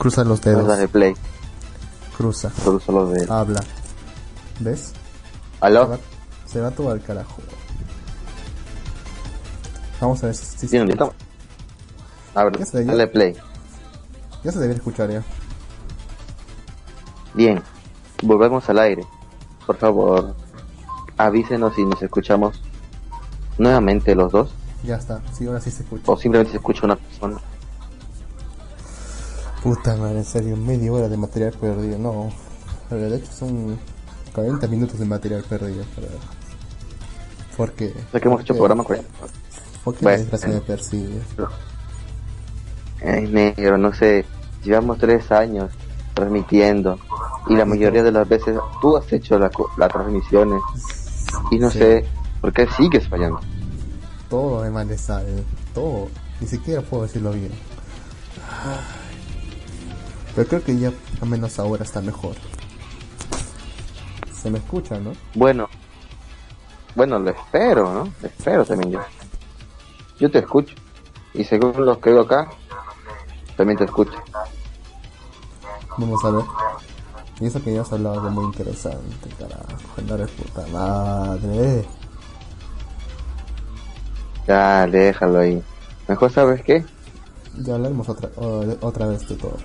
Cruza los dedos. Dale play. Cruza. Cruza los dedos. Habla. ¿Ves? Se ¿Aló? va, se va todo al carajo. Vamos a ver si, si-. A ver, dale play. ya se debe escuchar ya. Bien, volvemos al aire. Por favor, avísenos si nos escuchamos nuevamente los dos Ya está. Sí, ahora sí se escucha. o simplemente se escucha una persona. Puta madre, en serio, media hora de material perdido. No, de hecho son 40 minutos de material perdido. Pero... Porque. Que hemos hecho programa 40. Porque la desgracia me persigue. Ay, negro, no sé. Llevamos tres años transmitiendo y la mayoría de las veces tú has hecho la las transmisiones y no Sí. sé por qué sigues fallando. Todo me mal sale. Todo. Ni siquiera puedo decirlo bien. Pero creo que ya, al menos ahora está mejor. Se me escucha, ¿no? Bueno, bueno, lo espero, ¿no? Lo espero también yo. Yo te escucho. Y según lo que veo acá, también te escucho. Vamos a ver. Y eso que ya has hablado algo muy interesante, carajo. No eres puta madre. Ya, déjalo ahí. Mejor sabes qué? Ya hablaremos otra, o- otra vez de todo.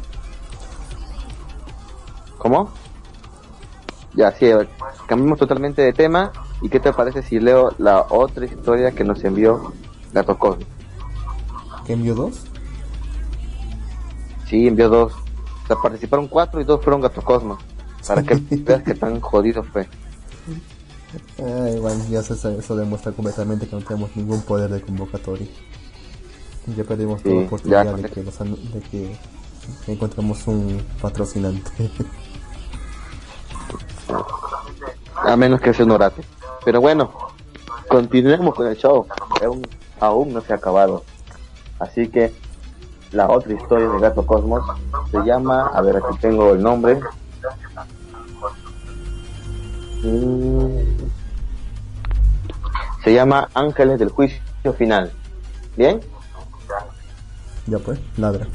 ¿Cómo? Ya, sí, cambiamos totalmente de tema. ¿Y qué te parece si leo la otra historia que nos envió Gato Cosmo? ¿Qué envió dos? Sí, envió dos. O sea, participaron cuatro y dos fueron Gato Cosmo. Para que veas que tan jodido fue. Ah, igual, ya se eso demuestra completamente que no tenemos ningún poder de convocatoria. Ya perdimos Sí, toda oportunidad ya, de, que nos de que encontremos un patrocinante. A menos que sea un orate. Pero bueno, continuemos con el show. Aún, aún no se ha acabado. Así que la otra historia de Gato Cosmos se llama, a ver, aquí tengo el nombre. Mm. Se llama Ángeles del Juicio Final. ¿Bien? ya pues, ladra.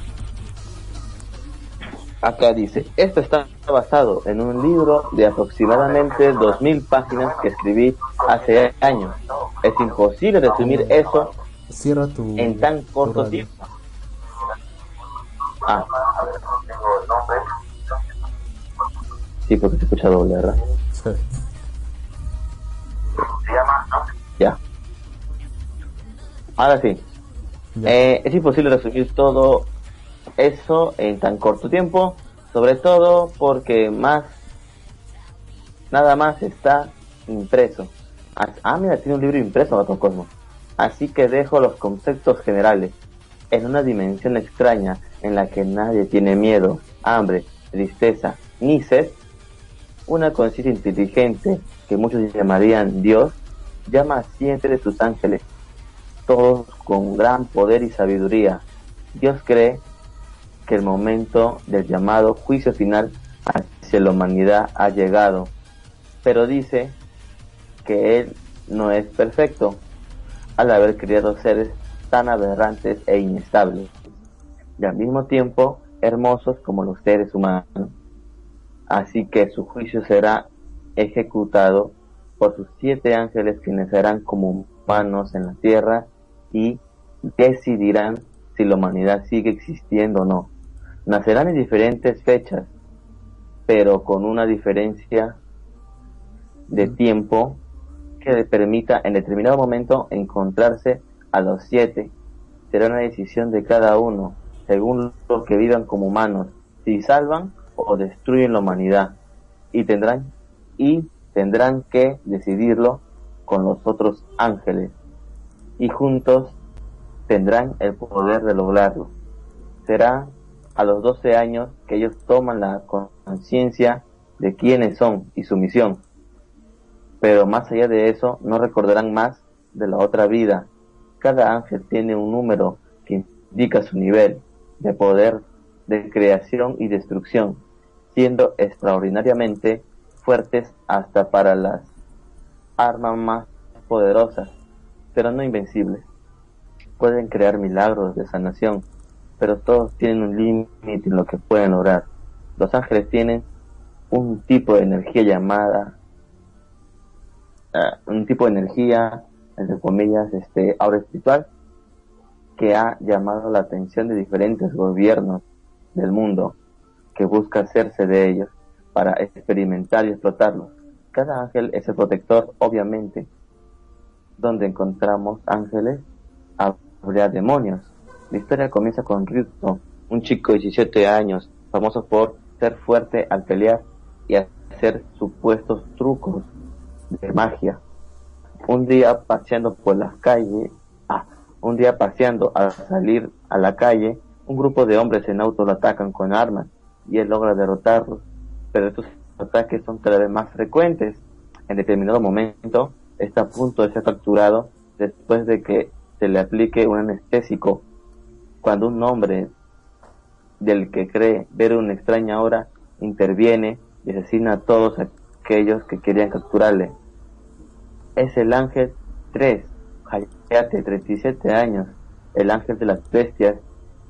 Acá dice, esto está basado en un libro de aproximadamente 2.000 páginas que escribí hace años. Es imposible resumir eso Cierra tu. en tan corto tiempo. Ah. Sí, porque se escucha doble, ¿verdad? Sí. Ya. Ahora sí. Ya. Eh, es imposible resumir todo eso en tan corto tiempo, sobre todo porque más, nada más está impreso. Ah, Ah, mira, tiene un libro impreso, Gato Cosmo. Así que dejo los conceptos generales. En una dimensión extraña en la que nadie tiene miedo, hambre, tristeza ni sed, una conciencia inteligente que muchos llamarían Dios, llama a siete de sus ángeles, todos con gran poder y sabiduría. Dios cree que el momento del llamado juicio final hacia la humanidad ha llegado, pero dice que Él no es perfecto al haber creado seres tan aberrantes e inestables, y al mismo tiempo hermosos como los seres humanos. Así que su juicio será ejecutado por sus siete ángeles quienes serán como humanos en la tierra y decidirán si la humanidad sigue existiendo o no. Nacerán en diferentes fechas, pero con una diferencia de tiempo que le permita en determinado momento encontrarse a los siete. Será una decisión de cada uno, según lo que vivan como humanos, si salvan o destruyen la humanidad, y tendrán y tendrán que decidirlo con los otros ángeles, y juntos tendrán el poder de lograrlo. Será a los 12 años que ellos toman la conciencia de quiénes son y su misión. Pero más allá de eso, no recordarán más de la otra vida. Cada ángel tiene un número que indica su nivel de poder de creación y destrucción, siendo extraordinariamente fuertes hasta para las armas más poderosas, pero no invencibles. Pueden crear milagros de sanación, pero todos tienen un límite en lo que pueden lograr. Los ángeles tienen un tipo de energía llamada, uh, un tipo de energía, entre comillas, este, aura espiritual, que ha llamado la atención de diferentes gobiernos del mundo que busca hacerse de ellos para experimentar y explotarlos. Cada ángel es el protector, obviamente. Donde encontramos ángeles, habría demonios. La historia comienza con Ryuto, un chico de 17 años, famoso por ser fuerte al pelear y hacer supuestos trucos de magia. Un día paseando por las calles, ah, un día paseando al salir a la calle, un grupo de hombres en auto lo atacan con armas y él logra derrotarlos, pero estos ataques son cada vez más frecuentes. En determinado momento está a punto de ser capturado después de que se le aplique un anestésico. Cuando un hombre del que cree ver una extraña hora interviene y asesina a todos aquellos que querían capturarle. Es el ángel 3, Hayate, 37 años, el ángel de las bestias,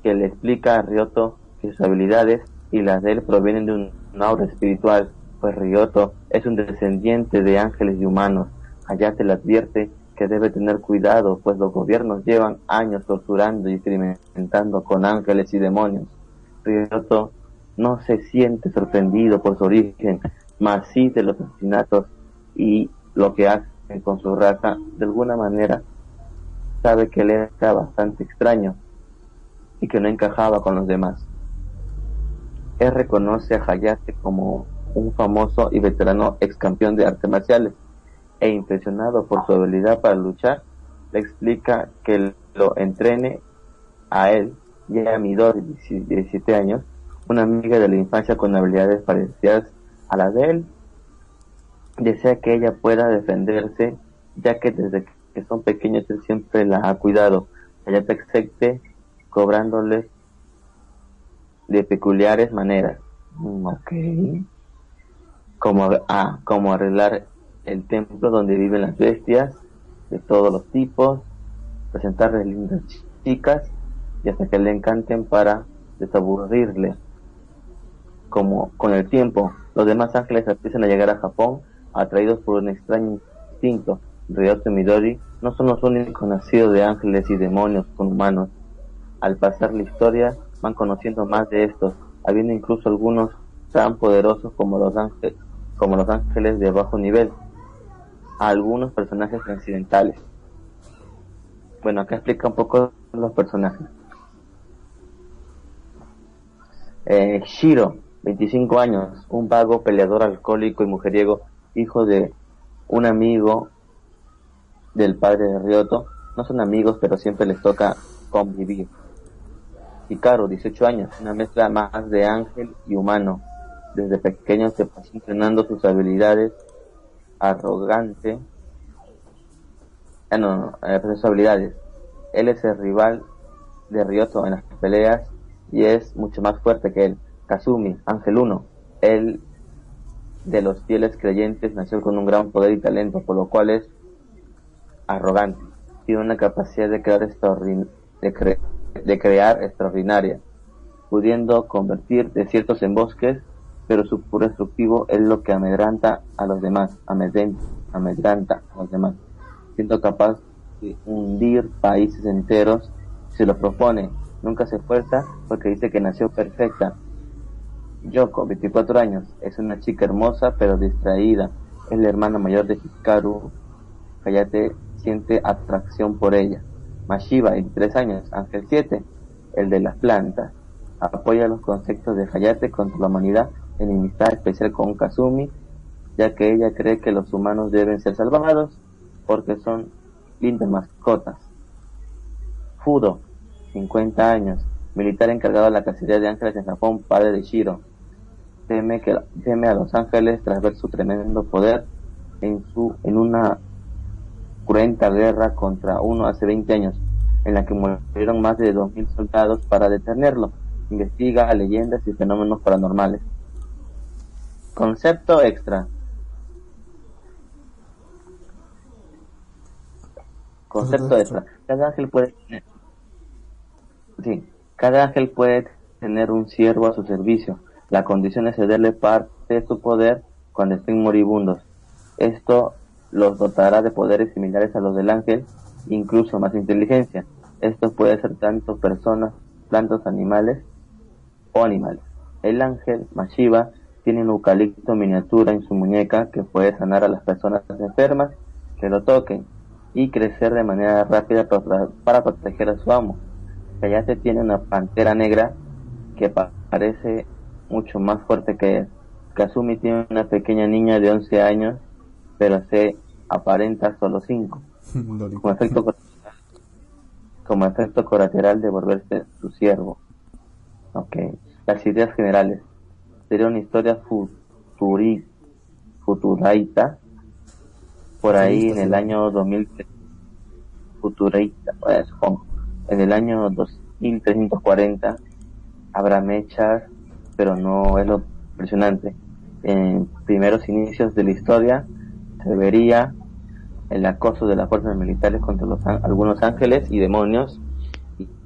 que le explica a Ryoto que sus habilidades y las de él provienen de un, aura espiritual, pues Ryoto es un descendiente de ángeles y humanos. Hayate le advierte que debe tener cuidado, pues los gobiernos llevan años torturando y experimentando con ángeles y demonios. Ryoto no se siente sorprendido por su origen, mas sí de los asesinatos y lo que hacen con su raza, de alguna manera sabe que él era bastante extraño y que no encajaba con los demás. Él reconoce a Hayate como un famoso y veterano ex campeón de artes marciales e impresionado por su habilidad para luchar, le explica que lo entrene a él y a Midori, de 17 años, una amiga de la infancia con habilidades parecidas a las de él. Desea que ella pueda defenderse, ya que desde que son pequeños él siempre la ha cuidado. Ella te acepte cobrándoles de peculiares maneras. Mm, ok. Como, ah, como arreglar el templo donde viven las bestias de todos los tipos, presentarles lindas chicas y hasta que le encanten para desaburrirle. Como con el tiempo, los demás ángeles empiezan a llegar a Japón atraídos por un extraño instinto. Ryoto y Midori no son los únicos nacidos de ángeles y demonios con humanos. Al pasar la historia, van conociendo más de estos, habiendo incluso algunos tan poderosos como los ángeles, como los ángeles de bajo nivel, algunos personajes incidentales. Bueno, acá explica un poco los personajes. Eh, Shiro, 25 años, un vago peleador alcohólico y mujeriego, hijo de un amigo del padre de Ryoto. No son amigos, pero siempre les toca convivir. Hikaru, 18 años, una mezcla más de ángel y humano. Desde pequeño se pasó entrenando sus habilidades, arrogante, ah, no, no, eh, sus habilidades. Él es el rival de Ryoto en las peleas y es mucho más fuerte que él. Kazumi, Ángel 1, él de los fieles creyentes nació con un gran poder y talento, por lo cual es arrogante. Tiene una capacidad de crear, de, de crear extraordinaria, pudiendo convertir desiertos en bosques, pero su puro destructivo es lo que amedranta a los demás, amedranta a los demás, siendo capaz de hundir países enteros se lo propone. Nunca se esfuerza porque dice que nació perfecta. Yoko, 24 años, es una chica hermosa pero distraída. Es la hermana mayor de Hikaru. Hayate siente atracción por ella. Mashiva, 23 años, Ángel 7, el de las plantas. Apoya los conceptos de Hayate contra la humanidad, enemistad especial con Kazumi, ya que ella cree que los humanos deben ser salvados porque son lindas mascotas. Fudo, 50 años, militar encargado de la cacería de ángeles en Japón, padre de Shiro. Teme, que, teme a los ángeles tras ver su tremendo poder en, su, en una cruenta guerra contra uno hace 20 años, en la que murieron más de 2.000 soldados para detenerlo. Investiga leyendas y fenómenos paranormales. Concepto extra. Concepto extra. Cada ángel puede tener... Sí. Cada ángel puede tener un siervo a su servicio. La condición es cederle parte de su poder cuando estén moribundos. Esto los dotará de poderes similares a los del ángel, incluso más inteligencia. Esto puede ser tanto personas, plantas, animales o animales. El ángel Mashiva tiene un eucalipto miniatura en su muñeca que puede sanar a las personas enfermas que lo toquen y crecer de manera rápida para, proteger a su amo. se tiene una pantera negra que parece mucho más fuerte que él. Kazumi tiene una pequeña niña de 11 años, pero se aparenta solo 5. como, efecto, como efecto colateral de volverse su siervo. Okay. Las ideas generales. Sería una historia futuri, futuraita por ahí en el año 2000 futuraita, en el año 2340 habrá mechas, pero no es lo impresionante. En primeros inicios de la historia se vería el acoso de las fuerzas militares contra los, algunos ángeles y demonios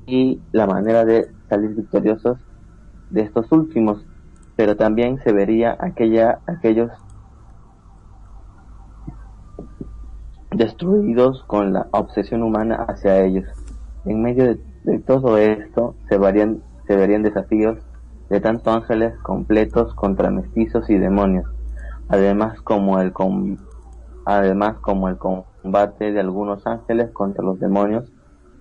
y, la manera de salir victoriosos de estos últimos, pero también se vería aquella, aquellos destruidos con la obsesión humana hacia ellos. En medio de, todo esto se, verían desafíos de tanto ángeles completos contra mestizos y demonios, además como el además como el combate de algunos ángeles contra los demonios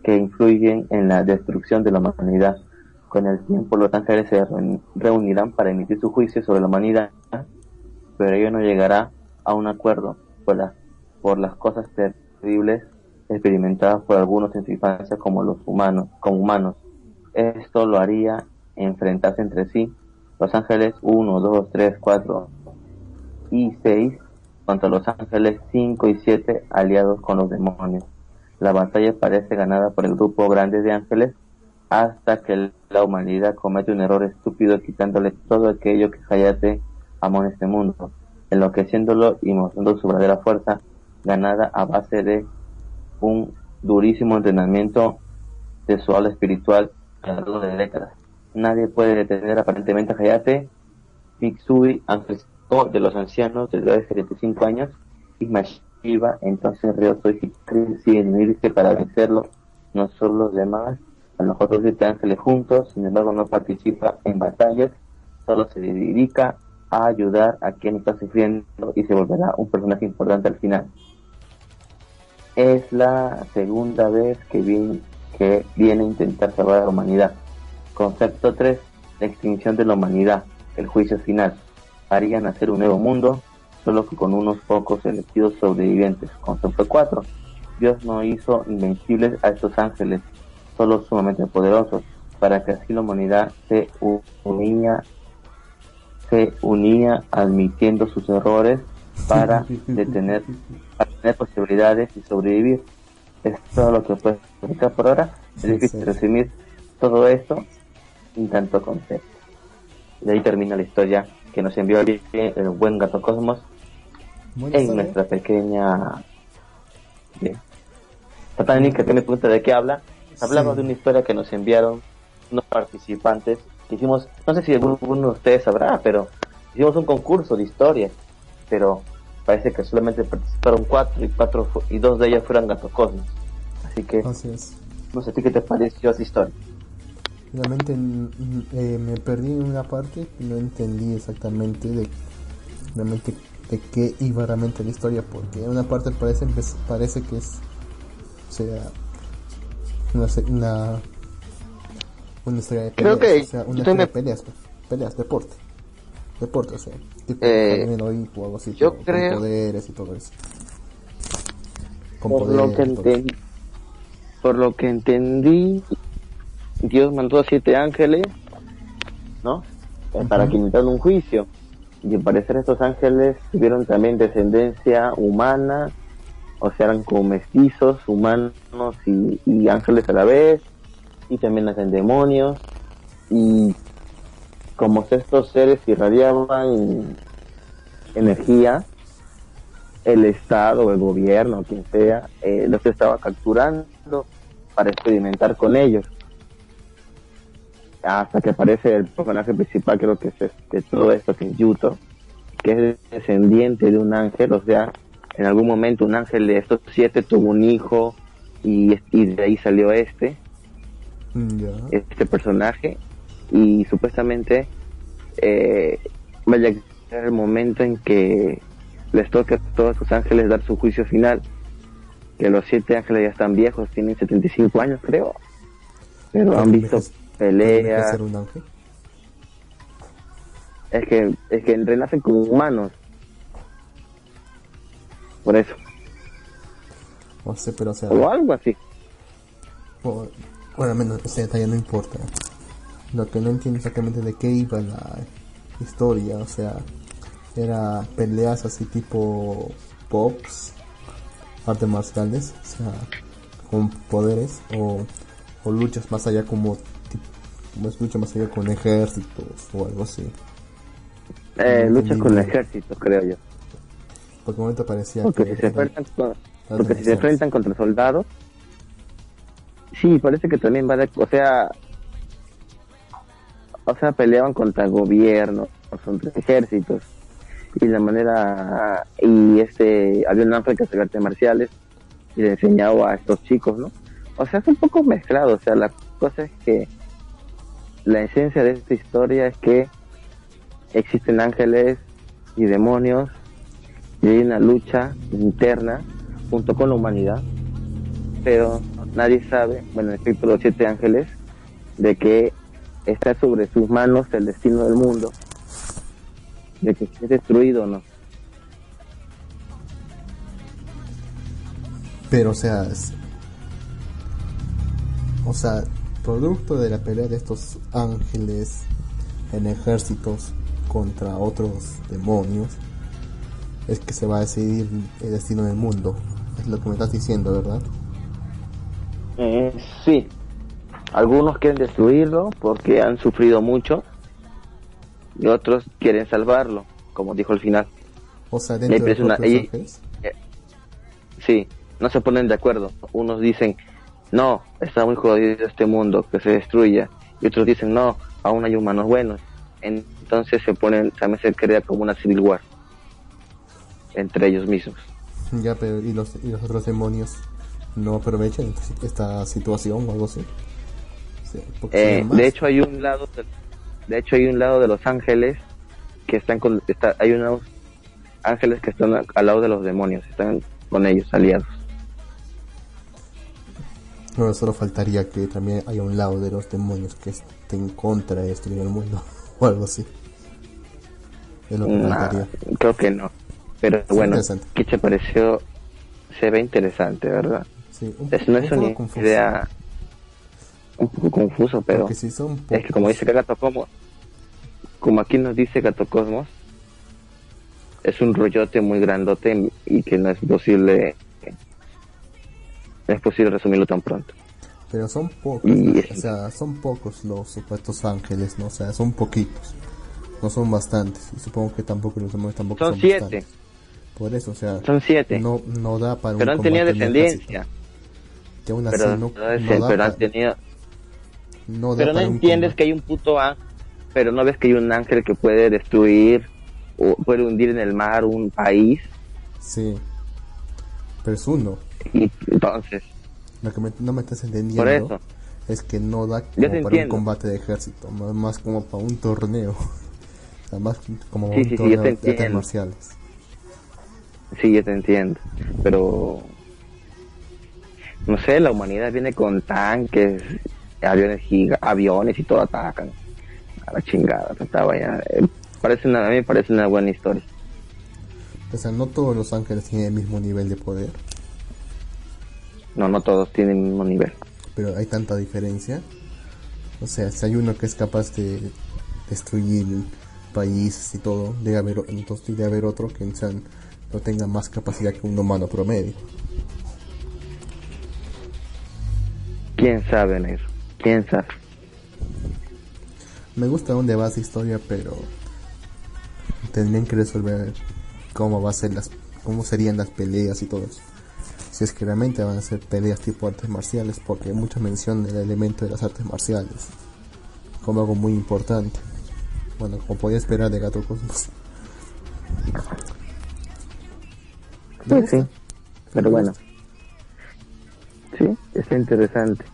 que influyen en la destrucción de la humanidad. Con el tiempo los ángeles se reunirán para emitir su juicio sobre la humanidad, pero ello no llegará a un acuerdo por las, por las cosas terribles experimentadas por algunos en su infancia como los humanos, como humanos. Esto lo haría enfrentarse entre sí. Los ángeles 1, 2, 3, 4 y 6 contra los ángeles 5 y 7 aliados con los demonios. La batalla parece ganada por el grupo grande de ángeles hasta que la humanidad comete un error estúpido quitándole todo aquello que Hayate amó en este mundo, enloqueciéndolo y mostrando su verdadera fuerza ganada a base de un durísimo entrenamiento de su aula espiritual a lo largo de décadas. Nadie puede detener aparentemente a Hayate, Pixui, ángel de los ancianos de de 75 años, y Mashiva, entonces Ryoto y Hikari siguen unirse para vencerlo, no solo los demás, a los otros siete ángeles juntos, sin embargo no participa en batallas, solo se dedica a ayudar a quien está sufriendo y se volverá un personaje importante al final. Es la segunda vez que que viene a intentar salvar a la humanidad. Concepto 3. La extinción de la humanidad, el juicio final. Haría nacer un nuevo mundo, solo que con unos pocos elegidos sobrevivientes. Concepto 4. Dios no hizo invencibles a estos ángeles, solo sumamente poderosos, para que así la humanidad se unía, se unía admitiendo sus errores para detener, para tener posibilidades y sobrevivir. Es todo lo que puedo explicar por ahora. Es difícil resumir todo esto un tanto concepto. Y ahí termina la historia que nos envió el, el buen Gato Cosmos en nuestra pequeña... Tatani, que tiene pregunta de qué habla. Hablamos de una historia que nos enviaron unos participantes que hicimos, no sé si alguno de ustedes sabrá, pero hicimos un concurso de historias, pero parece que solamente participaron cuatro y cuatro y dos de ellas fueron Gato Cosmos. Así que, no sé qué te pareció esa historia. Realmente eh, me perdí en una parte no entendí exactamente de realmente de qué iba realmente la historia porque en una parte parece parece que es o sea una una, una historia de peleas, Creo que o sea, una historia de peleas pues, peleas deporte deporte o sea tipo eh, o algo así yo creo poderes y todo eso con por lo que entendí por lo que entendí Dios mandó a siete ángeles, ¿no? Para que imitaran un juicio. Y al parecer estos ángeles tuvieron también descendencia humana, o sea, eran como mestizos, humanos y, ángeles a la vez, y también hacen demonios, y como estos seres irradiaban energía, el Estado, el gobierno, quien sea, eh, los estaba capturando para experimentar con ellos. Hasta que aparece el personaje principal, creo que es este, todo esto, que es Yuto, que es descendiente de un ángel, o sea, en algún momento un ángel de estos siete tuvo un hijo y, y de ahí salió este, este personaje, y supuestamente eh, vaya a llegar el momento en que les toca a todos sus ángeles dar su juicio final, que los siete ángeles ya están viejos, tienen 75 años creo, pero han visto peleas, un ángel. es que es que renacen como humanos por eso No sé, pero o sea, o algo así por- bueno, al menos ese detalle no importa. Lo que no entiendo exactamente de qué iba la historia, o sea, era peleas así tipo pops, artes marciales, o sea, con poderes, o, o luchas más allá como, es lucha más allá con ejércitos o algo así. eh, lucha con el ejército creo yo Porque un momento parecía porque que si se enfrentan con- porque si se enfrentan contra soldados sí parece que también va de o sea o sea peleaban contra gobiernos contra ejércitos y la manera y este había un ángel que hacía artes marciales y le enseñaba a estos chicos no o sea es un poco mezclado o sea la cosa es que la esencia de esta historia es que existen ángeles y demonios y hay una lucha interna junto con la humanidad pero nadie sabe bueno en efecto los siete ángeles de que está sobre sus manos el destino del mundo de que esté destruido o no Pero, o sea, o sea, producto de la pelea de estos ángeles en ejércitos contra otros demonios, es que se va a decidir el destino del mundo. Es lo que me estás diciendo, ¿verdad? Eh, sí, algunos quieren destruirlo porque han sufrido mucho y otros quieren salvarlo, como dijo al final. O sea, dentro de una- ángeles. Sí, no se ponen de acuerdo. Unos dicen, no, está muy jodido este mundo, que se destruya. Y otros dicen, no, aún hay humanos buenos. Entonces se ponen, también se crea como una civil war entre ellos mismos. Ya, pero ¿y los, y los otros demonios no aprovechan esta, situación o algo así? Sí, Eh, de hecho hay un lado, de, de hecho hay un lado de los ángeles que están con, está, hay unos ángeles que están al lado de los demonios, están con ellos aliados. No, solo faltaría que también haya un lado de los demonios que esté en contra de destruir el mundo o algo así. Es lo que Nah, faltaría. creo que no. Pero bueno. ¿qué te pareció? Se ve interesante, ¿verdad? Sí, un, Es, no un es una confuso, idea un poco confuso, pero si son es que como dice Gato Cosmos, como aquí nos dice Gato Cosmos, es un rollote muy grandote y que no es posible no es posible resumirlo tan pronto. Pero son pocos, o sea, son pocos los supuestos ángeles, ¿no? O sea, son poquitos. No son bastantes. Y supongo que tampoco los demonios tampoco son, Son siete, bastantes. Por eso, o sea, son siete, no, no da para pero un han tenido descendencia. Que aún así pero, no, no es- no da pero han tenido no da Pero no un entiendes que hay un puto ángel, pero no ves que hay un ángel que puede destruir o puede hundir en el mar un país. Sí. Pero es uno. Y entonces, Lo que me- no me estás entendiendo por eso, es que no da como para un entiendo. combate de ejército, más como para un torneo. O sea, más como Sí, un sí, sí, torneo te de artes marciales. Sí, yo te entiendo. Pero, no sé, la humanidad viene con tanques, aviones, giga- aviones y todo atacan. A la chingada, tanta vaina. Eh, Parece una, a mí me parece una buena historia. O sea, no todos los ángeles tienen el mismo nivel de poder, No, no todos tienen el mismo nivel. pero hay tanta diferencia. O sea, si hay uno que es capaz de destruir países y todo, debe haber, entonces debe haber otro que sean- no tenga más capacidad que un humano promedio. ¿Quién sabe, Negro? ¿Quién sabe? Me gusta dónde va esa historia, pero tendrían que resolver cómo va a ser las, cómo serían las peleas y todo eso. Si es que realmente van a ser peleas tipo artes marciales, porque hay mucha mención del elemento de las artes marciales. como algo muy importante. Bueno, como podía esperar de Gato Cosmos. Sí, sí. Pero bueno. Sí, es interesante.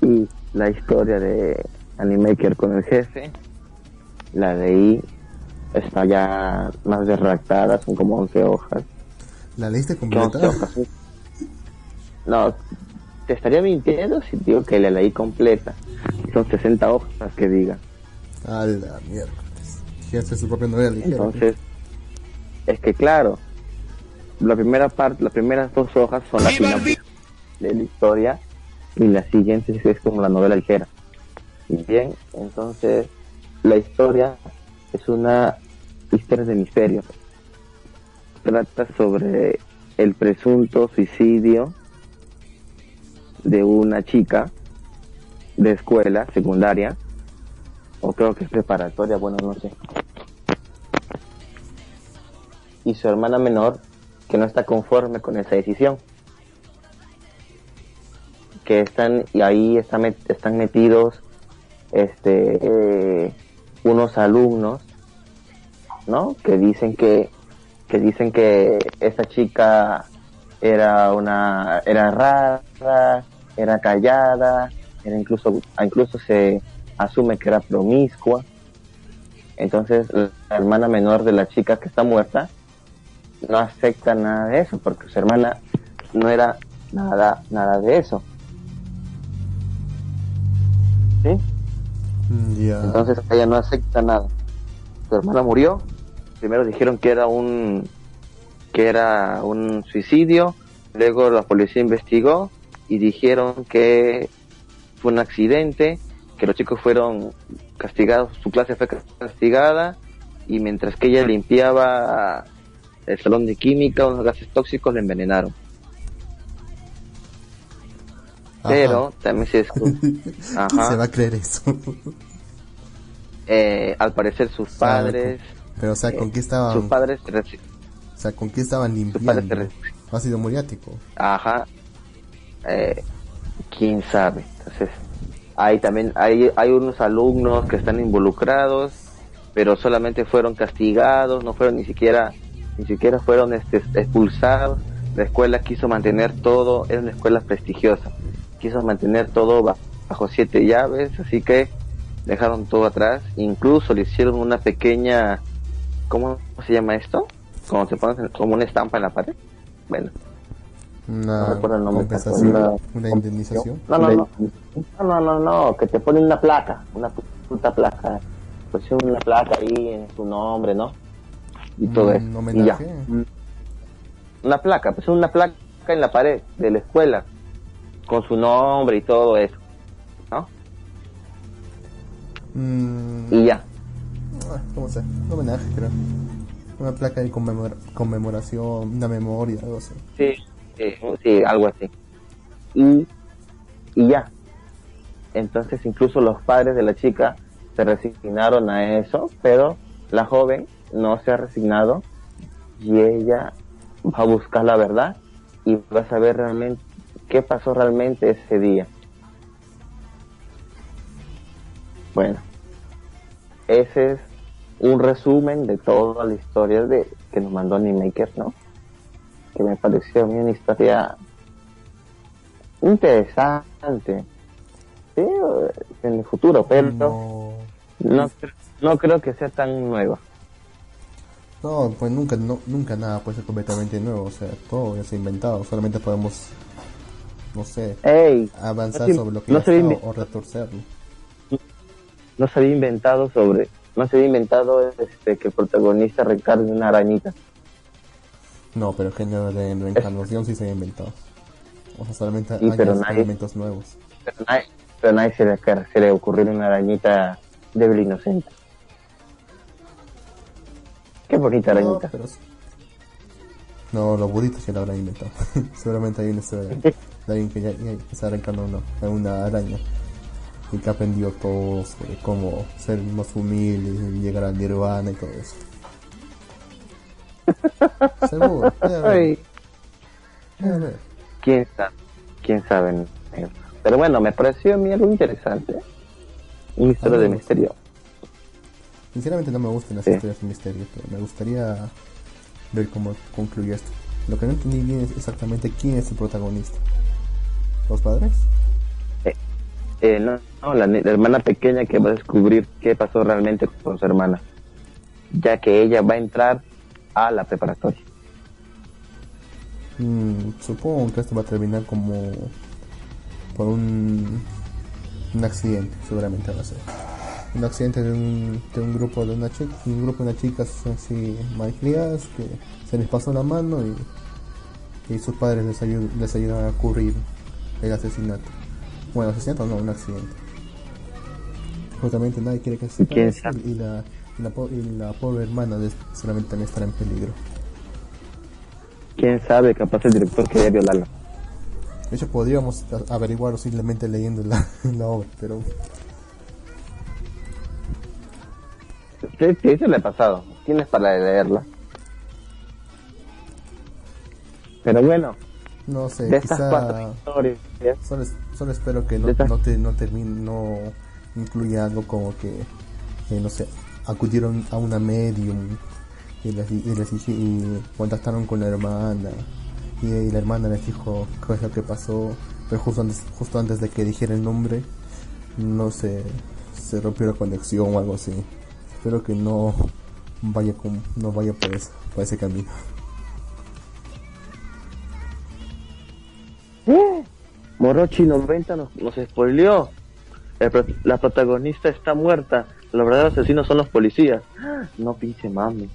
Y la historia de Animaker con el jefe, la leí, está ya más redactada, son como 11 hojas. ¿La leíste ¿Qué 11 completa? hojas? No, te estaría mintiendo si digo que la leí completa. Son 60 hojas que diga. A la miércoles. Que hace su propia novela. Entonces, es que claro, la primera parte, las primeras dos hojas son la sinopsis de la historia y la siguiente es como la novela ligera. Y bien, entonces la historia es una historia de misterio. Trata sobre el presunto suicidio de una chica de escuela secundaria o creo que es preparatoria, bueno, no sé y su hermana menor que no está conforme con esa decisión. Que están, y ahí están, están metidos este, eh, unos alumnos, ¿no? Que dicen que, que dicen que esta chica era una, era rara, era callada, era incluso, incluso se asume que era promiscua. Entonces la hermana menor de la chica que está muerta no acepta nada de eso porque su hermana no era nada nada de eso. ¿sí? Mm, entonces ella no acepta nada. Su hermana murió. Primero dijeron que era un que era un suicidio. Luego la policía investigó y dijeron que fue un accidente que los chicos fueron castigados su clase fue castigada y mientras que ella limpiaba el salón de química, unos gases tóxicos le envenenaron. Ajá. Pero también se descubrió, ¿Quién se va a creer eso? eh, al parecer sus padres, Pero, o sea, ¿con qué sus estaban, padres, se reci- o sea, ¿con qué estaban sus padres limpiando? Ácido muriático. ajá, eh, quién sabe. Entonces, hay también, hay, hay unos alumnos que están involucrados, pero solamente fueron castigados, no fueron ni siquiera, ni siquiera fueron este, expulsados. La escuela quiso mantener todo, era una escuela prestigiosa, quiso mantener todo ba- bajo siete llaves, así que dejaron todo atrás, incluso le hicieron una pequeña, ¿cómo se llama esto? Cuando se pone como una estampa en la pared. Bueno, Una no el nombre. compensación, Una- una indemnización. no, no, no, no, no, no, que te ponen una placa, una pu- puta placa, pues una placa ahí en su nombre, ¿no? Y todo Un eso. Y ya. homenaje. Una placa, pues una placa en la pared de la escuela, con su nombre y todo eso, ¿no? Mm, Y ya. ah, ¿Cómo se? Un homenaje, creo. Una placa de conmemora- conmemoración, una memoria, algo así. Sí, sí, sí, algo así. Y, y ya. Entonces incluso los padres de la chica se resignaron a eso, pero la joven no se ha resignado y ella va a buscar la verdad y va a saber realmente qué pasó realmente ese día. Bueno, ese es un resumen de toda la historia de que nos mandó Animaker, ¿no? que me pareció a mí una historia interesante sí, en el futuro pero No, no, no creo que sea tan nueva no, pues nunca, no, nunca nada puede ser completamente nuevo. O sea, todo ya se ha inventado. Solamente podemos, no sé, ey avanzar no se- sobre lo que no se o retorcerlo. no se había inventado sobre no se había inventado este que el protagonista recargue una arañita No, pero el género de reencarnación sí se ha inventado. O sea, solamente Sí, hay elementos nuevos. pero nadie, pero nadie se le, se le ocurrió una arañita débil e inocente qué bonita No, arañita pero. No, los buditos ya lo habrán inventado. Seguramente hay una historia de, alguien que ya, ya reencarnado en una, una araña y que aprendió todo sobre cómo ser más humilde y llegar al nirvana y todo eso. Seguro, quién sabe quién sabe pero bueno me pareció a mí algo interesante Ah, de misterio. Sinceramente no me gustan las Sí. historias de misterio, pero me gustaría ver cómo concluye esto. Lo que no entendí bien es exactamente quién es el protagonista. ¿Los padres? Eh, no, no, la, la hermana pequeña que va a descubrir qué pasó realmente con su hermana, ya que ella va a entrar a la preparatoria. Mm, supongo que esto va a terminar como por un, un accidente, seguramente va a ser. Un accidente de un, de un grupo de una chica, un grupo de unas chicas así malcriadas que se les pasó la mano y, y sus padres les, ayud- les ayudan a cubrir el asesinato. Bueno, asesinato no, un accidente. Justamente nadie quiere que se ¿Y la, y la, y la pobre hermana de- seguramente también estará en peligro. ¿Quién sabe? Capaz el director quería violarla. De hecho, podríamos averiguarlo simplemente leyendo la, la obra, pero Sí, sí, eso le ha pasado. Tienes para leerla. Pero bueno, no sé, de estas cuatro quizá historias, solo, solo espero que no, de estas- no, te, no termine, no incluya algo como que, eh, no sé, acudieron a una medium y les, y les y contactaron con la hermana y, y la hermana les dijo qué es lo que pasó, pero justo antes, justo antes de que dijera el nombre, no sé, se rompió la conexión o algo así. Espero que no vaya no vaya por ese, por ese camino. Morochi 90 nos, nos spoileó. El la protagonista está muerta. Los verdaderos asesinos son los policías. No pinche mami.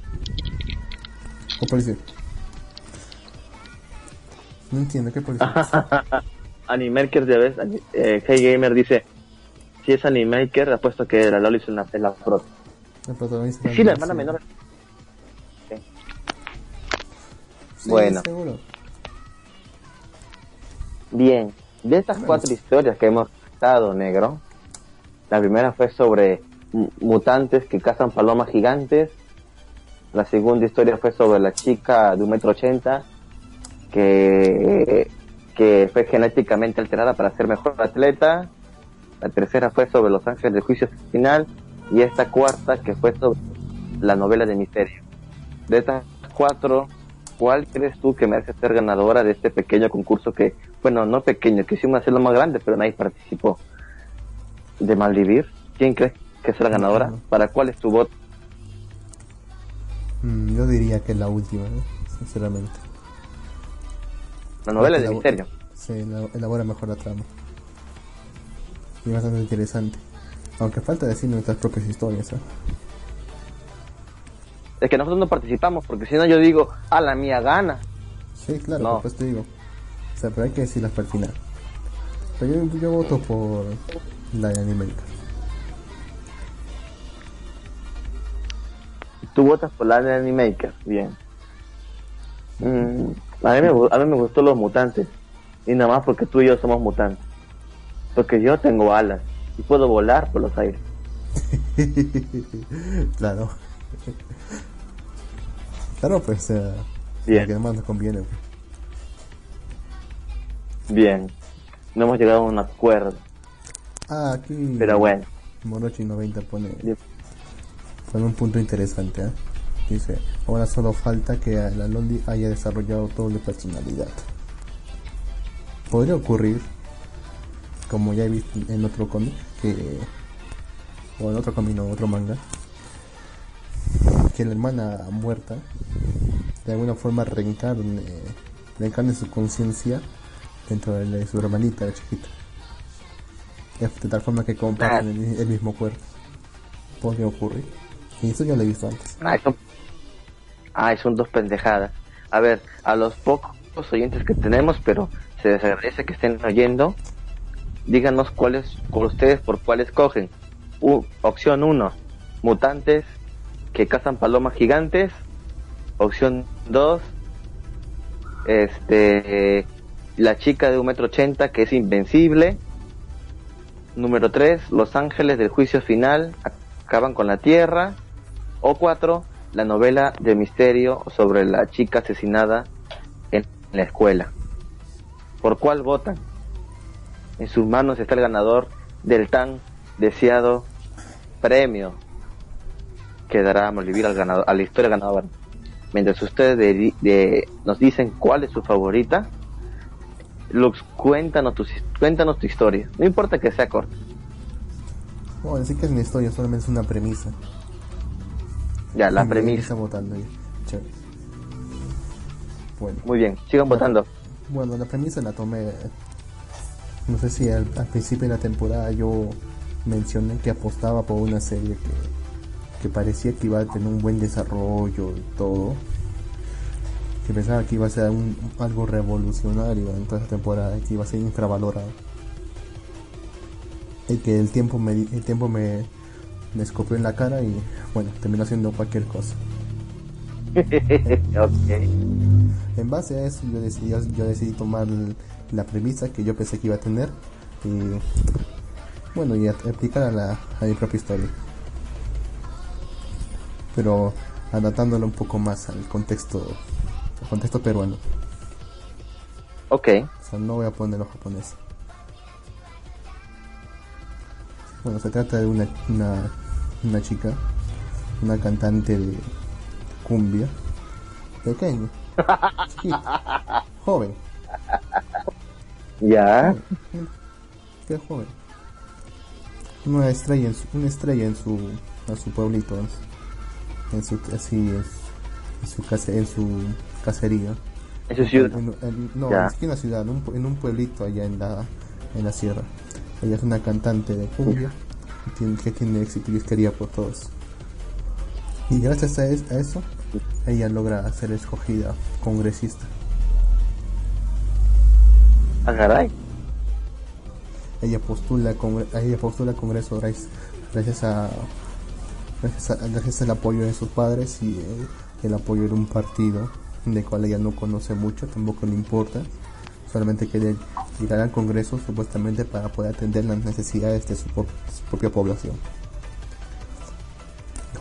¿Qué policía? No entiendo, ¿qué policía? Animaker, ya ves, Ani- eh, Hey Gamer dice, si es Animaker, apuesto que la Loli es la, es la prota. Protagonista Sí, la hermana menor. Sí, Bueno. seguro. Bien, de estas cuatro historias que hemos estado, negro, la primera fue sobre mu- mutantes que cazan palomas gigantes. La segunda historia fue sobre la chica de un metro ochenta que, que fue genéticamente alterada para ser mejor atleta. La tercera fue sobre Los Ángeles del Juicio Final. Y esta cuarta que fue sobre la novela de misterio. De estas cuatro, ¿cuál crees tú que merece ser ganadora de este pequeño concurso que, bueno, no pequeño, que hicimos hacerlo más grande, pero nadie participó? ¿De Maldivir? ¿Quién crees que es la ganadora? ¿Para cuál es tu voto? Mm, yo diría que la última, ¿eh? sinceramente. La novela Porque de misterio. Sí, elabo- elabora mejor la trama. Y bastante interesante. Aunque falta decir nuestras propias historias, ¿eh? Es que nosotros no participamos, porque si no yo digo, a la mía gana. Sí, claro, No. pues te digo. O sea, pero hay que decirlas para el final. Pero yo, yo voto por la de Animaker. Tú votas por la de Animaker, bien. Mm, a, mí me, a mí me gustó los mutantes. Y nada más porque tú y yo somos mutantes. Porque yo tengo alas y puedo volar por los aires. claro. claro, pues, eh, Bien. la que más nos conviene. pues. Bien. No hemos llegado a un acuerdo. Ah, aquí Pero bueno. Morochi 90 pone, Bien. pone un punto interesante. ¿eh? Dice, ahora solo falta que la Loli haya desarrollado doble personalidad. Podría ocurrir, como ya he visto en otro cómic, que, o en otro cómic, no, otro manga, que la hermana muerta de alguna forma reencarne, reencarne su conciencia dentro de, la- de su hermanita, la chiquita. De, tal forma que comparten el, el mismo cuerpo. Podría ocurrir. Y eso ya lo he visto antes. Ay, son, ay, son dos pendejadas. A ver, a los pocos oyentes que tenemos, pero se les agradece que estén oyendo. Díganos cuáles, por ustedes, por cuáles cogen. U- opción 1, mutantes que cazan palomas gigantes. Opción 2, este, la chica de un metro ochenta que es invencible. Número 3, Los Ángeles del Juicio Final acaban con la Tierra. O 4, la novela de misterio sobre la chica asesinada en la escuela. ¿Por cuál votan? En sus manos está el ganador del tan deseado premio que dará Molivir al ganador, a la historia ganadora. Mientras ustedes de- de- nos dicen cuál es su favorita, Lux, cuéntanos tu, cuéntanos tu historia. No importa que sea corta. Bueno, decir que es una historia, solamente es una premisa. Ya, la Y premisa. Está votando. Chévere. Bueno, Muy bien, sigan votando. bueno, la premisa la tomé. No sé si al, al principio de la temporada yo mencioné que apostaba por una serie que, que parecía que iba a tener un buen desarrollo y todo. Que pensaba que iba a ser un- algo revolucionario en toda esa temporada, que iba a ser infravalorado. Y que el tiempo me, el tiempo me, me escopió en la cara y bueno, terminó haciendo cualquier cosa. ok. En base a eso yo decidí, yo decidí tomar la premisa que yo pensé que iba a tener y bueno y aplicar a, la, a mi propia historia. Pero adaptándolo un poco más al contexto al contexto peruano. Ok. O sea, no voy a ponerlo japonés. Bueno, se trata de una, una, una chica, una cantante de cumbia, chiquita, joven, Ya. qué joven. Una estrella en su, una estrella en su, en su pueblito, en su, así, en su, en su, case- en su casería. En su ciudad. En- en- no, Ya. siquiera en una ciudad, en un, pu- en un pueblito allá en la, en la sierra. Ella es una cantante de cumbia que tiene, que tiene éxito y es querida por todos. Y gracias a, es- a eso, ella logra ser escogida congresista. Ah, caray. Ella postula, congre- ella postula al Congreso gracias, gracias a gracias, al apoyo de sus padres y eh, el apoyo de un partido del cual ella no conoce mucho, tampoco le importa. Solamente quiere llegar al Congreso supuestamente para poder atender las necesidades de su propia población.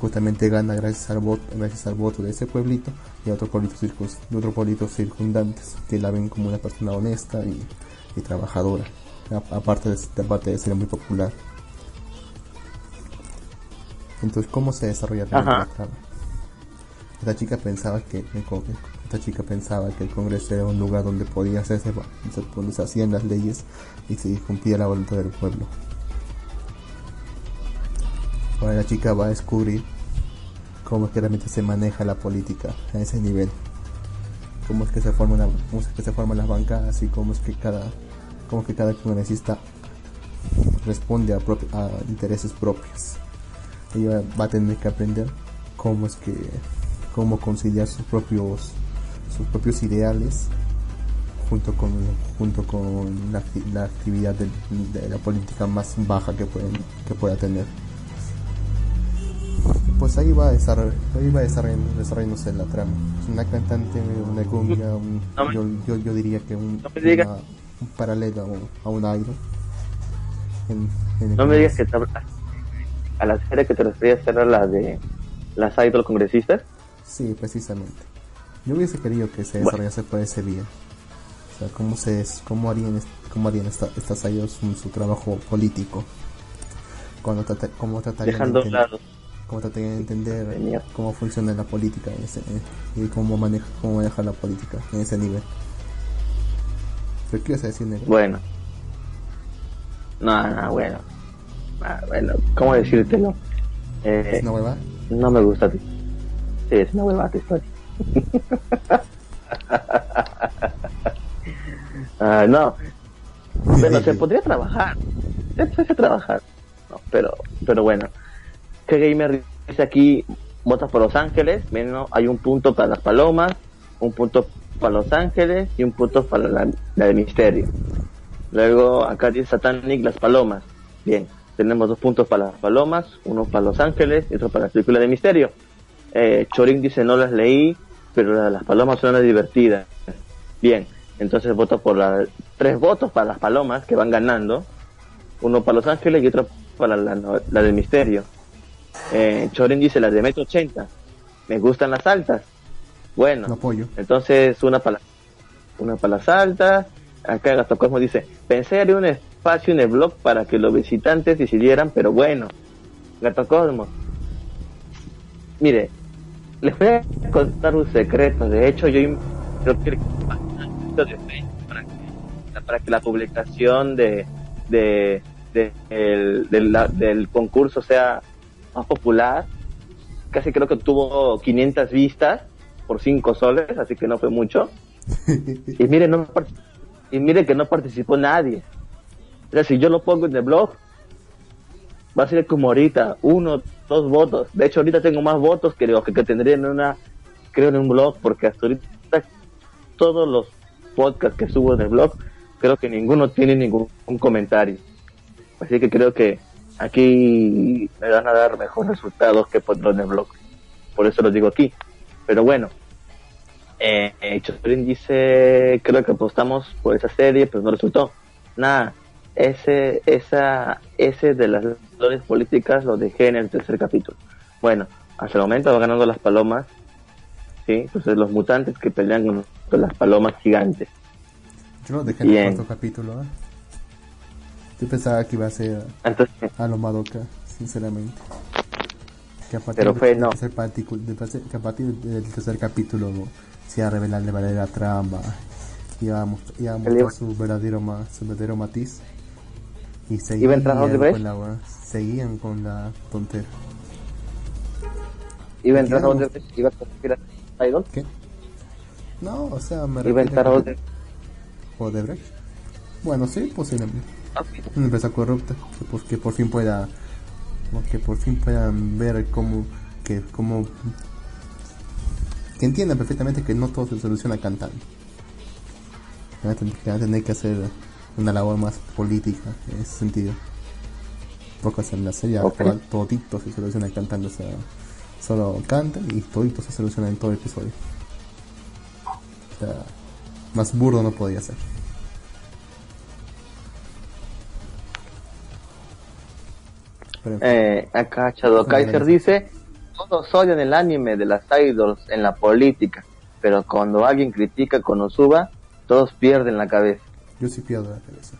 Justamente gana gracias al voto, gracias al voto de ese pueblito y a otros pueblitos, circun- de otros pueblitos circundantes que la ven como una persona honesta y, y trabajadora, aparte de, aparte de ser muy popular. Entonces, ¿cómo se desarrolla la trama? Esta chica pensaba que esta chica pensaba que el Congreso era un lugar donde podía hacerse donde se hacían las leyes y se cumplía la voluntad del pueblo. Ahora la chica va a descubrir cómo es que realmente se maneja la política a ese nivel. Cómo es que se forman, la- cómo es que se forman las bancadas y cómo es que cada cómo es que cada congresista responde a, propi- a intereses propios. Ella va a tener que aprender cómo es que cómo conciliar sus propios sus propios ideales junto con junto con la, la actividad de, de la política más baja que pueden que pueda tener pues ahí va a desarroll- ahí va desarroll- desarrollándose la trama es una cantante una cumbia un- No yo, yo, yo diría que un, No una- un paralelo a un, a un idol en- en el No me digas que te- a la serie que te referías era la de las idol congresistas. Sí, precisamente. Yo hubiese querido que se Bueno. desarrollase por ese vía. O sea, cómo, se, cómo harían, cómo harían esta- estas idols su, su trabajo político. Cuando trata, cómo tratarían Dejando de entender, cómo tratarían de entender cómo funciona la política en ese, y cómo maneja, cómo maneja la política en ese nivel. ¿Pero qué ibas a decir, negro? Bueno. No, no, bueno. Ah, bueno, ¿cómo decírtelo? Eh, ¿Es una hueva? no me gusta. ti. Sí, es una huevada tu historia. Ah, no. Bueno, se podría trabajar. Se puede trabajar. No, pero, pero bueno. ¿Qué gamer dice aquí? Votas por Los Ángeles. Bueno, hay un punto para las palomas, un punto para Los Ángeles y un punto para la, la de Misterio. Luego acá dice Satanic las palomas. Bien, tenemos dos puntos para las palomas, uno para Los Ángeles y otro para la película de Misterio. Eh, Chorin dice no las leí, pero la las palomas son las divertidas. Bien, entonces voto por la, tres votos para las palomas que van ganando, uno para Los Ángeles y otro para la, no- la de Misterio. Eh, Chorin dice las de Metro 80, me gustan las altas. Bueno, apoyo. entonces una para una para las altas. Acá Gasto Cosmo dice, pensé haría un espacio en el blog para que los visitantes decidieran, pero bueno, Gato Cosmos. Mire, les voy a contar un secreto. De hecho, yo creo que para que, para que la publicación de, de, de el, del, del concurso sea más popular. Casi creo que tuvo 500 vistas por 5 soles, así que no fue mucho. y mire, no y mire que no participó nadie. O sea, si yo lo pongo en el blog, va a ser como ahorita, uno, dos votos. De hecho, ahorita tengo más votos que que, que tendría en una, creo en un blog, porque hasta ahorita todos los podcasts que subo en el blog, creo que ninguno tiene ningún comentario. Así que creo que aquí me van a dar mejores resultados que el blog. Por eso lo digo aquí. Pero bueno, eh, dice, creo que apostamos por esa serie, pero no resultó. Nada, ese, esa, ese de las flores políticas lo dejé en el tercer capítulo. Bueno, hasta el momento va ganando las palomas, ¿sí? Entonces los mutantes que pelean con, las palomas gigantes. Yo lo dejé en el cuarto capítulo, ¿eh? Yo pensaba que iba a ser a lo Madoka, sinceramente. Que a partir, Pero fue, del, no. tercer que a partir del tercer capítulo se iba a revelar la verdadera trama, iba a, mostrar, su verdadero, su verdadero matiz. Y seguían con la, seguían con la tontera. ¿Iba a entrar a Odebrecht? ¿Iba a Idol? ¿Qué? No, o sea, me ¿Iba a entrar a Odebrecht? Bueno, sí, posiblemente. Una empresa corrupta que, pues, que por fin pueda que por fin puedan ver cómo que cómo que entiendan perfectamente que no todo se soluciona cantando. Que van a tener que hacer una labor más política en ese sentido. Porque en la serie actual todito se soluciona cantando o sea solo cantan y todito se soluciona en todo el episodio. O sea más burdo no podía ser Eh, acá Shadow Kaiser dice, todos odian el anime de las idols en la política, pero cuando alguien critica Konosuba, todos pierden la cabeza. Yo sí pierdo la cabeza.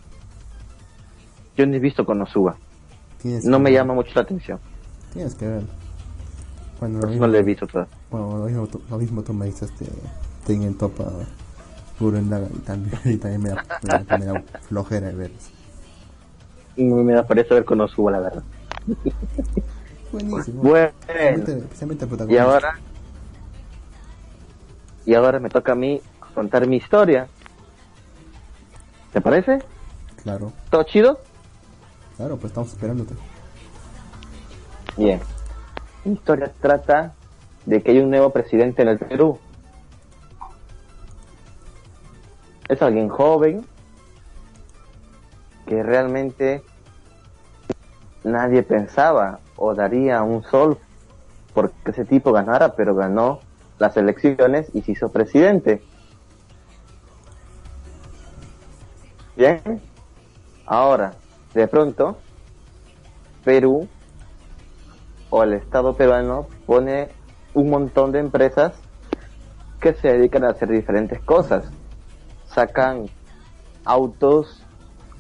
Yo ni he visto Konosuba. No me llama mucho la atención. Tienes que ver. Bueno, lo mismo, no lo he visto todavía. Bueno, lo mismo, lo mismo tú me dices, este, tengo en topa Gurren y también, y también me da, me, da, flojera de ver. Me da pereza ver Konosuba, la verdad. Buenísimo. Bueno, y ahora, y ahora me toca a mí contar mi historia. ¿Te parece? Claro. ¿Todo chido? Claro, pues estamos esperándote. Bien. Mi historia trata de que hay un nuevo presidente en el Perú. Es alguien joven que realmente nadie pensaba o daría un sol porque ese tipo ganara, pero ganó las elecciones y se hizo presidente. Bien, ahora, de pronto, Perú o el Estado peruano pone un montón de empresas que se dedican a hacer diferentes cosas. Sacan autos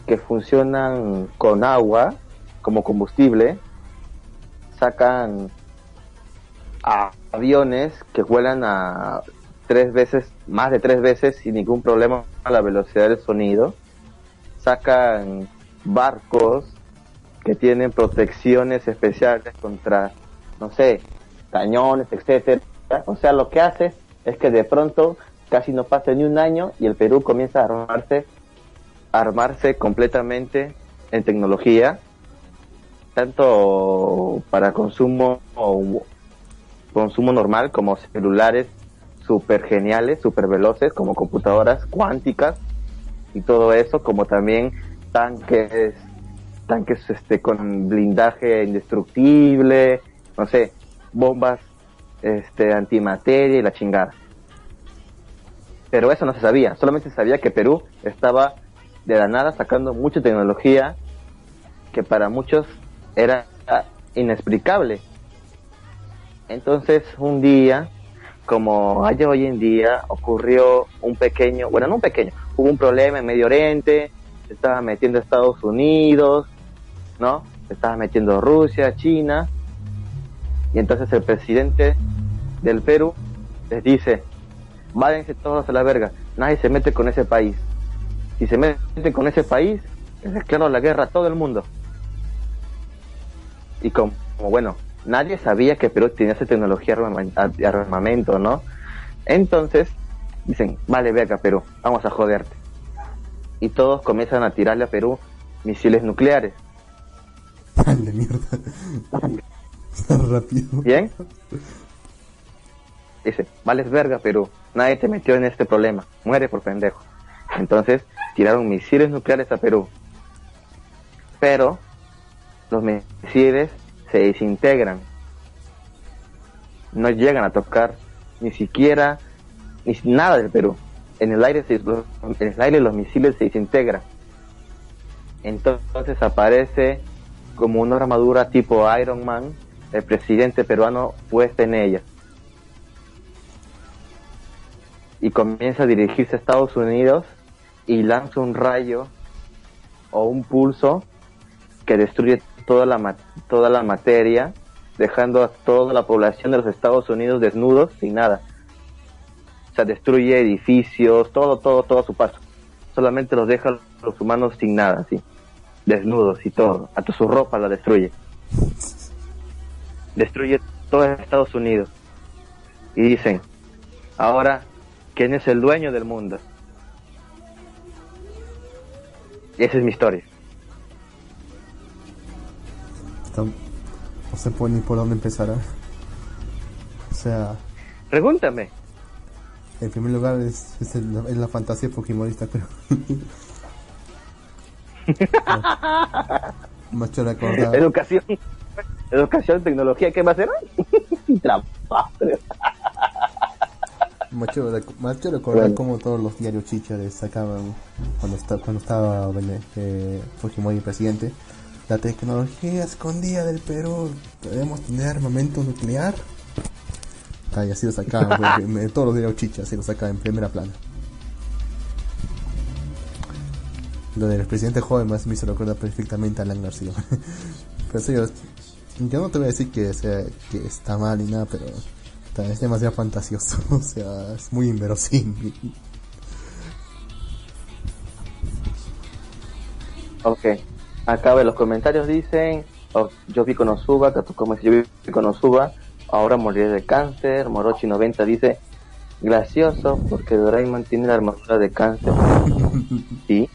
que funcionan con agua como combustible, sacan aviones que vuelan a tres veces, más de tres veces sin ningún problema a la velocidad del sonido, sacan barcos que tienen protecciones especiales contra, no sé, cañones, etcétera. O sea, lo que hace es que de pronto casi no pasa ni un año y el Perú comienza a armarse, a armarse completamente en tecnología tanto para consumo o consumo normal como celulares super geniales, super veloces como computadoras cuánticas y todo eso, como también tanques tanques este con blindaje indestructible, no sé, bombas este antimateria y la chingada. Pero eso no se sabía, solamente se sabía que Perú estaba de la nada sacando mucha tecnología que para muchos era inexplicable. Entonces un día, como hay hoy en día, ocurrió un pequeño, bueno, no un pequeño, hubo un problema en Medio Oriente se estaba metiendo Estados Unidos, ¿no? Se estaba metiendo Rusia, China, y entonces el presidente del Perú les dice, váyanse todos a la verga, nadie se mete con ese país. Si se meten con ese país, les declaro la guerra a todo el mundo. Y como, bueno, nadie sabía que Perú tenía esa tecnología de armamento, ¿no? Entonces, dicen, vale, ve acá Perú, vamos a joderte. Y todos comienzan a tirarle a Perú misiles nucleares. Dale, mierda. Rápido. ¿Bien? Dice, vales verga Perú, nadie te metió en este problema, muere por pendejo. Entonces, tiraron misiles nucleares a Perú. Pero los misiles se desintegran. No llegan a tocar ni siquiera ni nada del Perú. En el aire, se, en el aire los misiles se desintegran. Entonces aparece como una armadura tipo Iron Man el presidente peruano puesta en ella. Y comienza a dirigirse a Estados Unidos y lanza un rayo o un pulso que destruye toda la, toda la materia, dejando a toda la población de los Estados Unidos desnudos sin nada. O sea, destruye edificios, todo, todo, todo a su paso. Solamente los deja los humanos sin nada, así. Desnudos y todo. Hasta su ropa la destruye. Destruye todo Estados Unidos. Y dicen, ahora, ¿quién es el dueño del mundo? Y esa es mi historia. No se puede ni por dónde empezar. ¿eh? O sea. Pregúntame. En primer lugar es, es, la fantasía fujimorista, pero. Macho recordar. Educación. Educación, tecnología, ¿qué va a hacer? Trabajo. Macho, macho recordar bueno. como todos los diarios chichares sacaban cuando, está, cuando estaba eh, Fujimori presidente. La tecnología escondida del Perú, ¿podemos tener armamento nuclear? Ay, así lo sacaban, todos los diarios chichas, así lo sacaban en primera plana. Lo del presidente joven más me hizo recuerda perfectamente a Alan García. pero sí, yo, yo no te voy a decir que, sea, que está mal ni nada, pero es demasiado fantasioso, o sea, es muy inverosímil. Ok, acá los comentarios dicen, oh, yo vi con Osuba, como yo vi con Osuba, ahora moriré de cáncer, Morochi90 dice, gracioso porque Doraemon tiene la armadura de cáncer. sí,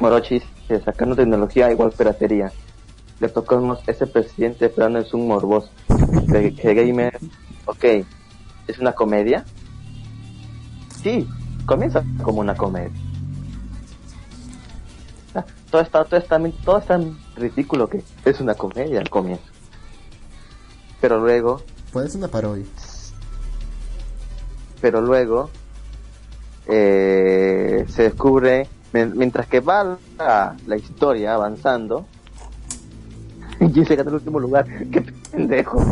Morochi dice, sacando tecnología igual piratería. Le tocamos ese presidente, pero no es un morboso. De, de gamer ok, ¿es una comedia? Sí, comienza como una comedia. Todo está, todo está, todo es tan ridículo que es una comedia al comienzo. Pero luego... Puede ser una parodia. Pero luego eh, se descubre, mientras que va la, la historia avanzando, y se quedó en el último lugar. ¡Qué pendejo!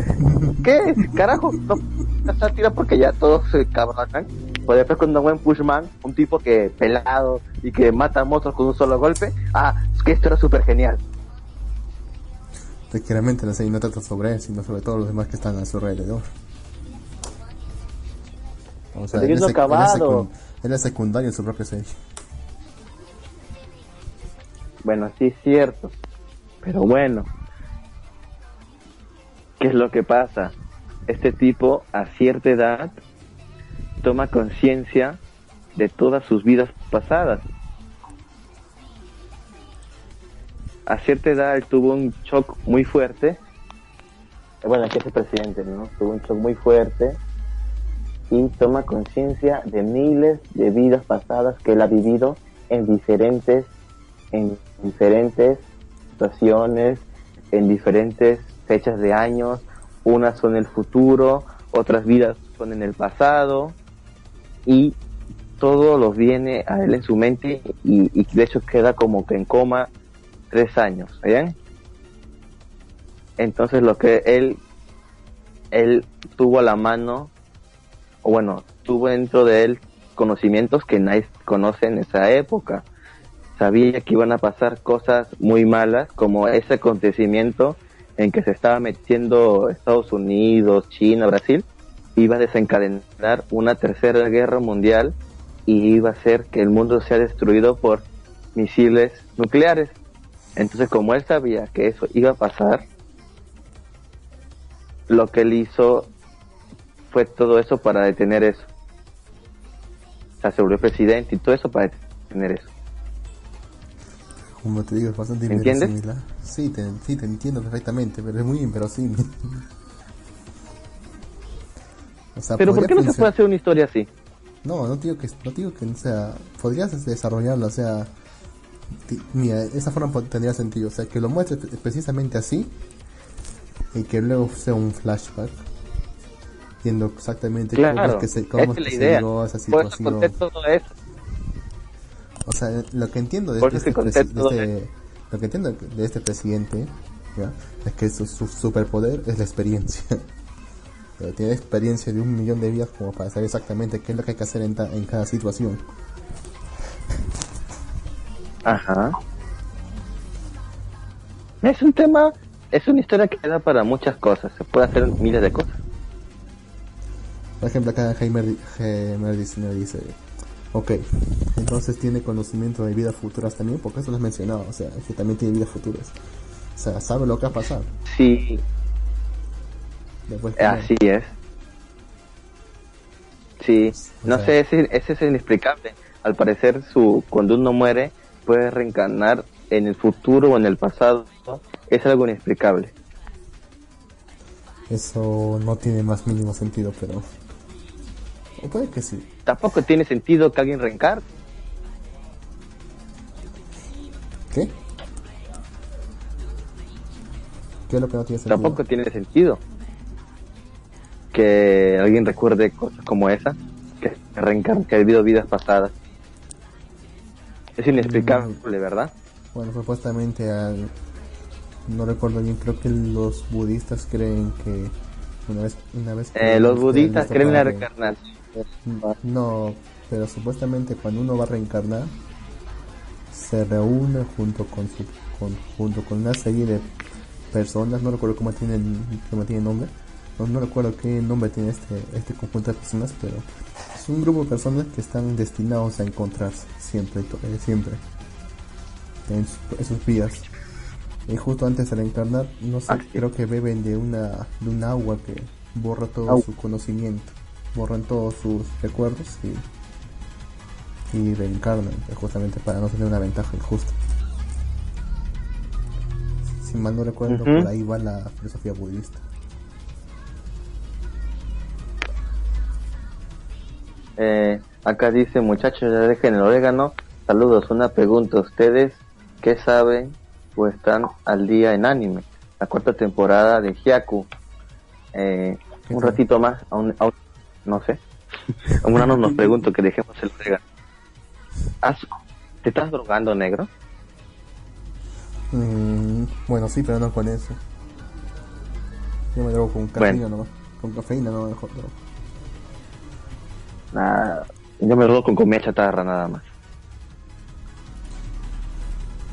¿Qué? Carajo, no sátira porque ya todos se cabronan. Pues después cuando buen Pushman, un tipo que pelado y que mata monstruos con un solo golpe, ah, es que esto era súper genial. Claramente la serie no trata sobre él, sino sobre todos los demás que están a su alrededor. O sea, él es, acabado. él es secundario en su propia serie. Bueno, sí es cierto. Pero bueno, ¿Qué es lo que pasa? Este tipo a cierta edad toma conciencia de todas sus vidas pasadas. A cierta edad él tuvo un shock muy fuerte. Bueno, aquí es el presidente, ¿no? Tuvo un shock muy fuerte y toma conciencia de miles de vidas pasadas que él ha vivido en diferentes, en diferentes situaciones, en diferentes fechas de años, unas son el futuro, otras vidas son en el pasado, y todo lo viene a él en su mente y, de hecho queda como que en coma tres años. Entonces lo que él, él tuvo a la mano, o bueno, tuvo dentro de él conocimientos que nadie conoce en esa época. sabía que iban a pasar cosas muy malas, como ese acontecimiento en que se estaba metiendo Estados Unidos, China, Brasil, iba a desencadenar una tercera guerra mundial y iba a hacer que el mundo sea destruido por misiles nucleares. Entonces, como él sabía que eso iba a pasar, lo que él hizo fue todo eso para detener eso. Se aseguró presidente y todo eso para detener eso. Como te digo, es bastante ¿Entiendes? inverosímil, ¿ah? Sí te, sí, te entiendo perfectamente, pero es muy inverosímil. o sea, Pero ¿por qué no se puede hacer una historia así? No, no digo que, no digo que, o sea, podrías desarrollarlo, o sea, mira, esa forma tendría sentido, o sea, que lo muestres pre- precisamente así y que luego sea un flashback, viendo exactamente cómo Claro, es que se, cómo es que se llegó a esa situación. O sea, lo que entiendo de este, de este- lo que entiendo de este presidente, ¿ya? es que su, su superpoder es la experiencia. Pero tiene experiencia de un millón de vidas como para saber exactamente qué es lo que hay que hacer en, ta- en cada situación. Ajá. Es un tema, es una historia que da para muchas cosas. Se puede hacer miles de cosas. Por ejemplo, acá Jaime 19 dice, ok, entonces tiene conocimiento de vidas futuras también, porque eso lo has mencionado, o sea, que también tiene vidas futuras. O sea, sabe lo que va a pasar. Sí, Después así es. Sí, O no sea- sé, ese, ese es inexplicable. Al parecer, su cuando uno muere, puede reencarnar en el futuro o en el pasado. Es algo inexplicable. Eso no tiene más mínimo sentido, pero... O puede que sí. Tampoco tiene sentido que alguien reencarne. ¿Qué? ¿Qué es lo que no tiene sentido? Tampoco tiene sentido que alguien recuerde cosas como esa, que reencarne, que ha vivido vidas pasadas. Es inexplicable, ¿verdad? Bueno, supuestamente al... No recuerdo bien, creo que los budistas creen que una vez... Una vez que Eh, los budistas creen en la reencarnación. No, pero supuestamente cuando uno va a reencarnar se reúne junto con su con, junto con una serie de personas, no recuerdo cómo tienen cómo tiene nombre, no, no recuerdo qué nombre tiene este este conjunto de personas, pero es un grupo de personas que están destinados a encontrarse siempre eh, siempre en, su- en sus vidas. Y justo antes de reencarnar, no sé, Ah, creo que beben de una de un agua que borra todo su conocimiento, borran todos sus recuerdos y y reencarnan eh, justamente para no tener una ventaja injusta. Si mal no recuerdo, por ahí va la filosofía budista. Eh, acá dice, muchachos, ya dejen el orégano. Saludos, una pregunta. ¿Ustedes qué saben o están al día en anime? La cuarta temporada de Hyaku. Eh, ¿Qué un ratito más, aún, aún- no sé. Un ano nos pregunto que dejemos el orégano. ¿Has- ¿Te estás drogando, negro? Mm, bueno, sí, pero no con eso. Yo me drogo con cafeína Bueno. nomás. Con cafeína no mejor drogo. Nada, yo me drogo con comida chatarra nada más.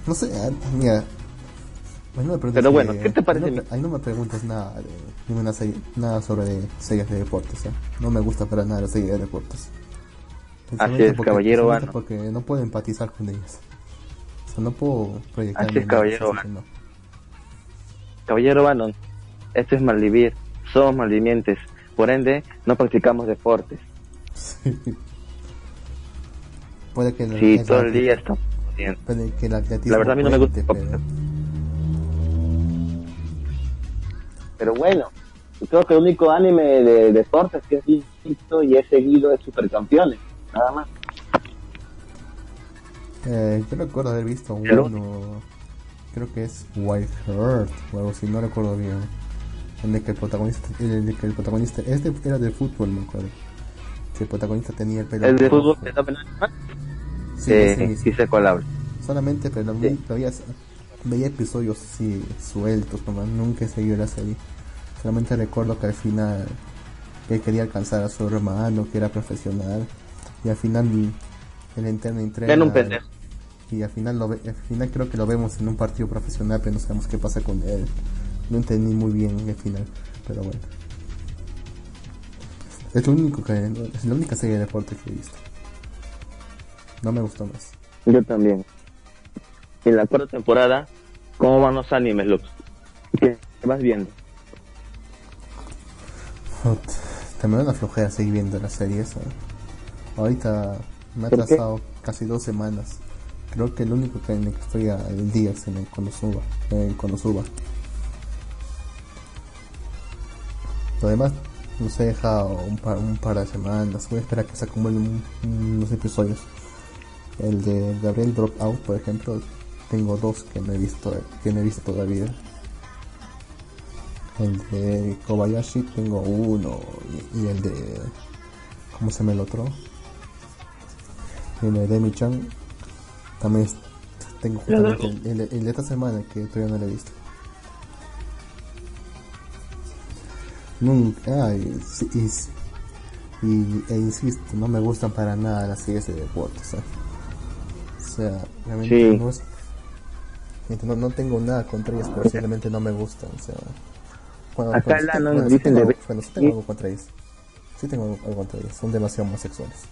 No sé, ah, mira. No me Pero bueno, de- ¿qué te parece Ahí no, mi- ahí no me preguntes nada de ninguna serie, nada sobre series de deportes. ¿eh? No me gusta para nada las series de deportes. Principalmente es, caballero principalmente vano. Porque no puedo empatizar con ellas. O sea, no puedo proyectar. Así es, caballero vano. Caballero Bannon, esto es malvivir, somos malvivientes, por ende no practicamos deportes. puede que el, Sí, todo el día jodiendo. Puede que atletismo La verdad a mí no me gusta pero Pero bueno, creo que el único anime de deportes que he visto y he seguido es Supercampeones, nada más. Eh, yo recuerdo haber visto ¿El uno, creo que es Wild Heart o algo así, no recuerdo bien. En el que el protagonista, en el que el protagonista, este era de fútbol, me acuerdo. Que el protagonista tenía el pelo El de fútbol de Animal, Sí, eh, sí habla. Solamente, pero Sí. veía, veía episodios así sueltos, como nunca he seguido la serie. Solamente recuerdo que al final él quería alcanzar a su hermano, que era profesional, y al final el interno entrena. Un pendejo. y al final lo ve, al final creo que lo vemos en un partido profesional pero no sabemos qué pasa con él no entendí muy bien el final pero bueno es lo único que es la única serie de deporte que he visto no me gustó más yo también en la cuarta temporada cómo van los animes Lux ¿qué vas viendo? también una flojera seguir viendo las series ¿eh? ahorita me ha atrasado casi dos semanas Creo que el único que, en el que estoy al día es en el Konosuba. En Konosuba. Lo demás nos he dejado un par, un par de semanas. Voy a esperar que se acumulen unos episodios. El de Gabriel Dropout, por ejemplo, tengo dos que no he visto, que no he visto todavía. El de Kobayashi tengo uno y, el de ¿cómo se llama el otro? el de Demi-chan también tengo justamente el, de esta semana que todavía no lo he visto. Nunca, y, e insisto, no me gustan para nada las series de deportes. O sea, realmente no, no, tengo nada contra ellas, pero simplemente no me gustan. O sea, bueno, Acá la no bueno, dicen tengo, bueno, sí tengo algo contra ellas. Sí tengo algo contra ellas, son demasiado homosexuales.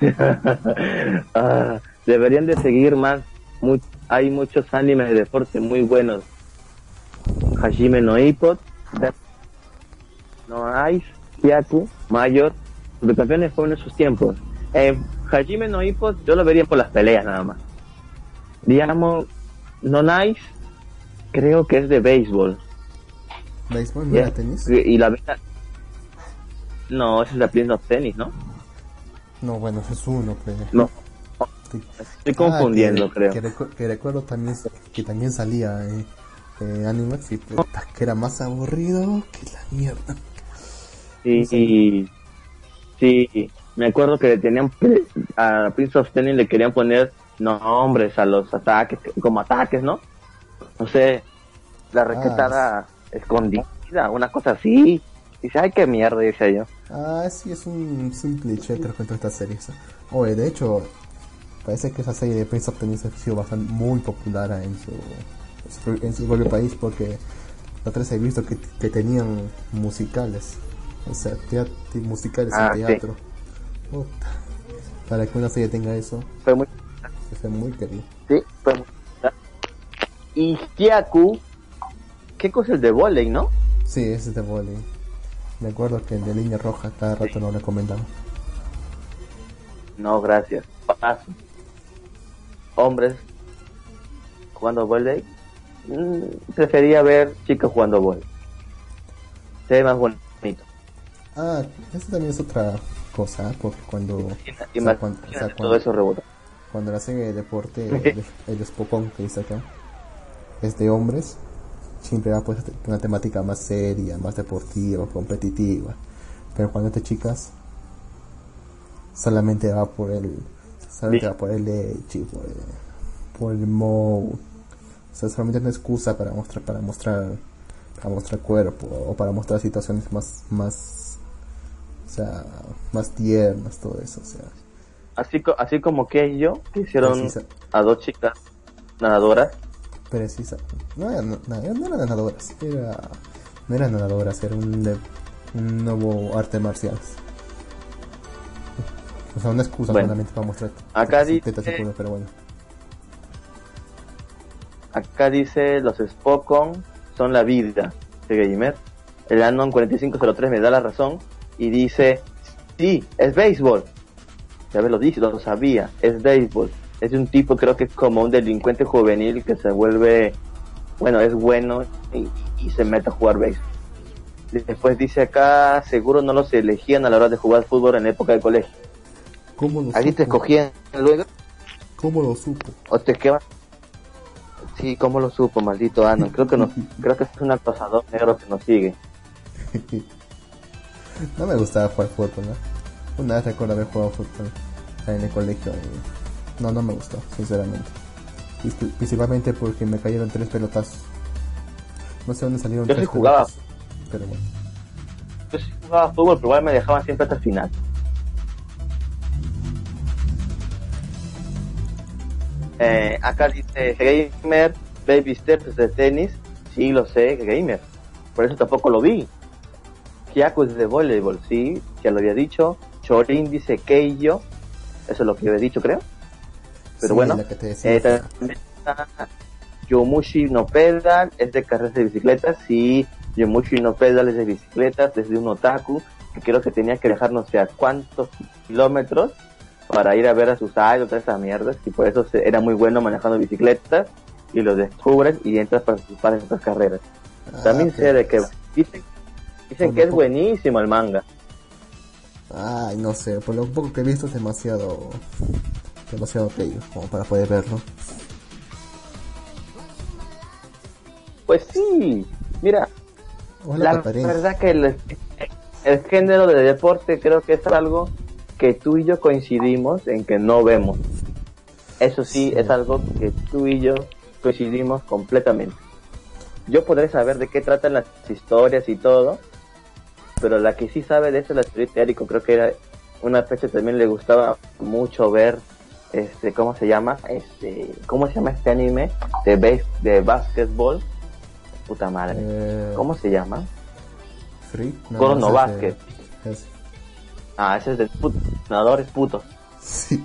Ah, deberían de seguir más. hay muchos animes de deporte muy buenos. Hajime no Ipod, no Ice, Yaku, Mayor, los campeones fueron en sus tiempos. Eh, Hajime no Ipod yo lo vería por las peleas nada más. Digamos, no Nice, creo que es de béisbol. ¿Béisbol no tenis? Y la No, ese es la Prince of Tennis, ¿no? No, bueno, es uno, creo. No. Estoy confundiendo, ah, creo. Que, recuerdo también que también salía eh, eh, Animax y que era más aburrido que la mierda. Sí, sí, me acuerdo que tenían a Prince of Tennis le querían poner nombres a los ataques, como ataques, ¿no? No sé, la requetada ah, escondida, una cosa así. Dice, ay, qué mierda, dice yo. Ah, sí, es un, es un cliché, creo que en esta serie. Oye, de hecho, parece que esa serie de Prince of Tennis ha sido bastante muy popular en su, en su propio país porque vez he visto que, que tenían musicales, o sea, musicales en ah, teatro. Para que una serie tenga eso, fue muy, fue muy querido. Sí, fue muy. Y Kiaku, ¿qué cosa es de volei, no? Sí, ese es de volei. Me acuerdo que el de línea roja cada rato lo recomendaba. No, gracias. Paso. Hombres jugando volei. Mm, prefería ver chicos jugando volei. Se ve más bonito. Ah, eso también es otra cosa, porque cuando... cuando, todo eso rebota. Cuando serie de deporte, el, el que dice acá, es de hombres, siempre va pues una temática más seria, más deportiva, competitiva. Pero cuando te chicas, solamente va por el, solamente va por el leche, por el, por el mo, o sea, solamente una excusa para mostrar, para mostrar, para mostrar cuerpo o para mostrar situaciones más, más, o sea, más tiernas, todo eso, o sea. Así, así como que yo, que hicieron a dos chicas nadadoras precisa. No, era, no, no, eran nadadoras, era, no eran nadadoras, era un, un nuevo arte marcial. O sea, una excusa solamente para mostrar. Acá dice. pero bueno. Acá dice: Los Spokon son la vida de Gamer. El Anon 4503 me da la razón y dice: Sí, es béisbol. Ya me lo dice, lo sabía, es béisbol es un tipo, creo que es como un delincuente juvenil que se vuelve, bueno, es bueno y, se mete a jugar béisbol. Después dice acá, seguro no los elegían a la hora de jugar fútbol en época de colegio. ¿Cómo lo Ahí te escogían luego. ¿Cómo lo supo? ¿O te quedas? Sí, ¿cómo lo supo, maldito Ano? Creo que no, creo que es un acosador negro que nos sigue. no me gustaba jugar fútbol, ¿no? Una vez recuerdo haber jugado fútbol en el colegio. No, no me gustó, sinceramente. Principalmente porque me cayeron tres pelotazos. No sé dónde salieron Yo tres sí jugaba. pero bueno. Yo sí jugaba fútbol, pero igual me dejaban siempre hasta el final. Eh, acá dice Gamer, Baby Steps de tenis. Sí, lo sé, Gamer. Por eso tampoco lo vi. Kiaku es de voleibol, sí, ya lo había dicho. Chorin dice Keiyo. Eso es lo que yo he dicho, creo. Pero Sí, bueno. la que te decía. Eh, también está Yomushi no Pedal, es de carreras de bicicletas. Sí, Yomushi no Pedal es de bicicletas, desde un otaku que creo que tenía que dejar no sé a cuántos kilómetros para ir a ver a sus idols, todas esas mierdas. Y por eso se- era muy bueno manejando bicicletas. Y lo descubres y entras para participar en estas carreras. Ah, También sé de que dicen, dicen que es buenísimo el manga. Ay, no sé, por lo poco que he visto es demasiado. demasiado bello como para poder verlo. Pues sí, mira, Ojalá la verdad que el, el género de deporte creo que es algo que tú y yo coincidimos en que no vemos. Eso sí, es algo que tú y yo coincidimos completamente. Yo podré saber de qué tratan las historias y todo, pero la que sí sabe de eso es la señorita. Creo que era una fecha también le gustaba mucho ver, este, ¿cómo se llama? Este, ¿cómo se llama este anime de base, de básquetbol? Puta madre. Eh, ¿Cómo se llama? Free? No, Corno Basket. Ah, ese es de put- nadadores putos. Sí.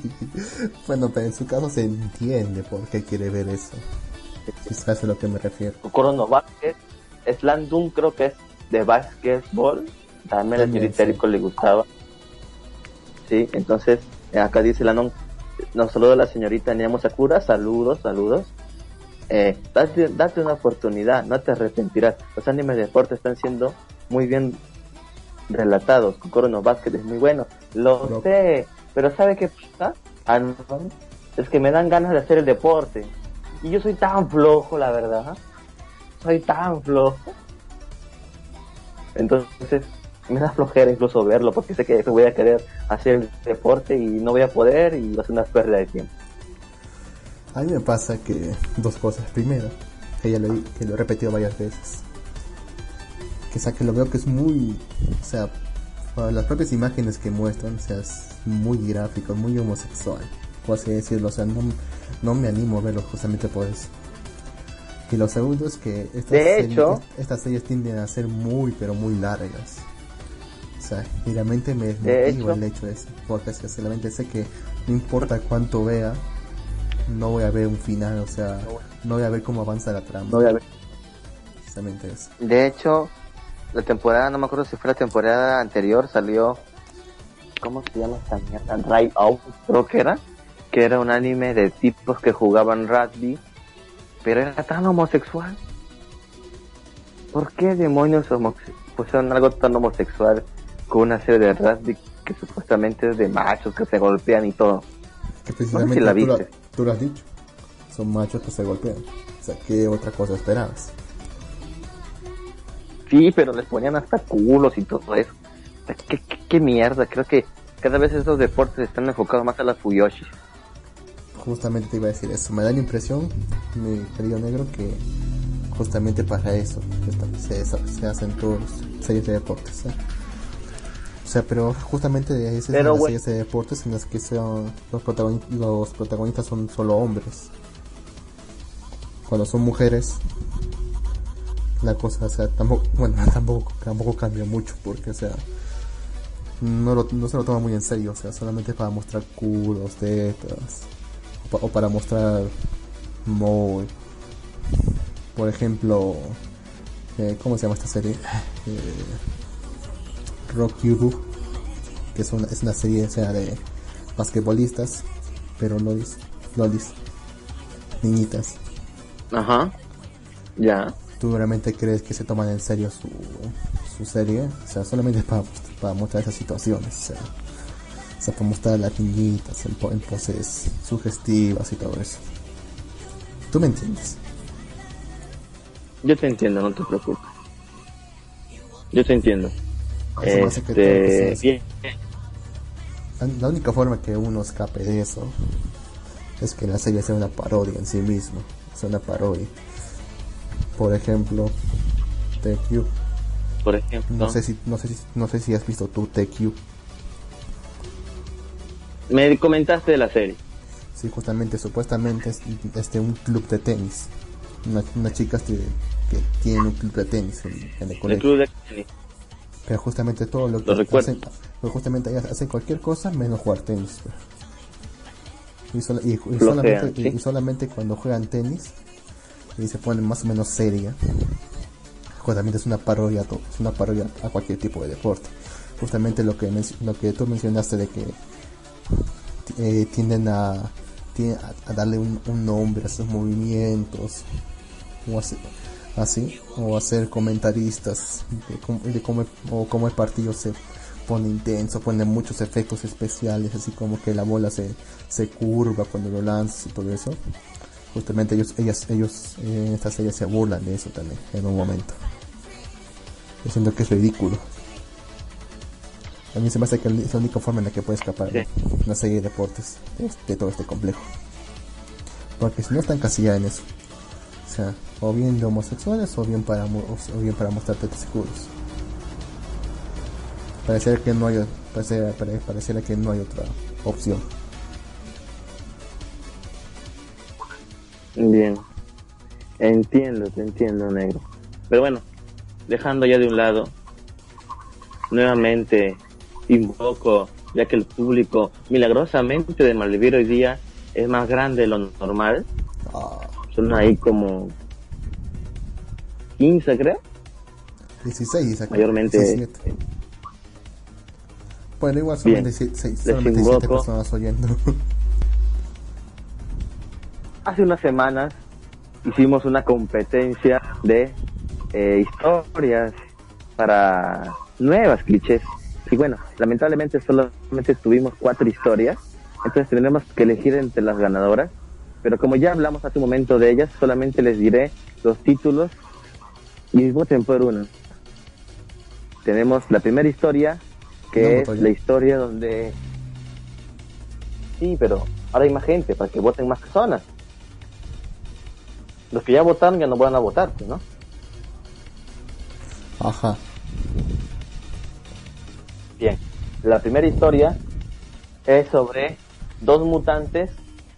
Bueno, pero en su caso se entiende por qué quiere ver eso. Sabes a lo que me refiero. Corno Basket. Slam creo que es de básquetbol. También al sí. Eriko le gustaba. Sí, entonces acá dice la non. Nos saluda la señorita Niamo Sakura. Saludos, saludos. Eh, date, date una oportunidad, no te arrepentirás. Los animes de deporte están siendo muy bien relatados. Corno Basket es muy bueno. Lo sé, pero ¿sabe qué pasa? Ah, es que me dan ganas de hacer el deporte. Y yo soy tan flojo, la verdad. Soy tan flojo. Entonces, me da flojera incluso verlo porque sé que voy a querer hacer el deporte y no voy a poder y va a ser una pérdida de tiempo. A mí me pasa que dos cosas. Primero, que ya lo, que lo he repetido varias veces. Que, o sea, que lo veo que es muy... O sea, las propias imágenes que muestran, o sea, es muy gráfico, muy homosexual. Por así decirlo. O sea, no, no me animo a verlo justamente por eso. Y lo segundo es que estas, De series, hecho- estas series tienden a ser muy, pero muy largas. O sea, y realmente me De desmotiva hecho- el hecho ese. Porque sinceramente sé que no importa cuánto vea, no voy a ver un final, o sea, no voy a ver cómo avanza la trama. No voy a ver. Precisamente eso. De hecho, la temporada, no me acuerdo si fue la temporada anterior, salió. ¿Cómo se llama esta mierda? Right Out, creo que era. Que era un anime de tipos que jugaban rugby, pero era tan homosexual. ¿Por qué demonios pusieron algo tan homosexual con una serie de rugby que supuestamente es de machos que se golpean y todo? Que precisamente la tú, lo, viste. tú lo has dicho. Son machos que se golpean. O sea, ¿qué otra cosa esperabas? Sí, pero les ponían hasta culos y todo eso. ¿Qué, qué, qué mierda? Creo que cada vez estos deportes están enfocados más a las fuyoshis. Justamente te iba a decir eso. Me da la impresión, mi querido negro, que justamente para eso se, se hacen todos series de deportes. ¿eh? O sea, pero justamente de esas Pero bueno. series de deportes en las que son los, protagoni- los protagonistas son solo hombres. Cuando son mujeres, la cosa, o sea, tampoco, bueno, tampoco, tampoco cambia mucho porque, o sea, no, lo- no se lo toma muy en serio, o sea, solamente para mostrar culos, tetas, o, pa- o para mostrar muy, por ejemplo, eh, ¿cómo se llama esta serie? Eh, Rock que es una, es una serie o sea, de basquetbolistas, pero lolis, lolis, niñitas. Ajá. Ya. ¿Tú realmente crees que se toman en serio su, su serie? O sea, solamente para, para mostrar esas situaciones. O sea, o sea, para mostrar las niñitas en, po- en poses sugestivas y todo eso. ¿Tú me entiendes? Yo te entiendo, no te preocupes. Yo te entiendo. Sea Este, bien. La, única forma que uno escape de eso es que la serie sea una parodia en sí misma. Sea una parodia. Por ejemplo, TQ. por ejemplo, No sé si, no sé si, no sé si has visto tú TQ. me comentaste de la serie. Sí, justamente, supuestamente es este, un club de tenis. Una, una chica este, que tiene un club de tenis en, en el colegio. club de tenis. Pero justamente todo lo que Lo hacen, justamente ellas hacen cualquier cosa menos jugar tenis. pues. Y, solamente, y solamente cuando juegan tenis y se ponen más o menos seria. Justamente es una parodia a todo, es una parodia a cualquier tipo de deporte. Justamente lo que lo que tú mencionaste de que eh, tienden a, a, darle un, nombre a sus movimientos o así, así o hacer comentaristas de cómo, de cómo- o cómo el partido se pone intenso, pone muchos efectos especiales, así como que la bola se, se curva cuando lo lanzas y todo eso. Justamente ellos, ellas, ellos eh, en esta serie se burlan de eso también en un momento. Yo siento que es ridículo. A mí se me hace que es la única forma en la que puede escapar de una serie de deportes de, de todo este complejo. Porque si no están casillados en eso. O sea, o bien de homosexuales o bien para, o bien para mostrar tetas seguros. Pareciera que no hay, pareciera, pare- pareciera que no hay otra opción. Bien. Entiendo, te entiendo, negro. Pero bueno, dejando ya de un lado, nuevamente invoco, ya que el público milagrosamente de Malvivir hoy día es más grande de lo normal. Ah, Son ahí como 15, creo. 16, acá, Mayormente. 17. Bueno, igual solamente, Bien. si- si- Les solamente 7 invoco. personas oyendo. Hace unas semanas hicimos una competencia de eh, historias para nuevas clichés. Y bueno, lamentablemente solamente tuvimos cuatro historias, entonces tenemos que elegir entre las ganadoras. Pero como ya hablamos hace un momento de ellas, solamente les diré los títulos y voten por una. Tenemos la primera historia, que No, es yo. la historia donde... Sí, pero ahora hay más gente para que voten más personas. Los que ya votaron ya no van a votar, pues, ¿no? Ajá. Bien. La primera historia es sobre dos mutantes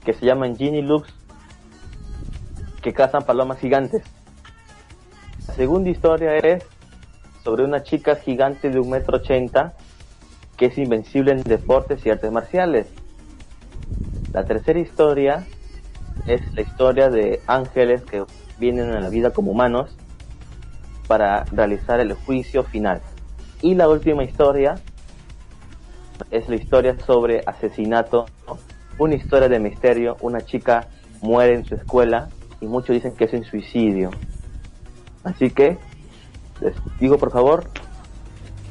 que se llaman Ginny Lux que cazan palomas gigantes. La segunda historia es sobre una chica gigante de un metro ochenta que es invencible en deportes y artes marciales. La tercera historia es la historia de ángeles que vienen a la vida como humanos para realizar el juicio final. Y la última historia es la historia sobre asesinato, una historia de misterio, una chica muere en su escuela y muchos dicen que es un suicidio. Así que les digo por favor,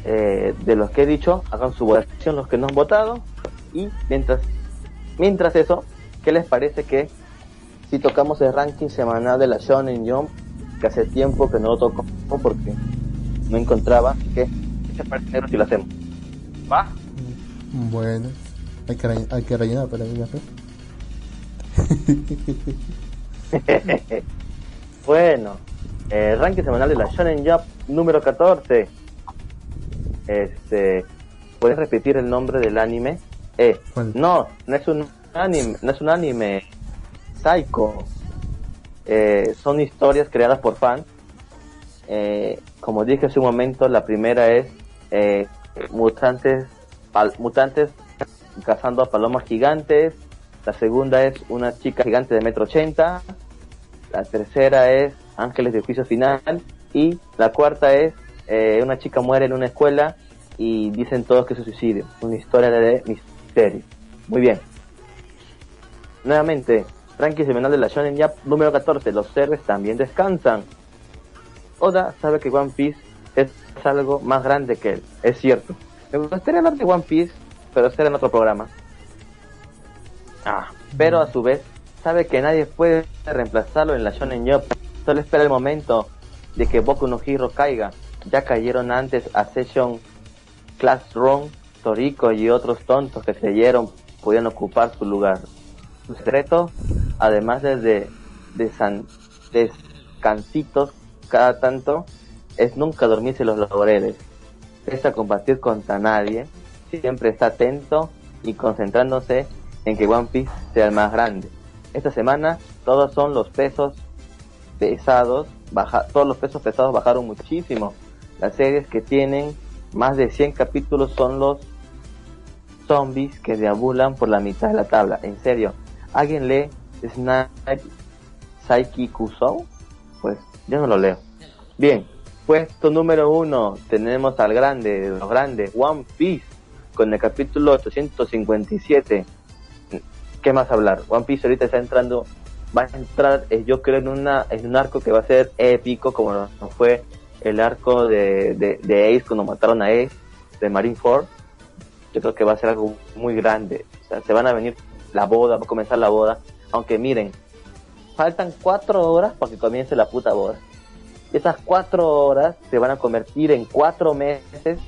eh, de los que he dicho, hagan su votación los que no han votado y mientras, mientras eso, ¿qué les parece que si tocamos el ranking semanal de la Shonen Jump, que hace tiempo que no lo toco porque no encontraba, que ¿qué te parece si lo hacemos? ¿Va? Bueno, hay que, rell- hay que rellenar para ver. Bueno, el ranking semanal de la Shonen Jump número 14. Este, ¿puedes repetir el nombre del anime? Eh, ¿Cuál? no, no es un anime, no es un anime. Psycho. Eh, son historias creadas por fans. Eh, como dije hace un momento, la primera es eh, mutantes, mutantes cazando a palomas gigantes. La segunda es una chica gigante de metro ochenta. La tercera es Ángeles de Juicio Final. Y la cuarta es una chica muere en una escuela y dicen todos que es suicidio. Una historia de misterio. Muy bien. Nuevamente, ranking semanal de la Shonen Jump número 14. Los héroes también descansan. Oda sabe que One Piece es algo más grande que él. Es cierto. Me gustaría hablar de One Piece, pero será en otro programa. Ah, pero a su vez sabe que nadie puede reemplazarlo en la Shonen Jump. Solo espera el momento de que Boku no Hero caiga. Ya cayeron antes a Session, Classroom, Toriko y otros tontos que creyeron podían ocupar su lugar. Su secreto, además de, de, san- descansitos cada tanto, es nunca dormirse los laureles. Pese a combatir contra nadie, siempre está atento y concentrándose en que One Piece sea el más grande. Esta semana todos son los pesos pesados, baja, todos los pesos pesados bajaron muchísimo. Las series que tienen más de 100 capítulos son los zombies que deambulan por la mitad de la tabla. En serio, ¿alguien lee Snipe Saiki Kusou? Pues yo no lo leo. Bien, puesto número uno tenemos al grande, de los grandes, One Piece, con el capítulo 857. ¿Qué más hablar? One Piece ahorita está entrando, va a entrar, eh, yo creo, en, una, en un arco que va a ser épico, como fue el arco de, de, de Ace cuando mataron a Ace, de Marineford. Yo creo que va a ser algo muy grande. O sea, se van a venir la boda, va a comenzar la boda. Aunque miren, faltan cuatro horas para que comience la puta boda. Esas cuatro horas se van a convertir en cuatro meses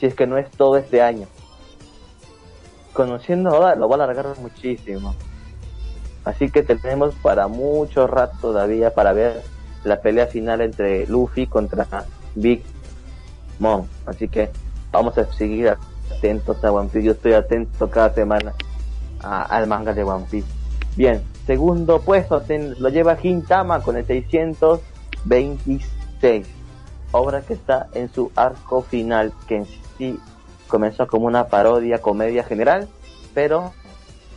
si es que no es todo este año. Conociendo ahora lo va a alargar muchísimo. Así que tenemos para mucho rato todavía para ver la pelea final entre Luffy contra Big Mom. Así que vamos a seguir atentos a One Piece. Yo estoy atento cada semana al manga de One Piece. Bien, segundo puesto lo lleva Hintama con el 626. Obra que está en su arco final, que en sí comenzó como una parodia, comedia general, pero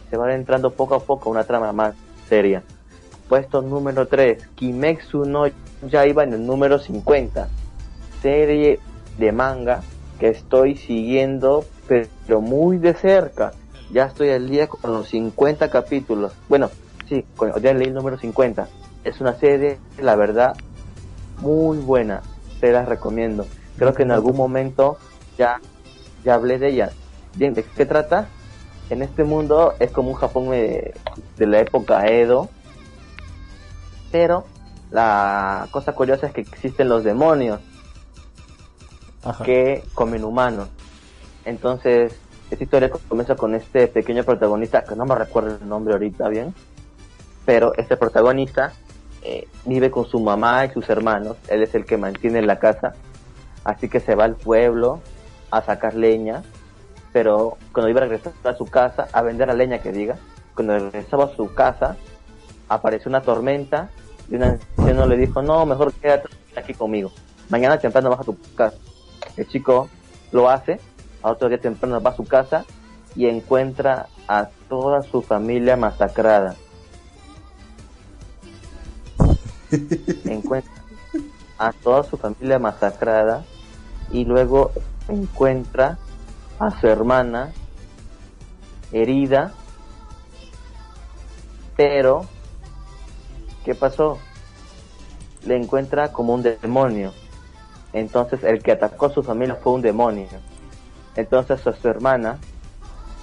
se va entrando poco a poco una trama más seria. Puesto número 3, Kimetsu no ya iba en el número 50. Serie de manga que estoy siguiendo, pero muy de cerca. Ya estoy al día con los 50 capítulos. Bueno, sí, ya leí el número 50. Es una serie, la verdad, muy buena. Te la recomiendo. Creo que en algún momento ya, ya hablé de ella. Bien, ¿de qué trata? En este mundo es como un Japón de, de la época Edo, pero la cosa curiosa es que existen los demonios que comen humanos. Entonces, esta historia comienza con este pequeño protagonista, que no me recuerdo el nombre ahorita bien, pero este protagonista eh, vive con su mamá y sus hermanos, él es el que mantiene la casa, así que se va al pueblo a sacar leña, pero cuando iba a regresar a su casa, a vender la leña que diga, cuando regresaba a su casa, apareció una tormenta y un anciano le dijo, no, mejor quédate aquí conmigo. Mañana temprano baja a tu casa. El chico lo hace, a otro día temprano va a su casa y encuentra a toda su familia masacrada. Encuentra a toda su familia masacrada y luego encuentra a su hermana herida, pero ¿qué pasó? Le encuentra como un demonio. Entonces el que atacó a su familia fue un demonio. Entonces a su hermana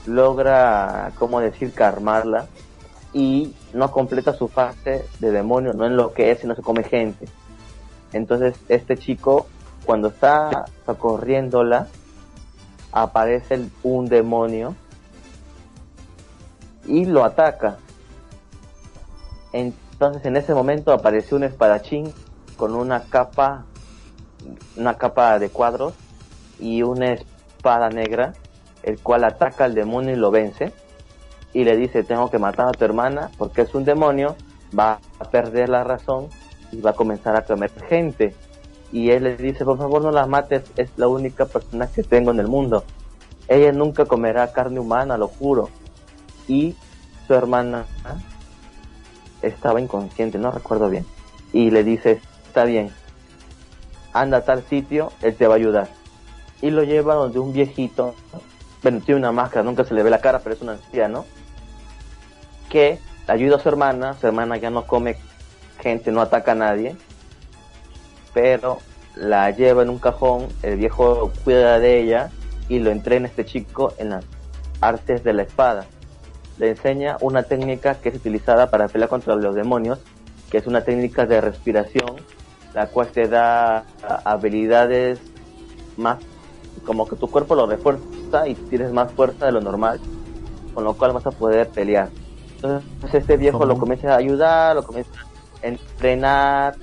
logra, ¿cómo decir?, calmarla y no completa su fase de demonio, no en lo que es, sino se come gente. Entonces este chico, cuando está socorriéndola, aparece un demonio y lo ataca. Entonces en ese momento apareció un espadachín con una capa, una capa de cuadros y una espada negra, el cual ataca al demonio y lo vence. Y le dice, tengo que matar a tu hermana porque es un demonio, va a perder la razón y va a comenzar a comer gente. Y él le dice, por favor no la mates, es la única persona que tengo en el mundo. Ella nunca comerá carne humana, lo juro. Y su hermana estaba inconsciente, no recuerdo bien. Y le dice, está bien, anda a tal sitio, él te va a ayudar. Y lo lleva donde un viejito, bueno, tiene una máscara, nunca se le ve la cara, pero es un anciano, que ayuda a su hermana, su hermana ya no come gente, no ataca a nadie, pero la lleva en un cajón, el viejo cuida de ella y lo entrena este chico en las artes de la espada le enseña una técnica que es utilizada para pelear contra los demonios, que es una técnica de respiración, la cual te da habilidades más, como que tu cuerpo lo refuerza y tienes más fuerza de lo normal, con lo cual vas a poder pelear. Entonces este viejo lo comienza a ayudar, lo comienza a entrenar,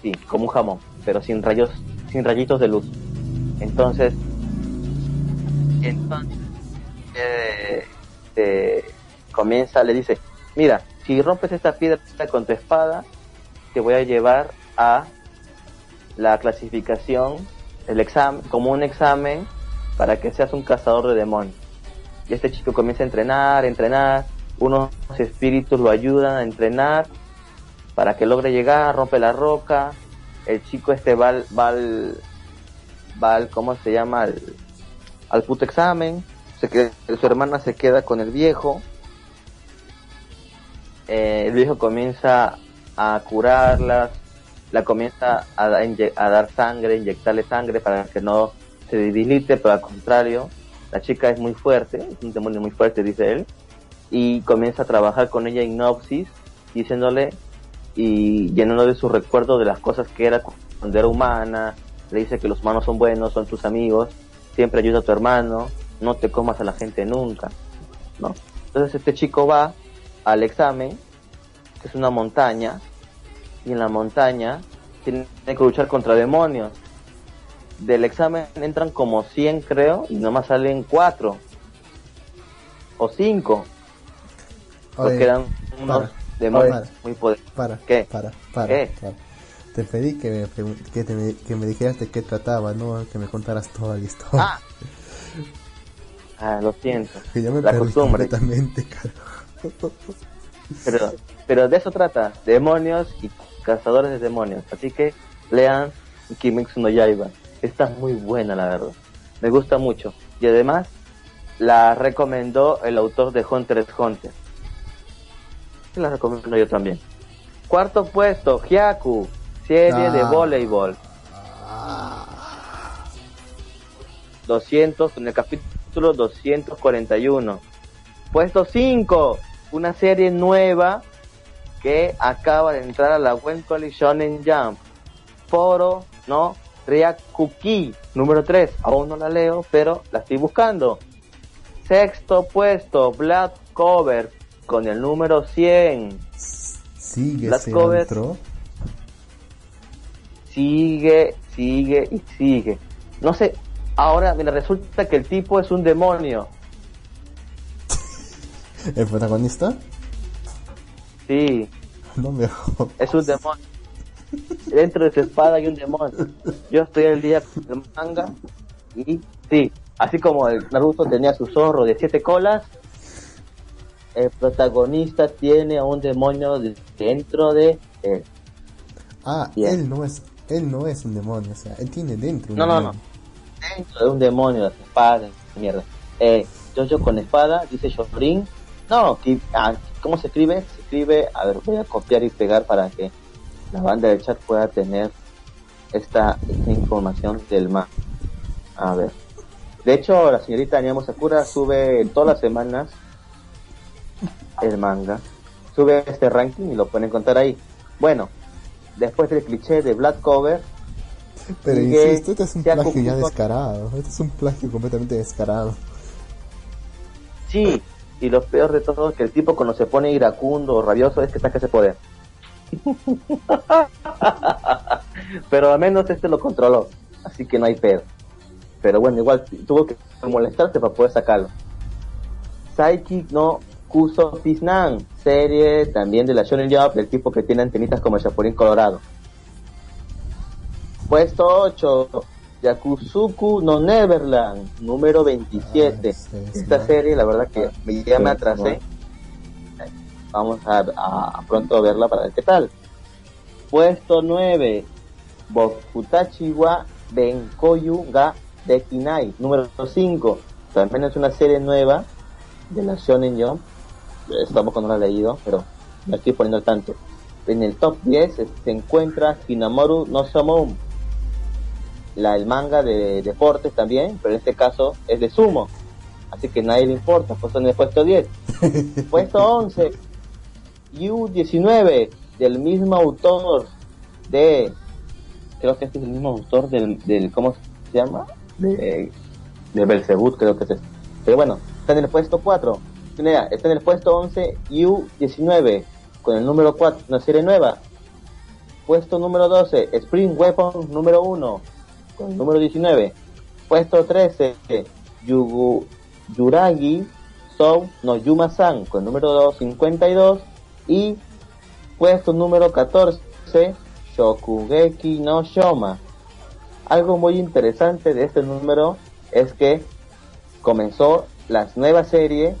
sí, como un jamón, pero sin rayos, sin rayitos de luz. Entonces, entonces, eh, comienza, le dice, mira, si rompes esta piedra con tu espada, te voy a llevar a la clasificación, el examen, como un examen para que seas un cazador de demonios. Y este chico comienza a entrenar, entrenar, unos espíritus lo ayudan a entrenar para que logre llegar, rompe la roca, el chico este va al, va al, va al ¿cómo se llama? Al, al puto examen, se queda, su hermana se queda con el viejo, eh, el viejo comienza a curarlas, la comienza a, a, dar sangre, inyectarle sangre para que no se debilite, pero al contrario, la chica es muy fuerte, es un demonio muy fuerte, dice él, y comienza a trabajar con ella hipnosis, diciéndole y llenándole de su recuerdo de las cosas que era cuando era humana, le dice que los humanos son buenos, son tus amigos, siempre ayuda a tu hermano, no te comas a la gente nunca, ¿no? Entonces este chico va al examen, que es una montaña, y en la montaña tiene que luchar contra demonios. Del examen entran como 100 creo, y nomás salen 4 o 5. Porque eran unos demonios muy poderosos. Para, ¿Qué? Para, para, ¿Qué? para. Te pedí que me, que, te, que me dijeras de qué trataba, no que me contaras toda la historia. Ah, ah lo siento. Que ya me la costumbre. completamente, Pero, pero de eso trata, demonios y cazadores de demonios. Así que lean Kimetsu no Yaiba. Está muy buena, la verdad. Me gusta mucho. Y además, la recomendó el autor de Hunter x Hunter. Y la recomiendo yo también. Cuarto puesto, Hyaku serie de ah. voleibol. 200, en el capítulo 241. Puesto 5, una serie nueva que acaba de entrar a la Web Shonen Jump. Foro, ¿no? Ryakuki, número 3. Aún no la leo, pero la estoy buscando. Sexto puesto, Black Cover, con el número 100. Sigue sigue, sigue y sigue. No sé, ahora me resulta que el tipo es un demonio. ¿El protagonista? Sí. No me Es un demonio. Dentro de su espada hay un demonio. Yo estoy el día con el manga y sí, así como el Naruto tenía su zorro de siete colas, el protagonista tiene a un demonio dentro de él. Ah, él no es él no es un demonio, o sea, él tiene dentro un no, demonio. No, no, Dentro de un demonio, las espadas, mierda. Eh, yo con espada, dice Shorin. No, ah, ¿cómo se escribe? Se escribe, a ver, voy a copiar y pegar para que la banda del chat pueda tener esta, información del manga. A ver. De hecho, la señorita Anyamo Sakura sube todas las semanas el manga. Sube este ranking y lo pueden encontrar ahí. Bueno, después del cliché de Black Cover. Pero insisto, este es un plagio ya descarado. Este es un plagio completamente descarado. Sí, y lo peor de todo es que el tipo cuando se pone iracundo o rabioso es que saca ese poder. Pero al menos este lo controló, así que no hay pedo. Pero bueno, igual tuvo que molestarse para poder sacarlo. Psychic no Kuso Pisnan, serie también de la Shonen Jump del tipo que tiene antenitas como el Chapulín Colorado. Puesto 8, Yakuzuku no Neverland, número 27. Ah, Esta serie, la verdad que me, ya me atrasé. Vamos a, pronto verla para ver qué tal. Puesto 9, Bokutachi wa Benkoyu ga Dekinai, número 5. También es una serie nueva de la Shonen Jump estamos cuando lo he leído, pero me estoy poniendo al tanto. En el top 10 se encuentra Hinamoru no Samon, la, el manga de deportes también, pero en este caso es de sumo, así que nadie le importa, pues en el puesto 10. puesto 11, U19, del mismo autor de, creo que este es el mismo autor del, del ¿cómo se llama? De, de Belzebut, creo que es. Este. Pero bueno, está en el puesto 4 está en el puesto 11 U19 con el número 4, una serie nueva. Puesto número 12, Spring Weapon número 1 con el número 19. Puesto 13, Yugu, Yuragi Sou no Yuma-san con el número 52 y puesto número 14 Shokugeki no Shoma. Algo muy interesante de este número es que comenzó la nueva serie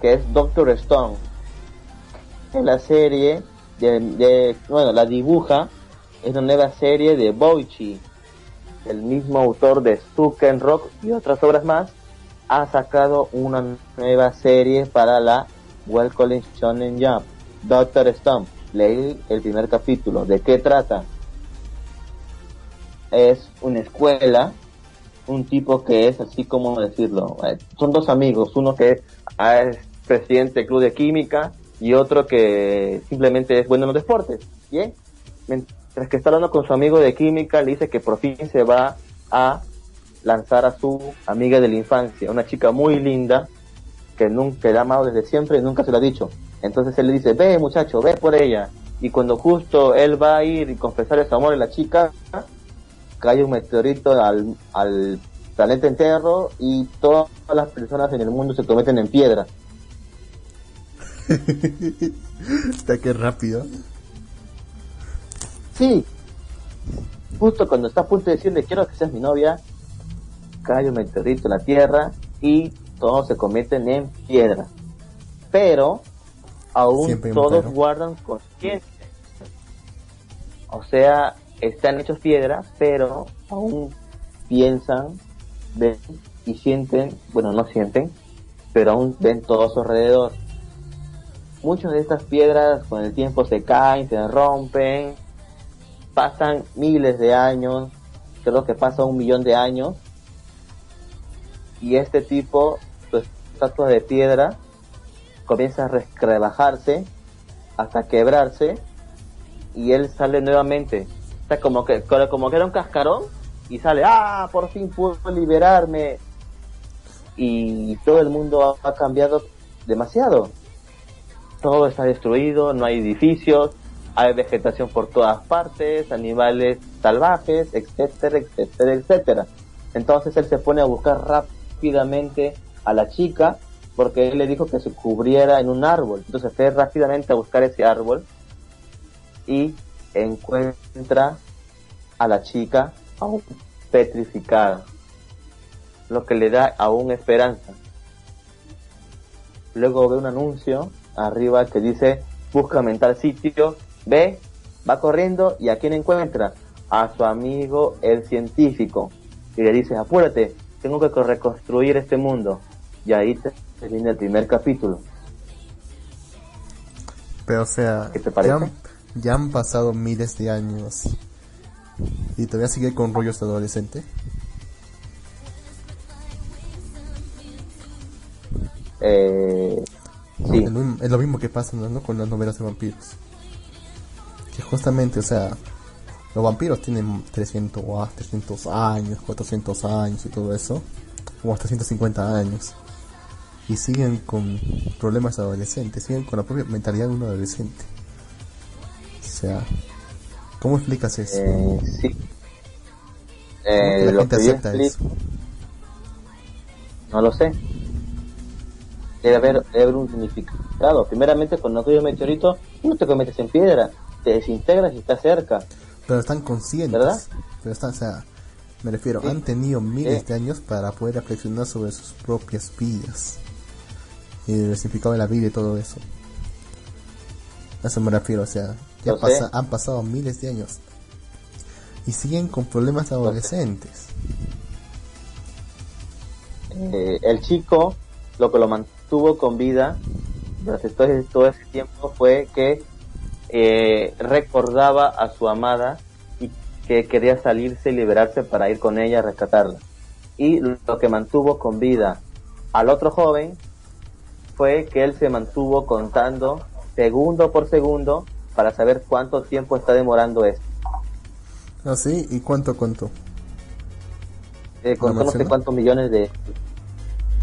que es Doctor Stone. En la serie de, bueno, la dibuja es una nueva serie de Boichi, el mismo autor de Stuken Rock y otras obras más, ha sacado una nueva serie para la Welcome Shonen Jump, Doctor Stone. Leí el primer capítulo. ¿De qué trata? Es una escuela, un tipo que es así como decirlo. Eh, son dos amigos, uno que es presidente del club de química y otro que simplemente es bueno en los deportes. Mientras que está hablando con su amigo de química, le dice que por fin se va a lanzar a su amiga de la infancia, una chica muy linda que nunca le ha amado desde siempre y nunca se lo ha dicho. Entonces él le dice, ve muchacho, ve por ella. Y cuando justo él va a ir y confesar su amor a la chica, cae un meteorito al, al planeta entero y todas las personas en el mundo se convierten en piedra. Está que rápido. Sí. Justo cuando está a punto de decirle quiero que seas mi novia, cae un meteorito en la Tierra y todos se convierten en piedra. Pero aún todos guardan conciencia. O sea, están hechos piedra, pero aún piensan, ven y sienten, bueno, no sienten, pero aún ven todo a su alrededor muchas de estas piedras con el tiempo se caen, se rompen, pasan miles de años, creo que pasa un millón de años, y este tipo, su estatua de piedra, comienza a rebajarse hasta quebrarse y él sale nuevamente. está como que, como que era un cascarón y sale, ah, por fin puedo liberarme. Y todo el mundo ha cambiado demasiado todo está destruido, no hay edificios, hay vegetación por todas partes, animales salvajes, etcétera, etcétera, etcétera. Entonces él se pone a buscar rápidamente a la chica porque él le dijo que se cubriera en un árbol. Entonces fue rápidamente a buscar ese árbol y encuentra a la chica petrificada, lo que le da aún esperanza. Luego ve un anuncio arriba que dice búscame en tal sitio, ve, va corriendo y a quién encuentra? A su amigo el científico. Y le dice, apúrate, tengo que reconstruir este mundo. Y ahí termina el primer capítulo. Pero o sea, Ya, han, pasado miles de años y todavía sigue con rollos de adolescente. Eh, es, lo mismo, que pasa con las novelas de vampiros. Que justamente, o sea, los vampiros tienen 300, 300 años, 400 años y todo eso, o hasta 150 años. Y siguen con problemas adolescentes, siguen con la propia mentalidad de un adolescente. O sea, ¿cómo explicas eso? Eh, sí. Eh, la gente acepta eso? No lo sé debe haber, debe haber un significado. Primeramente, cuando cae un meteorito, no te cometes en piedra, te desintegras y estás cerca. Pero están conscientes. ¿Verdad? Pero están, o sea, me refiero, han tenido miles de años para poder reflexionar sobre sus propias vidas. Y el significado de la vida y todo eso. A eso me refiero, o sea, ya pasa, han pasado miles de años. Y siguen con problemas adolescentes. Eh, el chico, lo que lo mantiene tuvo con vida durante todo ese, tiempo fue que eh, recordaba a su amada y que quería salirse y liberarse para ir con ella a rescatarla. Y lo que mantuvo con vida al otro joven fue que él se mantuvo contando segundo por segundo para saber cuánto tiempo está demorando esto. ¿Ah, sí? ¿Y cuánto contó? Eh, contó no sé cuántos millones de,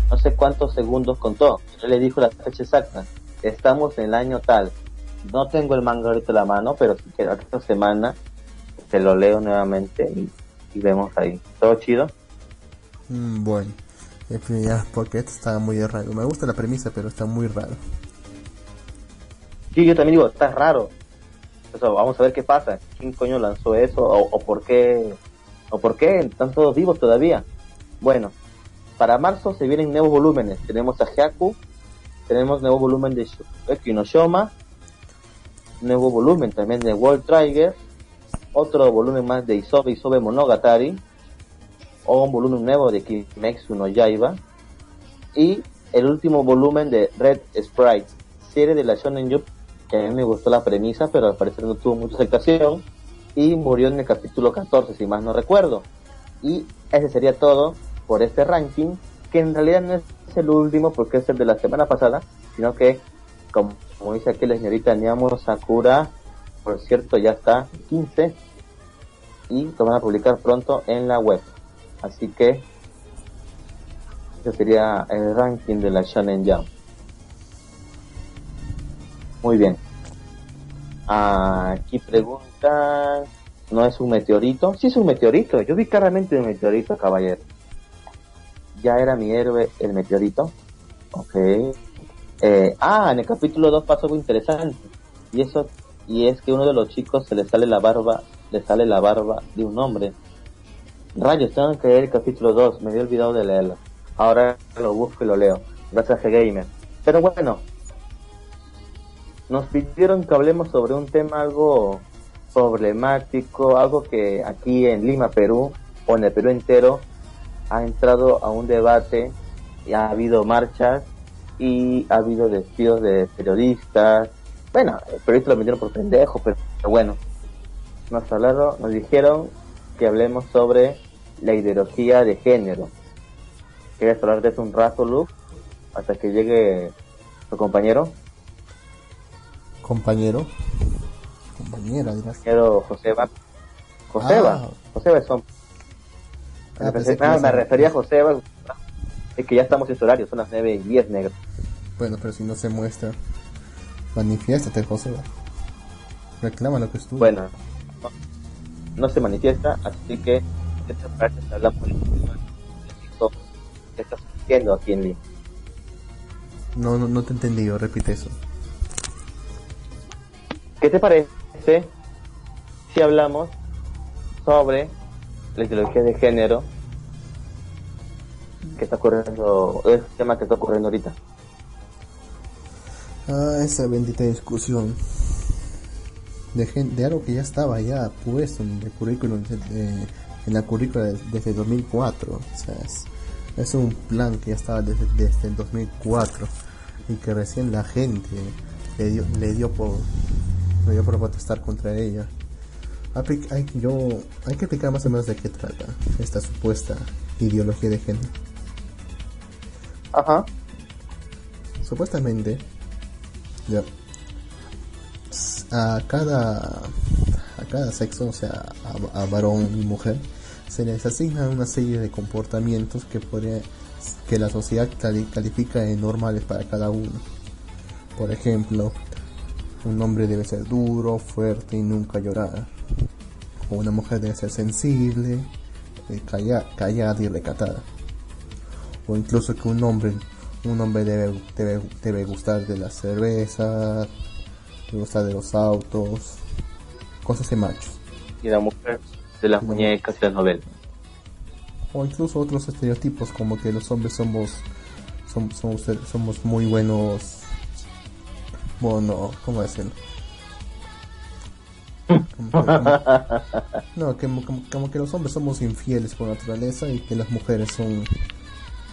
no sé cuántos segundos contó. Yo le dijo la fecha exacta. Estamos en el año tal. No tengo el manga ahorita en la mano, pero si queda esta semana te lo leo nuevamente y, vemos ahí. ¿Todo chido? Mm, bueno. porque esto está muy raro. Me gusta la premisa, pero está muy raro. Sí, yo también digo, está raro. vamos a ver qué pasa. ¿Quién coño lanzó eso? ¿O, por qué? ¿O por qué? Están todos vivos todavía. Bueno, para marzo se vienen nuevos volúmenes. Tenemos a Hyaku, tenemos nuevo volumen de Shokeki no Shoma, nuevo volumen también de World Trigger, otro volumen más de Isobe Isobe Monogatari, o un volumen nuevo de Kimetsu no Yaiba, y el último volumen de Red Sprite, serie de la Shonen Jump, que a mí me gustó la premisa, pero al parecer no tuvo mucha aceptación, y murió en el capítulo 14, si más no recuerdo. Y ese sería todo por este ranking, que en realidad no es el último porque es el de la semana pasada, sino que, como, dice aquí la señorita Niamo Sakura, por cierto, ya está 15 y lo van a publicar pronto en la web. Así que ese sería el ranking de la Shonen Jump. Muy bien. Aquí preguntan, ¿no es un meteorito? Sí es un meteorito. Yo vi claramente un meteorito, caballero. Ya era mi héroe el meteorito. Ok. Eh, ah, en el capítulo 2 pasó algo interesante. Y eso, y es que uno de los chicos se le sale la barba, le sale la barba de un hombre Rayos, tengo que leer el capítulo 2, me había olvidado de leerlo. Ahora lo busco y lo leo. Gracias Gamer. Pero bueno, nos pidieron que hablemos sobre un tema algo problemático, algo que aquí en Lima, Perú, o en el Perú entero, ha entrado a un debate y ha habido marchas y ha habido despidos de periodistas. Bueno, el periodista lo metieron por pendejo, pero, pero bueno, nos hablaron, nos dijeron que hablemos sobre la ideología de género. ¿Quieres hablar de eso un rato, Luke? Hasta que llegue tu compañero. Compañero. Compañera, dirás. Compañero Joseba. Joseba. Ah. Joseba es hombre. Ah, me, me refería a Joseba. Es que ya estamos en su horario, son las 9 y 10 negro. Bueno, pero si no se muestra, manifiéstate, Joseba. Reclama lo que estuvo. Bueno, no, no se manifiesta, así que esta parte se habla por ¿Qué estás haciendo aquí en Lima? No, no, no te entendí, repite eso. ¿Qué te parece si hablamos sobre la ideología de género que está ocurriendo, el tema que está ocurriendo ahorita? Ah, esa bendita discusión de, de algo que ya estaba ya puesto en el currículum de, en la currícula desde 2004. O sea, es, un plan que ya estaba desde, desde, el 2004 y que recién la gente le dio, le dio por le dio por protestar contra ella. Hay, yo, hay que explicar más o menos de qué trata esta supuesta ideología de género. Ajá. Supuestamente, ya, a cada a cada sexo, o sea, a varón y mujer, se les asigna una serie de comportamientos que, que la sociedad califica de normales para cada uno. Por ejemplo, un hombre debe ser duro, fuerte y nunca llorar. O una mujer debe ser sensible, eh, callada, y recatada. O incluso que un hombre, un hombre debe, debe, debe gustar de la cerveza, debe gustar de los autos, cosas de machos. Y la mujer de las muñecas y las novelas. O incluso otros estereotipos como que los hombres somos somos, somos, muy buenos bueno, ¿cómo decirlo? no, que, como, que los hombres somos infieles por naturaleza y que las mujeres son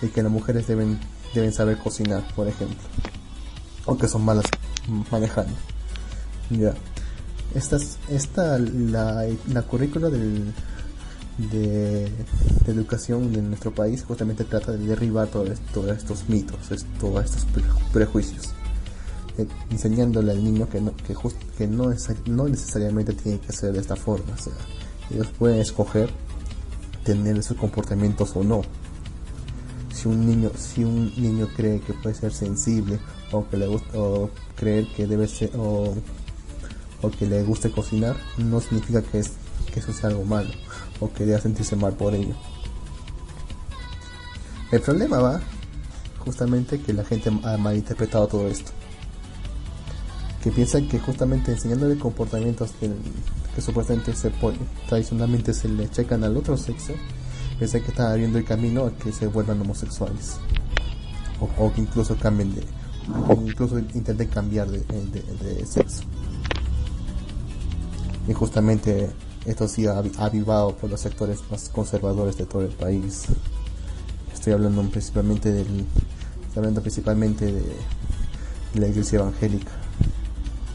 y que las mujeres deben deben saber cocinar, por ejemplo, o que son malas manejando. Ya. Esta, esta la, la currícula del, de, educación en nuestro país justamente trata de derribar todos estos mitos, todos estos prejuicios, enseñándole al niño que no, que, que no, es, no necesariamente tiene que ser de esta forma, ellos pueden escoger tener esos comportamientos o no. Si un niño, si un niño cree que puede ser sensible o que le gusta o creer que debe ser o o que le guste cocinar, no significa que, es, que eso sea algo malo o que deba sentirse mal por ello. El problema va justamente que la gente ha malinterpretado todo esto. Que piensan que justamente enseñándole comportamientos que, supuestamente se tradicionalmente se le checan al otro sexo, piensan que están abriendo el camino a que se vuelvan homosexuales. O, que incluso cambien de. Incluso intenten cambiar de, de sexo. Y justamente esto ha avivado por los sectores más conservadores de todo el país. Estoy hablando principalmente del, hablando principalmente de la iglesia evangélica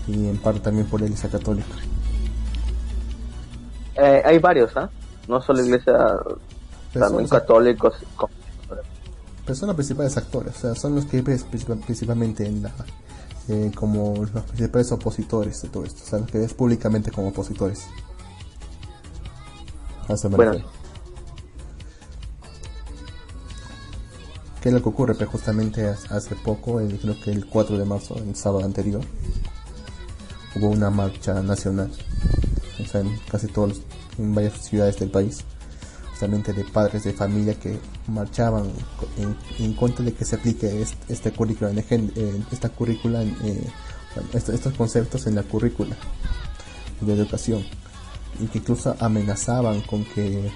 y en parte también por la iglesia católica. Eh, hay varios, ¿ah? No solo iglesia, también católicos. Pero son los principales actores, o sea, son los que ves principalmente en la, eh, como los principales opositores de todo esto, o sea, los que ves públicamente como opositores. bueno. ¿Qué es lo que ocurre? Pues justamente hace poco, el, creo que el 4 de marzo, el sábado anterior, hubo una marcha nacional, o sea, en casi todas, en varias ciudades del país, justamente de padres de familia que marchaban en, contra de que se aplique este, este currícula, en, esta currícula, eh, estos conceptos en la currícula de educación, y que incluso amenazaban con que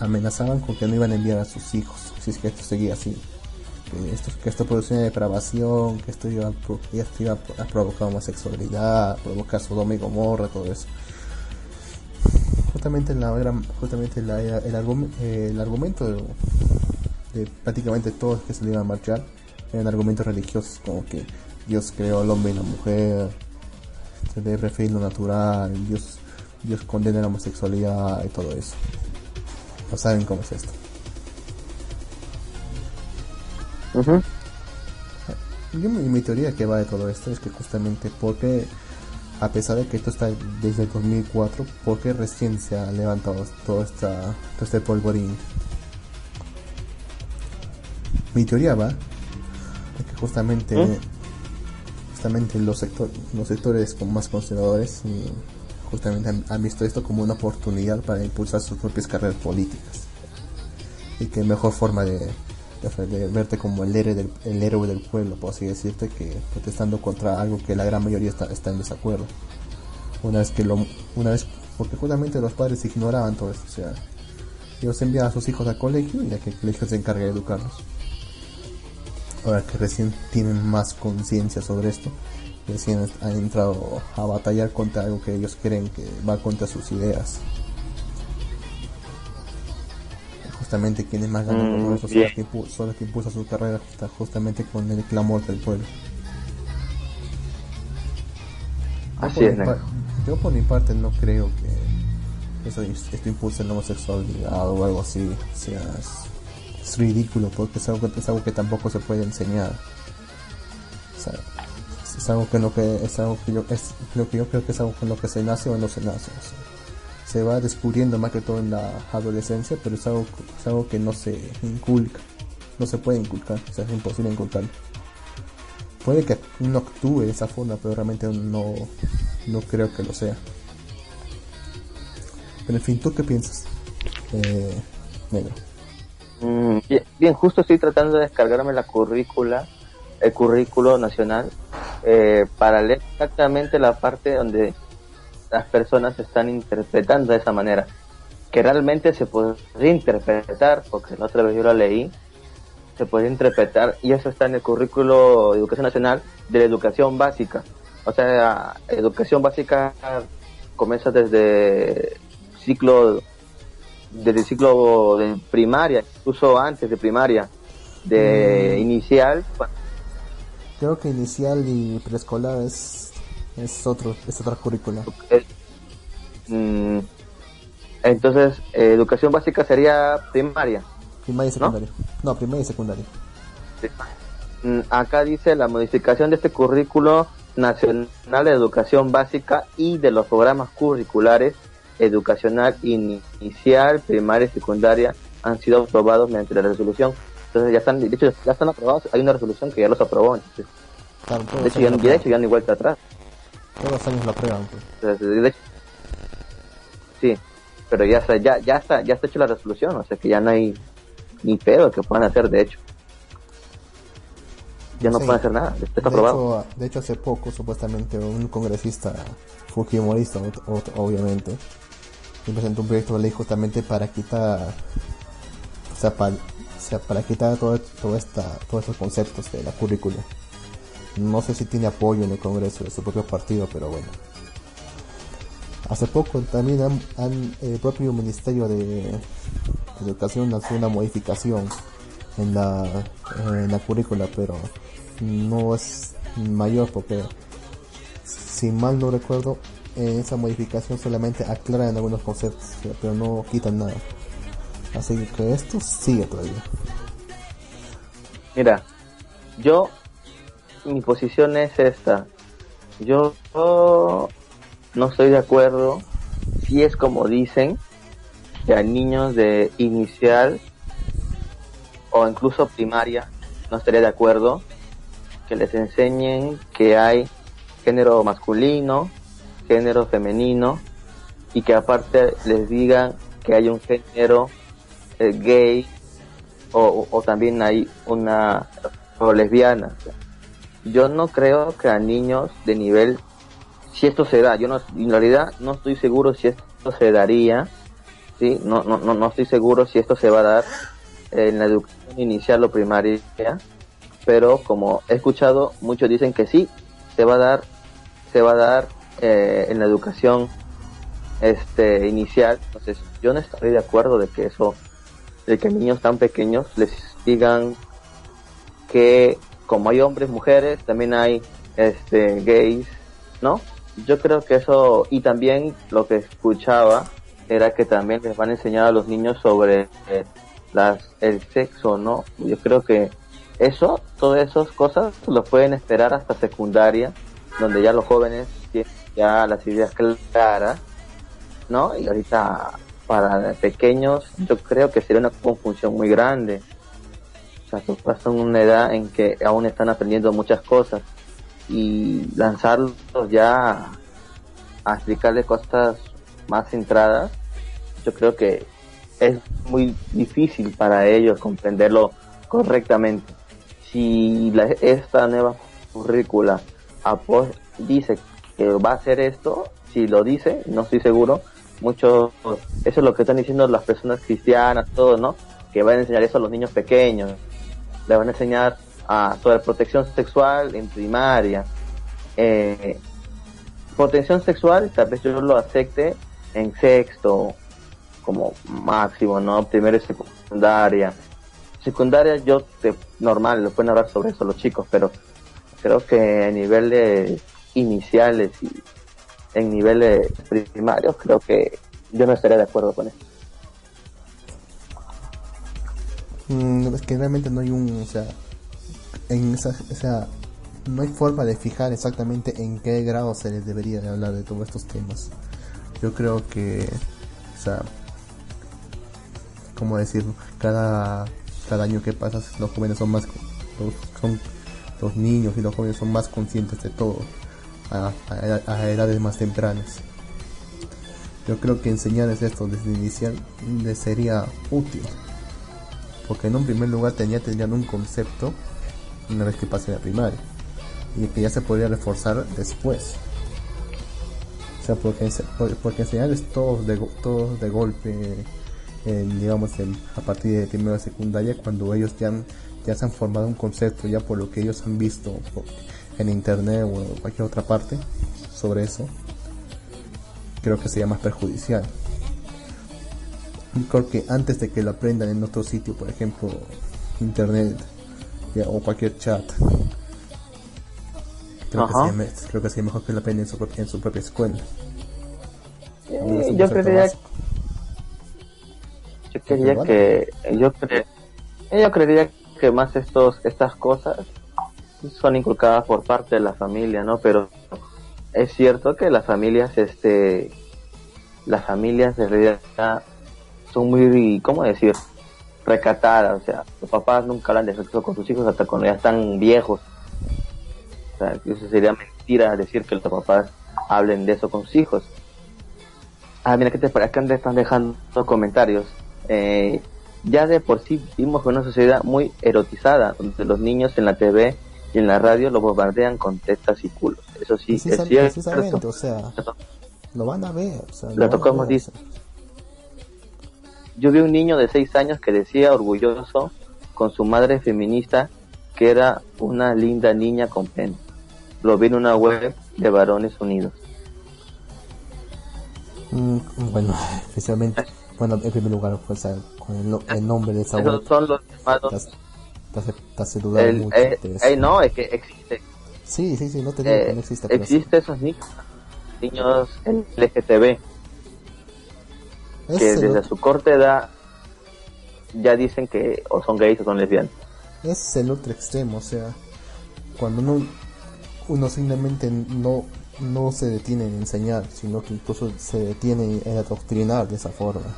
amenazaban con que no iban a enviar a sus hijos si es que esto seguía así. Que esto, que esto producía depravación, que esto iba, esto iba a provocar homosexualidad, provocar Sodoma y Gomorra, todo eso. Justamente, la, justamente el, argumento de, prácticamente todos que se iban a marchar eran argumentos religiosos, como que Dios creó al hombre y la mujer, se debe referir lo natural, Dios, Dios condena la homosexualidad y todo eso. No saben cómo es esto. Mi, teoría que va de todo esto es que justamente porque, a pesar de que esto está desde el 2004, porque recién se ha levantado todo, esta, todo este polvorín. Mi teoría va de que justamente, justamente los, sector, los sectores más conservadores justamente han, visto esto como una oportunidad para impulsar sus propias carreras políticas. Y que mejor forma de, de verte como el héroe, del, el héroe del pueblo, por así decirte, que protestando contra algo que la gran mayoría está, está en desacuerdo. Una vez que lo, una vez, porque justamente los padres ignoraban todo esto, o sea, ellos envían a sus hijos al colegio y ya que el colegio se encarga de educarlos. Ahora que recién tienen más conciencia sobre esto, recién han entrado a batallar contra algo que ellos creen que va contra sus ideas. Justamente quienes más ganan mm, son, los que son los que impulsan su carrera justamente con el clamor del pueblo. Así es, yo por mi parte no creo que eso, esto impulse la homosexualidad o algo así. O sea, es, ridículo porque es algo, es algo que tampoco se puede enseñar. es algo que lo que es algo que yo es lo que yo creo que es algo con lo que se nace o no se nace se va descubriendo más que todo en la adolescencia, pero es algo, es algo que no se inculca, no se puede inculcar, o sea, es imposible inculcarlo. Puede que uno actúe de esa forma, pero realmente no, no creo que lo sea. Pero en fin, ¿tú qué piensas, eh, Negro? Mm, bien, justo estoy tratando de descargarme la currícula, el currículo nacional, eh, para leer exactamente la parte donde las personas están interpretando de esa manera. Que realmente se podría interpretar, porque la otra vez yo lo leí, se puede interpretar, y eso está en el currículo de Educación Nacional de la educación básica. O sea, educación básica comienza desde ciclo desde el ciclo de primaria, incluso antes de primaria, de mm. inicial. Creo que inicial y preescolar es es otro es otra currícula. Mm, entonces eh, educación básica sería primaria primaria y secundaria. No, primaria y secundaria. Mm, acá dice la modificación de este currículo nacional de educación básica y de los programas curriculares educacional inicial primaria y secundaria han sido aprobados mediante la resolución entonces ya están de hecho ya están aprobados. Hay una resolución que ya los aprobó de hecho ya, de hecho ya ni vuelta atrás todos los años lo aprueban. Pues. Sí, pero ya está, ya, ya está, ya está hecha la resolución, o sea que ya no hay, ni pedo que puedan hacer, de hecho. Ya no pueden hacer nada, está de Hecho, de hecho, hace poco, supuestamente, un congresista fujimorista, obviamente, presentó un proyecto de ley justamente para quitar, o sea, para, para quitar todo, todo esta, todos estos conceptos de la currícula. No sé si tiene apoyo en el Congreso de su propio partido, pero bueno. Hace poco también han, el propio Ministerio de Educación lanzó una modificación en la, en la currícula, pero no es mayor porque si mal no recuerdo esa modificación solamente aclara en algunos conceptos pero no quitan nada así que esto sigue todavía mira yo mi posición es esta yo no estoy de acuerdo si es como dicen que a niños de inicial o incluso primaria no estaría de acuerdo que les enseñen que hay género masculino, género femenino y que aparte les digan que hay un género eh, gay o, también hay una o lesbiana. Yo no creo que a niños de nivel, si esto se da, yo no, en realidad no estoy seguro si esto se daría, ¿sí? no, no, no, no estoy seguro si esto se va a dar en la educación inicial o primaria, pero como he escuchado, muchos dicen que sí, se va a dar, se va a dar eh, en la educación este inicial. Entonces, yo no estoy de acuerdo de que eso, de que niños tan pequeños les digan que como hay hombres, mujeres, también hay este gays, ¿no? Yo creo que eso y también lo que escuchaba era que también les van a enseñar a los niños sobre eh, las el sexo, ¿no? Yo creo que eso, todas esas cosas lo pueden esperar hasta secundaria, donde ya los jóvenes tienen ya las ideas claras, ¿no? Y ahorita para pequeños yo creo que sería una confusión muy grande. Que pasan una edad en que aún están aprendiendo muchas cosas. Y lanzarlos ya a explicarles cosas más centradas, yo creo que es muy difícil para ellos comprenderlo correctamente. Si la, esta nueva currícula dice que va a hacer esto, si lo dice, no estoy seguro, mucho, eso es lo que están diciendo las personas cristianas, todos, ¿no? Que van a enseñar eso a los niños pequeños, le van a enseñar a, sobre protección sexual en primaria. Eh, protección sexual, tal vez yo lo acepte en sexto, como máximo, ¿no? Primero y secundaria secundaria yo te, normal, lo pueden hablar sobre eso los chicos, pero creo que a niveles iniciales y en niveles primarios creo que yo no estaría de acuerdo con eso. Mm, es que realmente no hay un, o sea, en esa, o sea, no hay forma de fijar exactamente en qué grado se les debería de hablar de todos estos temas. Yo creo que, o sea, ¿cómo decir? Cada cada año que pasa los jóvenes son más los, son los niños y los jóvenes son más conscientes de todo a, edades más tempranas yo creo que enseñarles esto desde inicial les sería útil porque en un primer lugar tenía, tendrían un concepto una vez que pase la primaria y que ya se podría reforzar después o sea porque, porque enseñarles todos de, todos de golpe digamos, a partir de primera secundaria, cuando ellos ya, ya se han formado un concepto, ya por lo que ellos han visto en internet o en cualquier otra parte sobre eso, creo que sería más perjudicial. Creo que antes de que lo aprendan en otro sitio, por ejemplo, internet o cualquier chat, creo que, sería, creo que, sería, mejor que lo aprendan en su, en su propia escuela. yo creería yo quería que yo yo creería que más estos estas cosas son inculcadas por parte de la familia, ¿no? Pero es cierto que las familias este las familias de realidad son muy ¿cómo decir? recatadas, o sea, los papás nunca hablan de sexo con sus hijos hasta cuando ya están viejos. O sea, eso sería mentira decir que los papás hablen de eso con sus hijos. Ah, mira que te parece que están dejando comentarios. Eh, ya de por sí vivimos en una sociedad muy erotizada, donde los niños en la TV y en la radio lo bombardean con tetas y culos. Eso sí, es cierto. Precisamente, o sea, lo van a ver. O sea, lo, tocamos, dice. Yo vi un niño de 6 años que decía orgulloso con su madre feminista que era una linda niña con pene. Lo vi en una web de varones unidos. Mm, bueno, especialmente, bueno, en primer lugar, pues, con el, nombre de esa web. son los llamados. Dudar mucho. Eh, no, es que existe. Sí, sí, sí, no te digo que no existe. existe esos niños, niños LGTB, que desde su corta edad ya dicen que o son gays o son lesbianas. Es el otro extremo, o sea, cuando uno, uno simplemente no, no se detiene en enseñar, sino que incluso se detiene en adoctrinar de esa forma.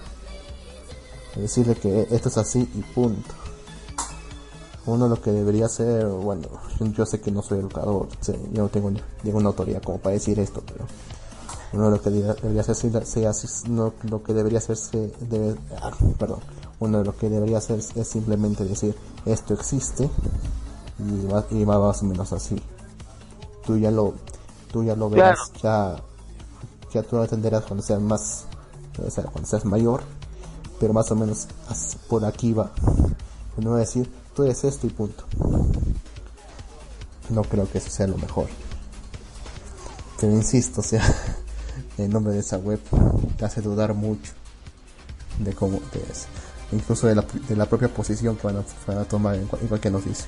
Decirle que esto es así y punto. Uno lo que debería hacer, bueno, yo sé que no soy educador, yo no tengo ninguna autoridad como para decir esto, pero uno lo que debería hacer, lo que debería hacerse, debe, ah, perdón, uno de lo que debería hacer es simplemente decir esto existe y va, y va más o menos así. Tú ya lo, tú ya lo verás, ya, ya tú lo entenderás cuando seas más, o sea, cuando seas mayor, pero más o menos por aquí va. No va a decir, tú eres esto y punto. No creo que eso sea lo mejor. Pero insisto, o sea, el nombre de esa web te hace dudar mucho de cómo te es incluso de la, de la propia posición que van a, tomar en, igual que nos dice.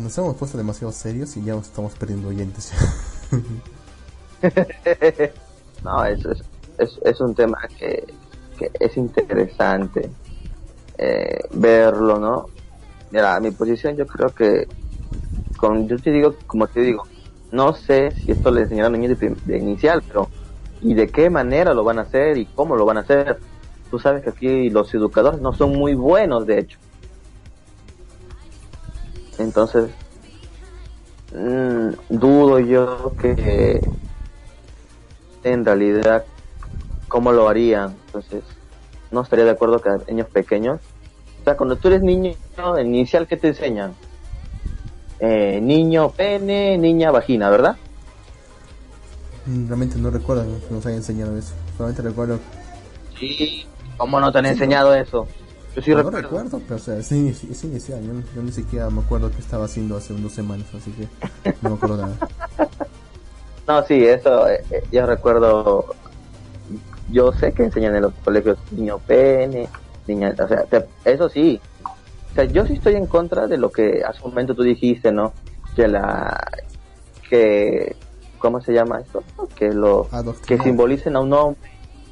Nos hemos puesto demasiado serios y ya nos estamos perdiendo oyentes. no, eso es, es, es, un tema que, que es interesante eh, verlo, ¿no? Mira, mi posición yo creo que, con, yo te digo, como te digo, no sé si esto le enseñaron a niños de, inicial, pero y de qué manera lo van a hacer y cómo lo van a hacer. Tú sabes que aquí los educadores no son muy buenos, de hecho. Entonces, mm, dudo yo que en realidad cómo lo harían. Entonces, no estaría de acuerdo que niños pequeños. O sea, cuando tú eres niño, inicial, ¿qué te enseñan? Eh, niño pene, niña vagina, ¿verdad? Mm, realmente no recuerdo que nos hayan enseñado eso. Solamente recuerdo. Sí, ¿cómo no te han enseñado eso? Yo sí no recuerdo. recuerdo, pero o sea, es, inicial. Yo, ni siquiera me acuerdo qué estaba haciendo hace unas semanas, así que no me acuerdo nada. no, sí, eso, eh, eh, yo recuerdo. Yo sé que enseñan en los colegios niño pene, niña, o sea, eso sí. Sea, yo sí estoy en contra de lo que hace un momento tú dijiste, ¿no? Que la. que ¿cómo se llama esto? Que lo que simbolicen a un hombre,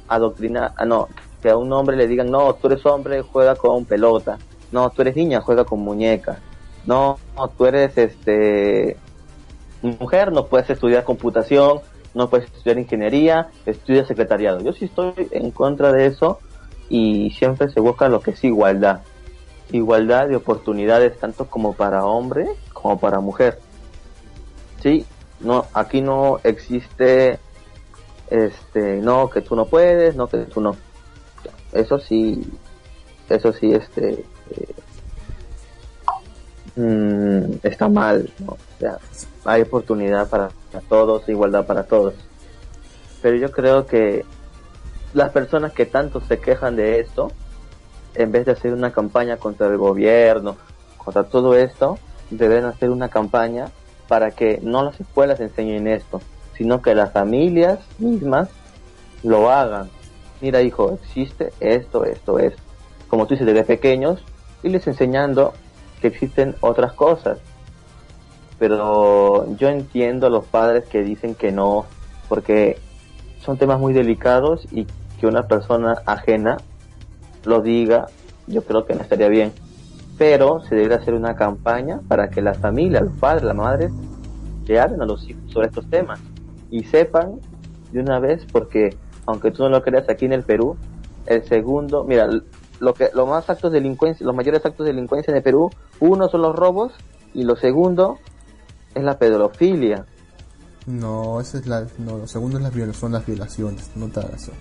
adoctrinar, ah, no, que a un hombre le digan, no, tú eres hombre, juega con pelota, no, tú eres niña, juega con muñeca, no, tú eres este mujer, no puedes estudiar computación, no puedes estudiar ingeniería, estudia secretariado. Yo sí estoy en contra de eso y siempre se busca lo que es igualdad. Igualdad de oportunidades tanto como para hombre como para mujer. Sí, no aquí no existe este no que tú no puedes no que tú no. Eso sí eso sí este eh, mm, está mal o sea hay oportunidad para, todos igualdad para todos. Pero yo creo que las personas que tanto se quejan de esto en vez de hacer una campaña contra el gobierno contra todo esto deben hacer una campaña para que no las escuelas enseñen esto, sino que las familias mismas lo hagan. Mira, hijo, existe esto, esto, esto. Como tú dices, desde pequeños, y les enseñando que existen otras cosas. Pero yo entiendo a los padres que dicen que no, porque son temas muy delicados y que una persona ajena lo diga, yo creo que no estaría bien pero se debe hacer una campaña para que las familias, los padres, las madres, le hablen a los hijos sobre estos temas y sepan de una vez, porque aunque tú no lo creas aquí en el Perú, el segundo, mira, lo que los más actos de delincuencia, los mayores actos de delincuencia en el Perú, uno son los robos y lo segundo es la pedofilia. No, esa es la, no, lo segundo es la son las violaciones, no te eso.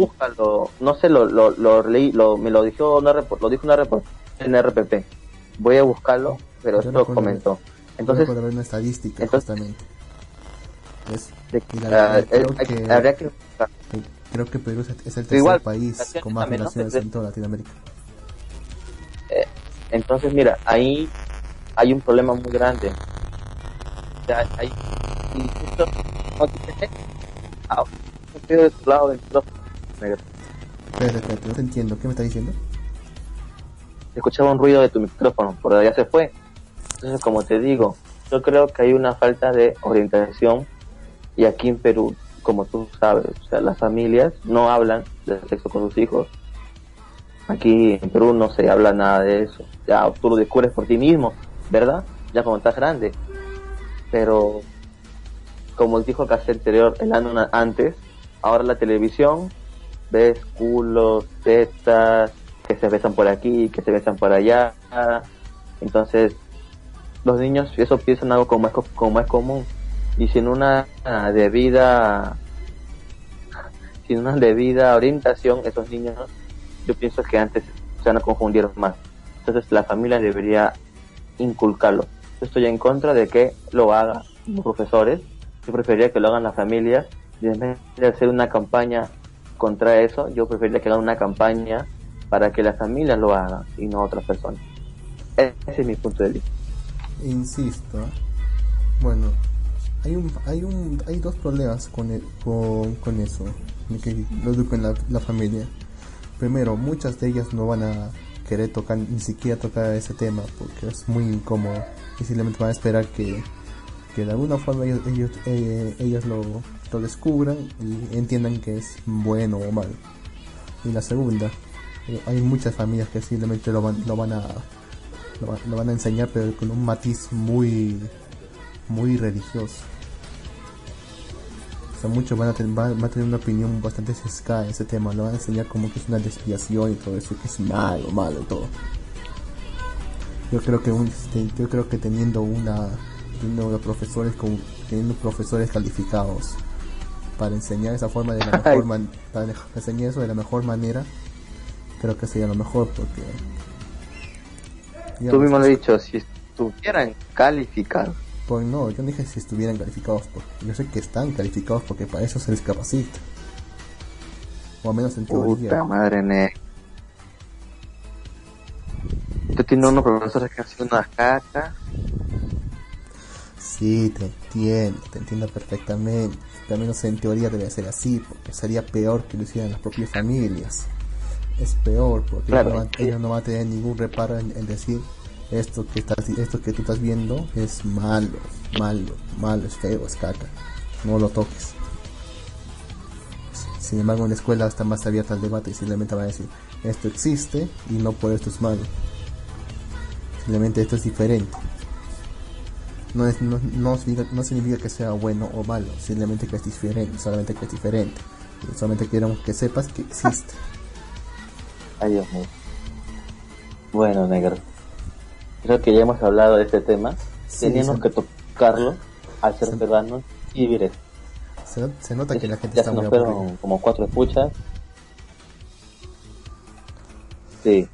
Búscalo, no sé, lo, lo, lo leí, lo, me lo dijo una, lo dijo una report en RPP. Voy a buscarlo, pero esto comentó. Entonces, ver una estadística justamente. Es, creo, que, habría que creo que Perú es el tercer país con más relaciones en toda Latinoamérica. Eh, entonces, mira, ahí hay un problema muy grande. O sea, hay, y justo, ah, estoy de tu lado del micrófono. Espérate, espérate, no te entiendo. ¿Qué me estás diciendo? Escuchaba un ruido de tu micrófono, por allá se fue. Entonces, como te digo, yo creo que hay una falta de orientación y aquí en Perú, como tú sabes, o sea, las familias no hablan de sexo con sus hijos. Aquí en Perú no se habla nada de eso. Ya tú lo descubres por ti mismo, ¿verdad? Ya cuando estás grande. Pero, como dijo el anterior, el año antes, ahora la televisión, ves culos, tetas, que se besan por aquí, que se besan por allá. Entonces, los niños eso piensan algo como es, como es común. Y sin una debida sin una debida orientación, esos niños, yo pienso que antes se van a más. Entonces la familia debería inculcarlo. Yo estoy en contra de que lo hagan los profesores. Yo preferiría que lo hagan las familias. Y en vez de hacer una campaña contra eso, yo preferiría que hagan una campaña para que las familias lo hagan y no otras personas. Ese es mi punto de vista. Insisto, bueno, hay un, hay un, hay dos problemas con, con, con eso, que lo educan la, la familia. Primero, muchas de ellas no van a querer tocar, ni siquiera tocar ese tema, porque es muy incómodo y simplemente van a esperar que, que de alguna forma ellos, ellos, eh, ellos lo, descubran y entiendan que es bueno o malo. Y la segunda, eh, hay muchas familias que simplemente lo van, lo van a lo, van a enseñar pero con un matiz muy muy religioso o sea muchos van a, tener, van, a tener una opinión bastante sesgada en ese tema lo van a enseñar como que es una desviación y todo eso que es malo malo todo yo creo que un, este, yo creo que teniendo una teniendo profesores con teniendo profesores calificados para enseñar esa forma de la mejor man, para enseñar eso de la mejor manera creo que sería lo mejor porque Tú mismo lo has dicho, si estuvieran calificados. Pues no, yo no dije si estuvieran calificados, porque yo sé que están calificados porque para eso se les capacita. O al menos en teoría. Puta madre, ne. Tú tienes unos profesores que hacen una caca. Sí, te entiendo, te entiendo perfectamente. Al menos en teoría debe ser así, porque sería peor que lo hicieran las propias familias. Es peor porque ellos, no van, a tener ningún reparo en, decir esto que estás esto que tú estás viendo es malo malo malo es feo es caca. No lo toques sin embargo en la escuela está más abierta al debate y simplemente van a decir esto existe y no por esto es malo simplemente esto es diferente no, es, no, no, no significa que sea bueno o malo simplemente que es diferente solamente que es diferente solamente queremos que sepas que existe Ay, Dios mío. Bueno, negro. Creo que ya hemos hablado de este tema. Teníamos que tocarlo al ser peruanos y vivir esto. Se, nota que la gente está muy fueron como cuatro escuchas. Sí.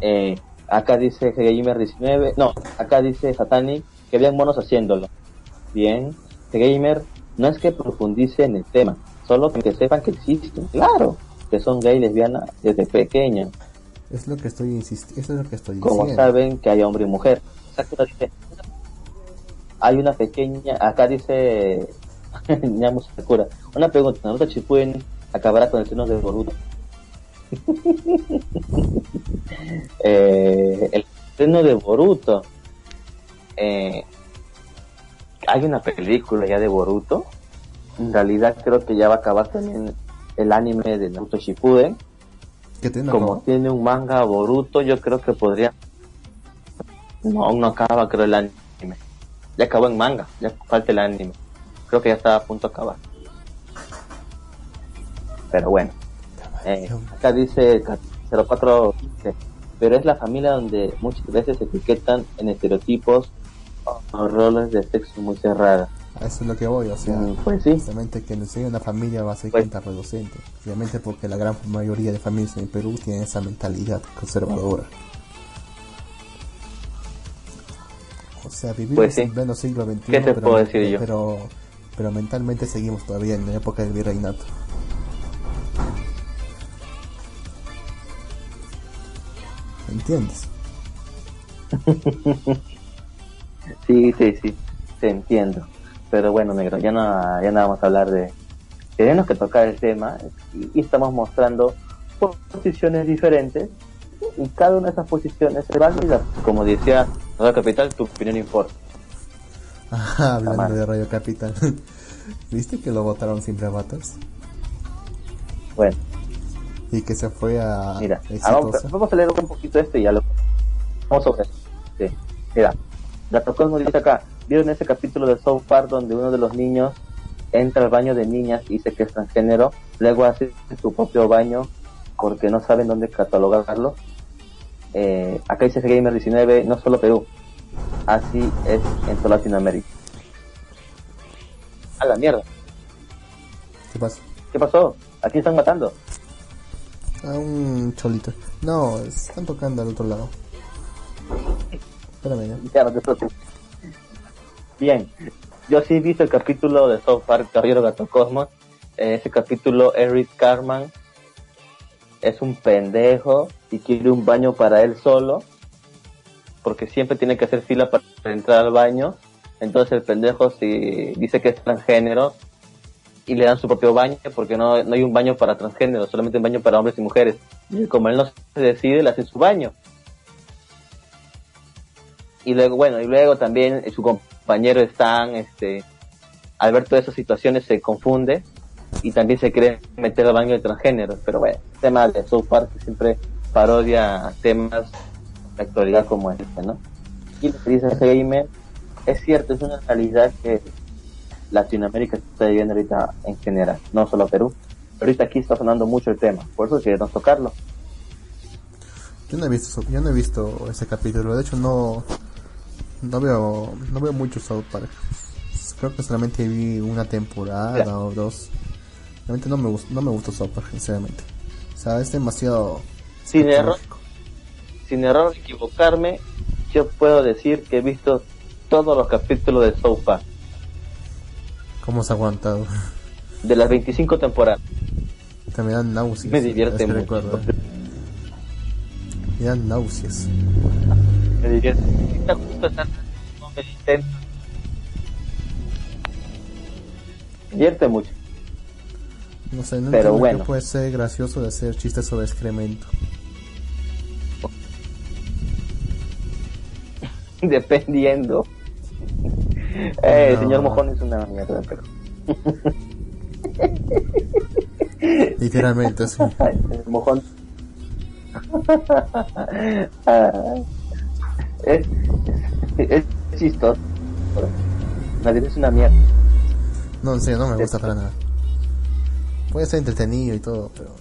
Eh, acá dice Gamer 19. No, acá dice Satanic que vean monos haciéndolo. Bien. Gamer no es que profundice en el tema, solo que sepan que existen. Claro que son gay y lesbiana desde pequeña. Es lo que estoy insistiendo, es lo que estoy Como saben que hay hombre y mujer. Hay una pequeña, acá dice cura Una pregunta, ¿Naruto Shippuden acabará con el seno de Boruto? eh, el seno de Boruto. Eh, hay una película ya de Boruto. En realidad creo que ya va a acabar también el anime de Naruto Shippuden. Como tiene un manga Boruto, yo creo que podría... No, aún no acaba creo el anime. Ya acabó en manga, ya falta el anime. Creo que ya está a punto de acabar. Pero bueno. Eh, acá dice 04 pero es la familia donde muchas veces se etiquetan en estereotipos o roles de sexo muy cerrada. A eso es lo que voy, o sea, Mm, Pues sí. justamente que no sea una familia va a ser Pues- contraproducente. Obviamente porque la gran mayoría de familias en Perú tienen esa mentalidad conservadora. O sea, vivimos Pues sí. en pleno siglo XXI, ¿Qué te pero, puedo decir yo? pero, pero mentalmente seguimos todavía en la época del virreinato. ¿Entiendes? Sí, sí, sí, te entiendo. Pero bueno, negro, ya no, ya no vamos a hablar de... Tenemos que tocar el tema y, y estamos mostrando posiciones diferentes y cada una de esas posiciones es válida. Como decía Radio Capital, tu opinión importa. Ajá, hablando de Radio Capital. ¿Viste que lo votaron sin Battles? Bueno, Y que se fue a mira, ah, vamos, a leer un poquito esto y ya lo... Vamos sobre eso. Sí, mira, Gato Cosmo dice acá, ¿vieron ese capítulo de South Park donde uno de los niños entra al baño de niñas y dice que es transgénero, luego hace su propio baño porque no saben dónde catalogarlo? Eh, acá dice Gamer 19, no solo Perú, así es en toda Latinoamérica. A la mierda, ¿Qué pasa? ¿qué pasó? ¿A quién están matando? A un cholito. No, están tocando al otro lado. Bien, yo sí he visto el capítulo de South Park Caballero Gato Cosmos. En ese capítulo, Eric Carman es un pendejo y quiere un baño para él solo, porque siempre tiene que hacer fila para entrar al baño. Entonces el pendejo si dice que es transgénero y le dan su propio baño porque no, no hay un baño para transgénero, solamente un baño para hombres y mujeres. Y como él no se decide, le hace su baño y luego bueno y luego también eh, su compañero Stan este al ver todas esas situaciones se confunde y también se quiere meter al baño de transgénero pero bueno el tema de South Park siempre parodia temas de actualidad como este no y lo que dice gamer es cierto es una realidad que Latinoamérica está viviendo ahorita en general no solo Perú pero ahorita aquí está sonando mucho el tema por eso queremos tocarlo Yo no he visto, yo no he visto ese capítulo. De hecho, no, no veo, no veo mucho South Park. Creo que solamente vi una temporada o dos. Realmente no me gustó, no me gustó South Park, sinceramente. O sea, es demasiado. Sin error. sin error de equivocarme, yo puedo decir que he visto todos los capítulos de South Park, ¿Cómo se ha aguantado? de las 25 temporadas. Te me dan náuseas. Me divierte mucho. ¿eh? Me dan náuseas. Está justo estar no me intento. Divierte mucho. No sé, no Pero bueno. qué puede ser gracioso de hacer chistes sobre excremento. Dependiendo. Eh, el No. señor Mojón es una mierda, pero. Literalmente, sí. El mojón. Ah, es, es chistoso. Vida es una mierda. No, en serio, no me gusta para nada. Puede ser entretenido y todo, pero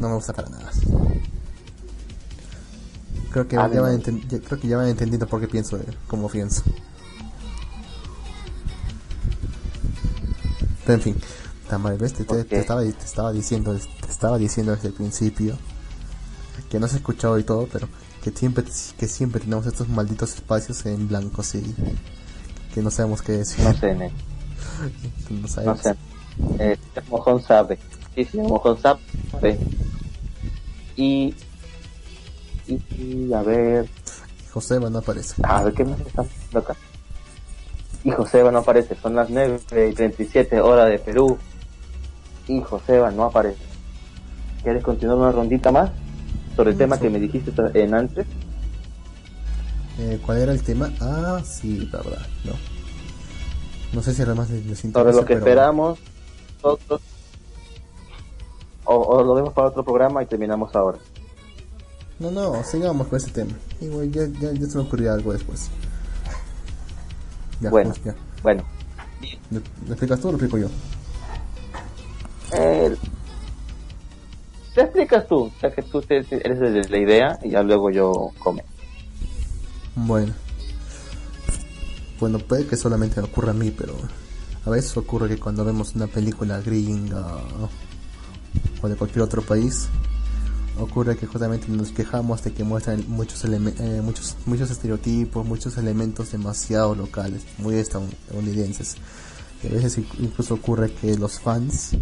no me gusta para nada. Creo que, A mí ya van, creo que ya van entendiendo por qué pienso, eh, cómo pienso. Pero en fin, Tamar, ¿ves? Te, te- ¿Por te estaba, te estaba diciendo, te estaba diciendo desde el principio que no se ha escuchado y todo, pero que siempre, que siempre tenemos estos malditos espacios en blanco, sí, que no sabemos qué decir. No sé, Nen. No No sabemos. sé. Eh, el mojón sabe. Sí, sí, mojón sabe. Y, y, y, a ver, Joseba no aparece. a ver qué más está acá. Y Joseba no aparece, son las 9 y 37 horas de Perú. Y Joseba no aparece. ¿Quieres continuar una rondita más? Sobre el tema que me dijiste en antes. Eh, ¿Cuál era el tema? Ah, sí, verdad, no. No sé si era más de, de Sobre lo que pero- esperamos nosotros. O, o lo vemos para otro programa y terminamos ahora. No, no, sigamos con ese tema. Igual ya, ya, ya se me ocurrió algo después. Ya, Bueno. pues, ya. Bueno, ¿Le, le explicas tú o lo explico yo? Eh, te explicas tú, ya que tú eres de la idea y ya luego yo come. Bueno. Bueno, puede que solamente me ocurra a mí, pero a veces ocurre que cuando vemos una película gringa o de cualquier otro país, ocurre que justamente nos quejamos de que muestran muchos eh, muchos muchos estereotipos, muchos elementos demasiado locales, muy estadounidenses. Y a veces incluso ocurre que los fans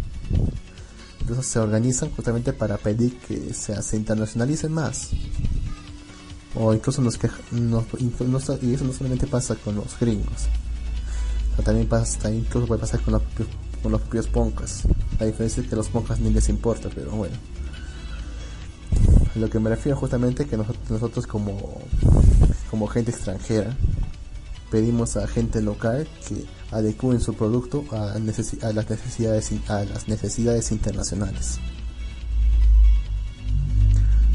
incluso se organizan justamente para pedir que se, internacionalicen más. O incluso nos quejan, y eso no solamente pasa con los gringos. también pasa, incluso puede pasar con los, con los propios poncas. La diferencia es que los poncas ni les importa, pero bueno lo que me refiero justamente que nosotros, nosotros como gente extranjera pedimos a gente local que adecúen su producto a, las necesidades a las necesidades internacionales.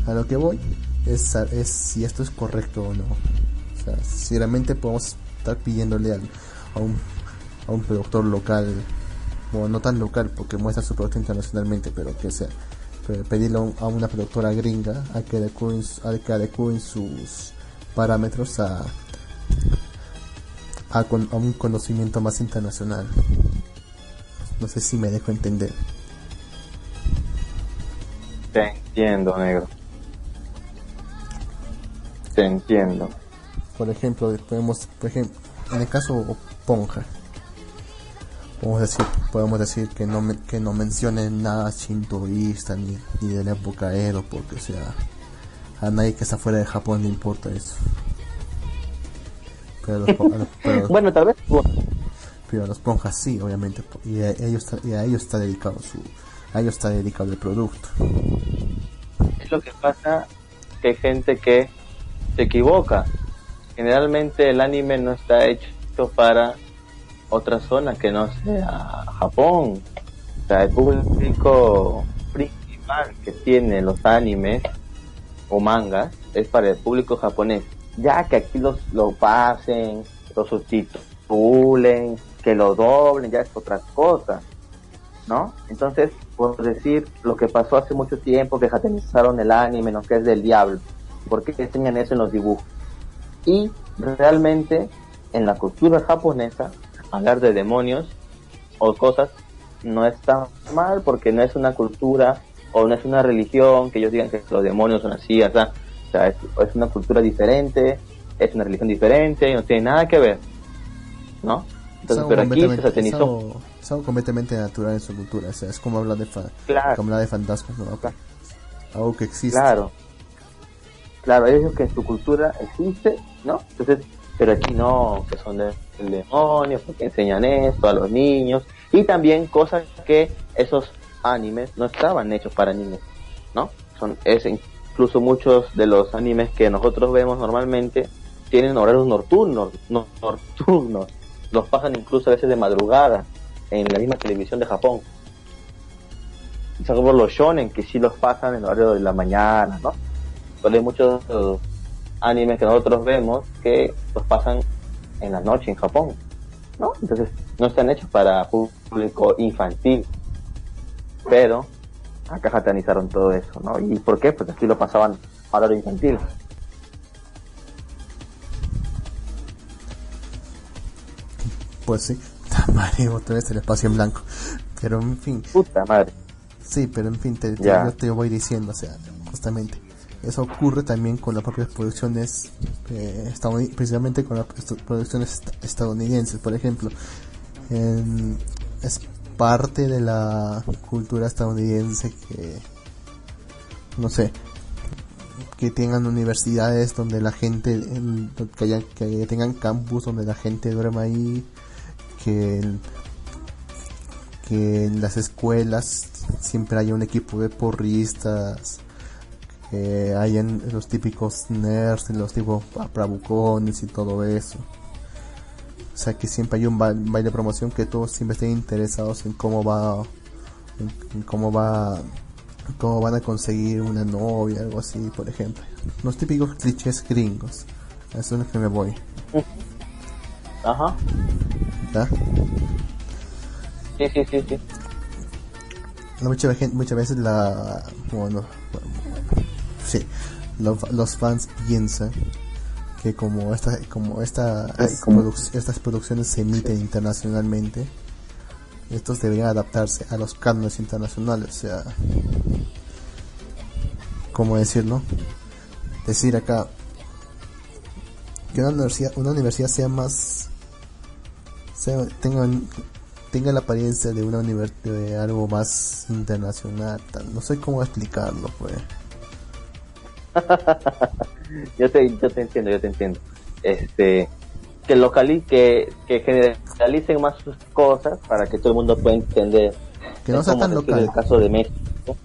A lo que voy es, si esto es correcto o no. O si realmente podemos estar pidiéndole a, un, a un productor local o no tan local porque muestra su producto internacionalmente pero que sea pedirle a una productora gringa a que adecúen, a que adecúen sus parámetros a, a, un conocimiento más internacional. No sé si me dejo entender. Te entiendo, negro. Te entiendo. Por ejemplo, podemos, por ejemplo, en el caso Ponja, podemos decir, podemos decir que no que no mencionen nada shintoísta ni, ni de la época Edo porque sea a nadie que está fuera de Japón le importa eso pero, bueno tal vez pero a los ponjas sí obviamente y a ellos y a ellos está dedicado su a ellos está dedicado el producto es lo que pasa que hay gente que se equivoca generalmente el anime no está hecho para otra zona que no sea Japón. O sea, el público principal que tiene los animes o mangas es para el público japonés. Ya que aquí los lo pasen, lo subtitulen, que lo doblen, ya es otra cosa. ¿No? Entonces, por decir lo que pasó hace mucho tiempo, que japonizaron el anime, ¿no? que es del diablo, porque enseñan eso en los dibujos. Y realmente en la cultura japonesa hablar de demonios o cosas no está mal porque no es una cultura o no es una religión que ellos digan que los demonios son así, o es, una cultura diferente, es una religión diferente, y no tiene nada que ver, ¿no? Entonces, pero aquí se satanizó. Es algo, completamente natural en su cultura, o sea, es como hablar de, como hablar de fantasmas, ¿no? Algo que existe. Claro, claro, ellos que en su cultura existe, ¿no? Entonces, pero aquí no, que son de, demonios, porque enseñan esto a los niños, y también cosas que esos animes no estaban hechos para niños, ¿no? Son, es incluso muchos de los animes que nosotros vemos normalmente tienen horarios nocturnos, nocturnos, los pasan incluso a veces de madrugada en la misma televisión de Japón. Son como los shonen que sí los pasan en horario de la mañana, ¿no? Pero hay muchos animes que nosotros vemos que los pasan en la noche en Japón, ¿no? Entonces no están hechos para público infantil, pero acá satanizaron todo eso, ¿no? ¿Y por qué? Porque aquí lo pasaban a lo infantil. Pues sí, madre, otra vez el espacio en blanco. Pero en fin. Puta madre. Sí, pero en fin, te, yo te voy diciendo, o sea, justamente eso ocurre también con las propias producciones, eh, precisamente con las producciones estadounidenses, por ejemplo. es parte de la cultura estadounidense que, no sé, que tengan universidades donde la gente, que, haya, que tengan campus donde la gente duerma ahí, que, que en las escuelas siempre haya un equipo de porristas, que hay en los típicos nerds, los tipos bravucones y todo eso. O sea que siempre hay un baile de promoción que todos siempre estén interesados en cómo va, en, cómo va, cómo van a conseguir una novia, algo así, por ejemplo. Los típicos clichés gringos. Eso es lo que me voy. Ajá. ¿Ya? Sí, sí, sí, sí. Muchas, muchas veces la, bueno, sí, los, fans piensan que como esta como esta estas producciones se emiten internacionalmente estos deberían adaptarse a los cánones internacionales, o sea, ¿cómo decirlo? Decir acá que una universidad, una universidad sea más, sea, tenga, tenga la apariencia de una universidad de algo más internacional, tal. no sé cómo explicarlo, pues. yo te, yo te entiendo, yo te entiendo. Este, que locali que, que generalicen más sus cosas para que todo el mundo pueda entender. Que no sea tan local. el caso de México.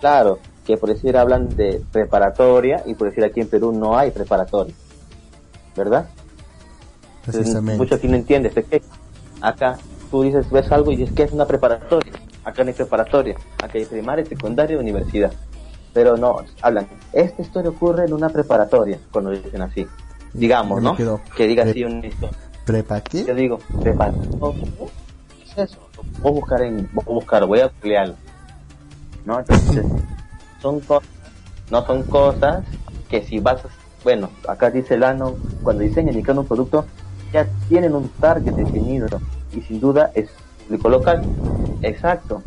Claro, que por decir hablan de preparatoria y por decir aquí en Perú no hay preparatoria. ¿Verdad? Precisamente. Mucho aquí no entiende. que acá tú dices, ves algo y dices que es una preparatoria. Acá no hay preparatoria. Acá hay primaria, secundaria y universidad. Pero no, hablan, esta historia ocurre en una preparatoria, cuando dicen así digamos, ¿no? Que diga así un listo. ¿Prepa qué? Yo digo, prepa. ¿Qué es eso? Voy a buscar en, voy a buscar, voy a pelear. ¿No? Entonces, son cosas, no son cosas que si vas, bueno, acá dice el ano, cuando diseñan y crean un producto, ya tienen un target definido y sin duda es público local. Exacto.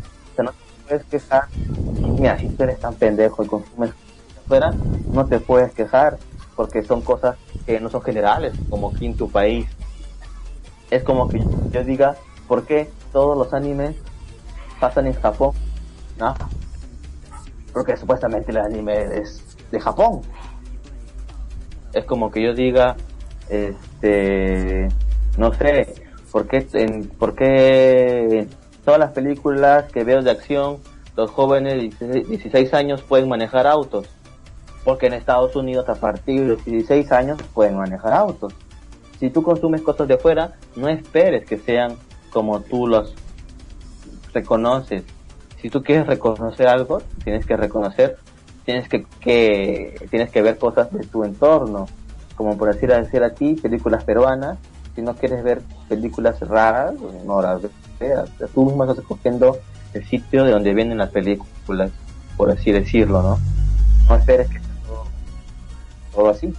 Puedes quejar, mira, si tú eres tan pendejo y consumes fuera, no te puedes quejar porque son cosas que no son generales, como aquí en tu país. Es como que yo diga, ¿por qué todos los animes pasan en Japón? ¿No? Porque supuestamente el anime es de Japón. Es como que yo diga, este, no sé, ¿por qué, en, ¿por qué todas las películas que veo de acción, los jóvenes de 16 años pueden manejar autos? porque en Estados Unidos a partir de los 16 años pueden manejar autos. Si tú consumes cosas de fuera, no esperes que sean como tú los reconoces. Si tú quieres reconocer algo, tienes que reconocer, tienes que, que tienes que ver cosas de tu entorno, como por decir, decir a ti, películas peruanas. Si no quieres ver películas raras, no las veas. Tú mismo estás escogiendo el sitio de donde vienen las películas, por así decirlo, ¿no? No esperes que o así.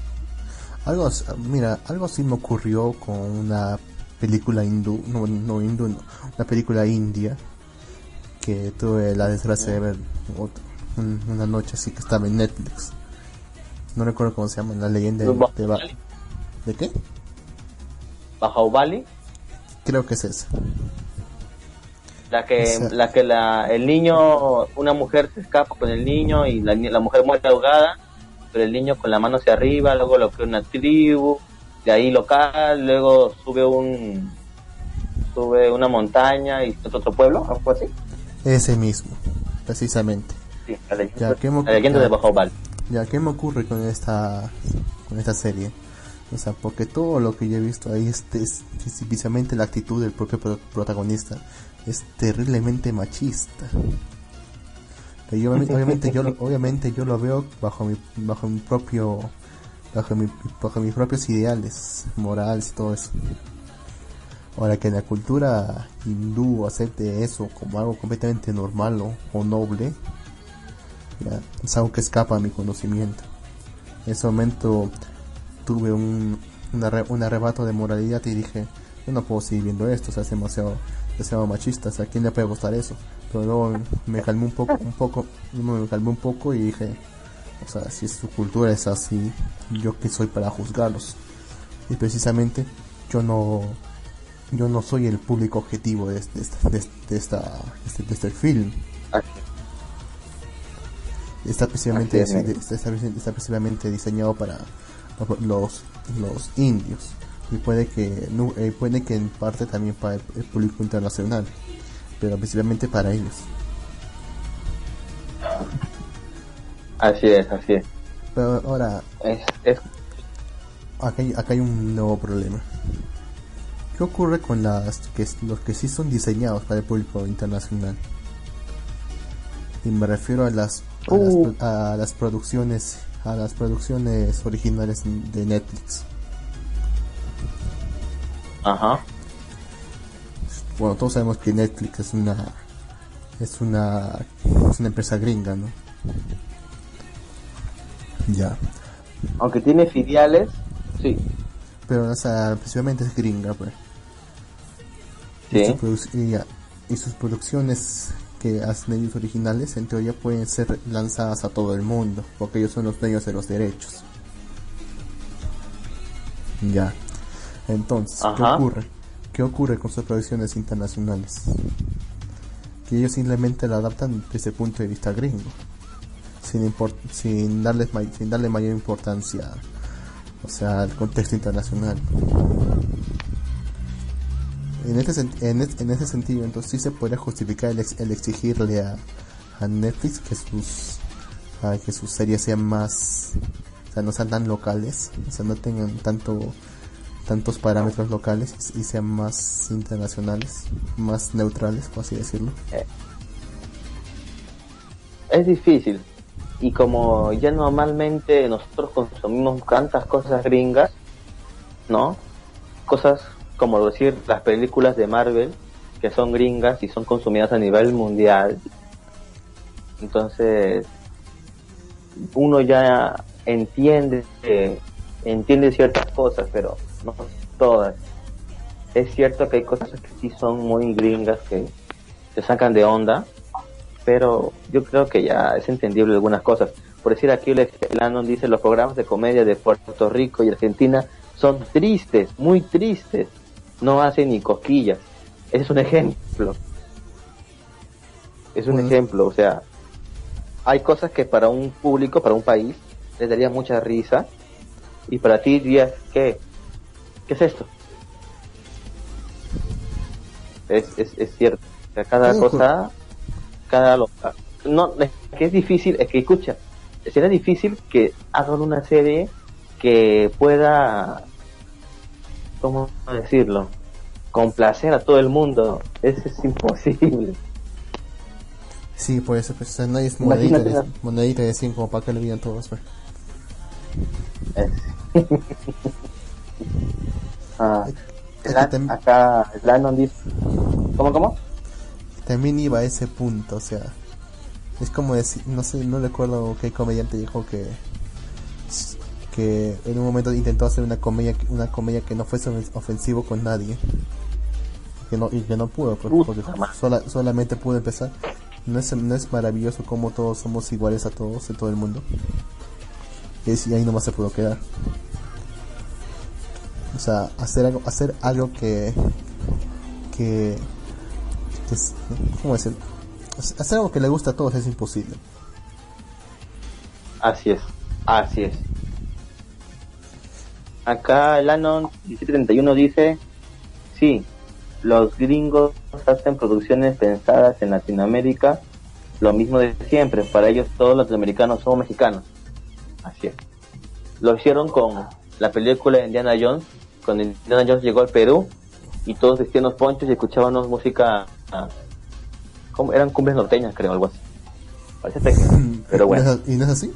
Algo, mira, algo así me ocurrió con una película hindú, no, no hindú, no, una película india que tuve la desgracia de ver una noche así que estaba en Netflix. No recuerdo cómo se llama, la leyenda de, de, ¿De qué? Bali Creo que es esa. La que, la que la, el niño, una mujer se escapa con el niño y la, la mujer muere ahogada pero el niño con la mano hacia arriba, luego lo crea una tribu, de ahí local, luego sube un sube una montaña y otro pueblo, algo así. Ese mismo, precisamente. Sí, la leyenda, de Bajo Val. Ya, ¿qué me ocurre con esta con esta serie? O sea, porque todo lo que yo he visto ahí es, es precisamente la actitud del propio protagonista es terriblemente machista obviamente, yo, obviamente yo lo veo bajo mi, bajo mi propio, bajo, mi, bajo mis propios ideales morales y todo eso. Ahora que la cultura hindú acepte eso como algo completamente normal o, noble, es algo que escapa a mi conocimiento. En ese momento tuve un, un, arrebato de moralidad y dije, yo no puedo seguir viendo esto, es demasiado, demasiado machista, o sea, ¿a quién le puede gustar eso? pero luego me calmé un poco, un poco, me calmé un poco y dije, o sea, si su cultura es así, yo que soy para juzgarlos. Y precisamente yo no, yo no soy el público objetivo de, este, de, esta, este, de este film. Está precisamente, está, precisamente diseñado para los, los indios y puede que eh, puede que en parte también para el público internacional pero principalmente para ellos. Así es, así es. Pero ahora, es, Acá, hay, acá hay un nuevo problema. ¿Qué ocurre con las que los que sí son diseñados para el público internacional? Y me refiero a las a, las, uh. a las producciones a las producciones originales de Netflix. Ajá bueno, todos sabemos que Netflix es una es una es una empresa gringa, ¿no? Ya. Aunque tiene filiales, sí. Pero o sea, principalmente es gringa, pues. Sí. Y, y sus producciones que hacen ellos originales en teoría pueden ser lanzadas a todo el mundo porque ellos son los dueños de los derechos. Ya. Entonces qué ocurre qué ocurre con sus producciones internacionales que ellos simplemente la adaptan desde el punto de vista gringo sin sin darles sin darle mayor importancia o sea al contexto internacional en, este, en, ese sentido, entonces sí se puede justificar el, el exigirle a, a, Netflix que sus que sus series sean más, o sea, no sean tan locales, o sea, no tengan tanto tantos parámetros locales y, sean más internacionales, más neutrales, por así decirlo. Eh, es difícil. Y como ya normalmente nosotros consumimos tantas cosas gringas, ¿no? Cosas como decir las películas de Marvel, que son gringas y son consumidas a nivel mundial. Entonces, uno ya entiende, entiende ciertas cosas, pero no todas. Es cierto que hay cosas que sí son muy gringas que te sacan de onda, pero yo creo que ya es entendible algunas cosas. Por decir aquí, Lennon dice los programas de comedia de Puerto Rico y Argentina son tristes, muy tristes no hace ni cosquillas. Ese es un ejemplo. Es un ejemplo, o sea, hay cosas que para un público, para un país, les daría mucha risa y para ti dirías, ¿qué? ¿Qué es esto? Es, es, es cierto. cada cosa, cada loca. No, es que es difícil, es que escucha, será difícil que hagan una serie que pueda ¿cómo decirlo? Complacer a todo el mundo. Eso es imposible. Sí, por eso, pues, no hay monedita, de, monedita de 100 como para que le digan todos, pues. ah, acá Landon dice... ¿Cómo, cómo? También iba a ese punto, o sea... Es como decir, no sé, no recuerdo qué comediante dijo que que en un momento intentó hacer una comedia una comedia que no fuese ofensivo con nadie. Que no, y que no pudo pues, porque, solamente pudo empezar. No es, no es maravilloso como todos somos iguales a todos en todo el mundo. Y ahí nomás se pudo quedar. O sea hacer algo hacer algo que que, que ¿cómo decir? hacer algo que le gusta a todos es imposible. Así es así es Acá el Anon 1731 dice, sí, los gringos hacen producciones pensadas en Latinoamérica, lo mismo de siempre, para ellos todos los latinoamericanos son mexicanos. Así es. Lo hicieron con la película de Indiana Jones, cuando Indiana Jones llegó al Perú y todos vestían los ponchos y escuchábamos música, eran cumbres norteñas creo, algo así. Parece pero bueno. ¿Y no es así?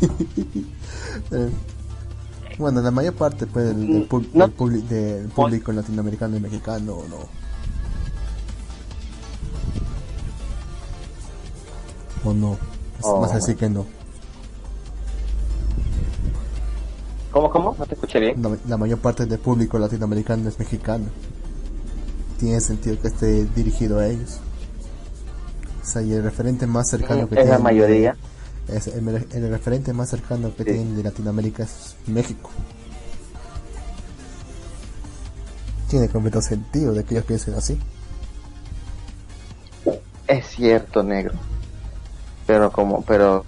Bueno, la mayor parte pues, del, del, público latinoamericano y mexicano no. O no. Oh. Vas a decir que no. ¿Cómo, cómo? No te escuché bien. la mayor parte del público latinoamericano es mexicano. Tiene sentido que esté dirigido a ellos. O sea, y el referente más cercano que ¿Es la mayoría? Es el, referente más cercano que tienen de Latinoamérica es México. Tiene completo sentido de que ellos piensen así. Es cierto, negro. Pero como, pero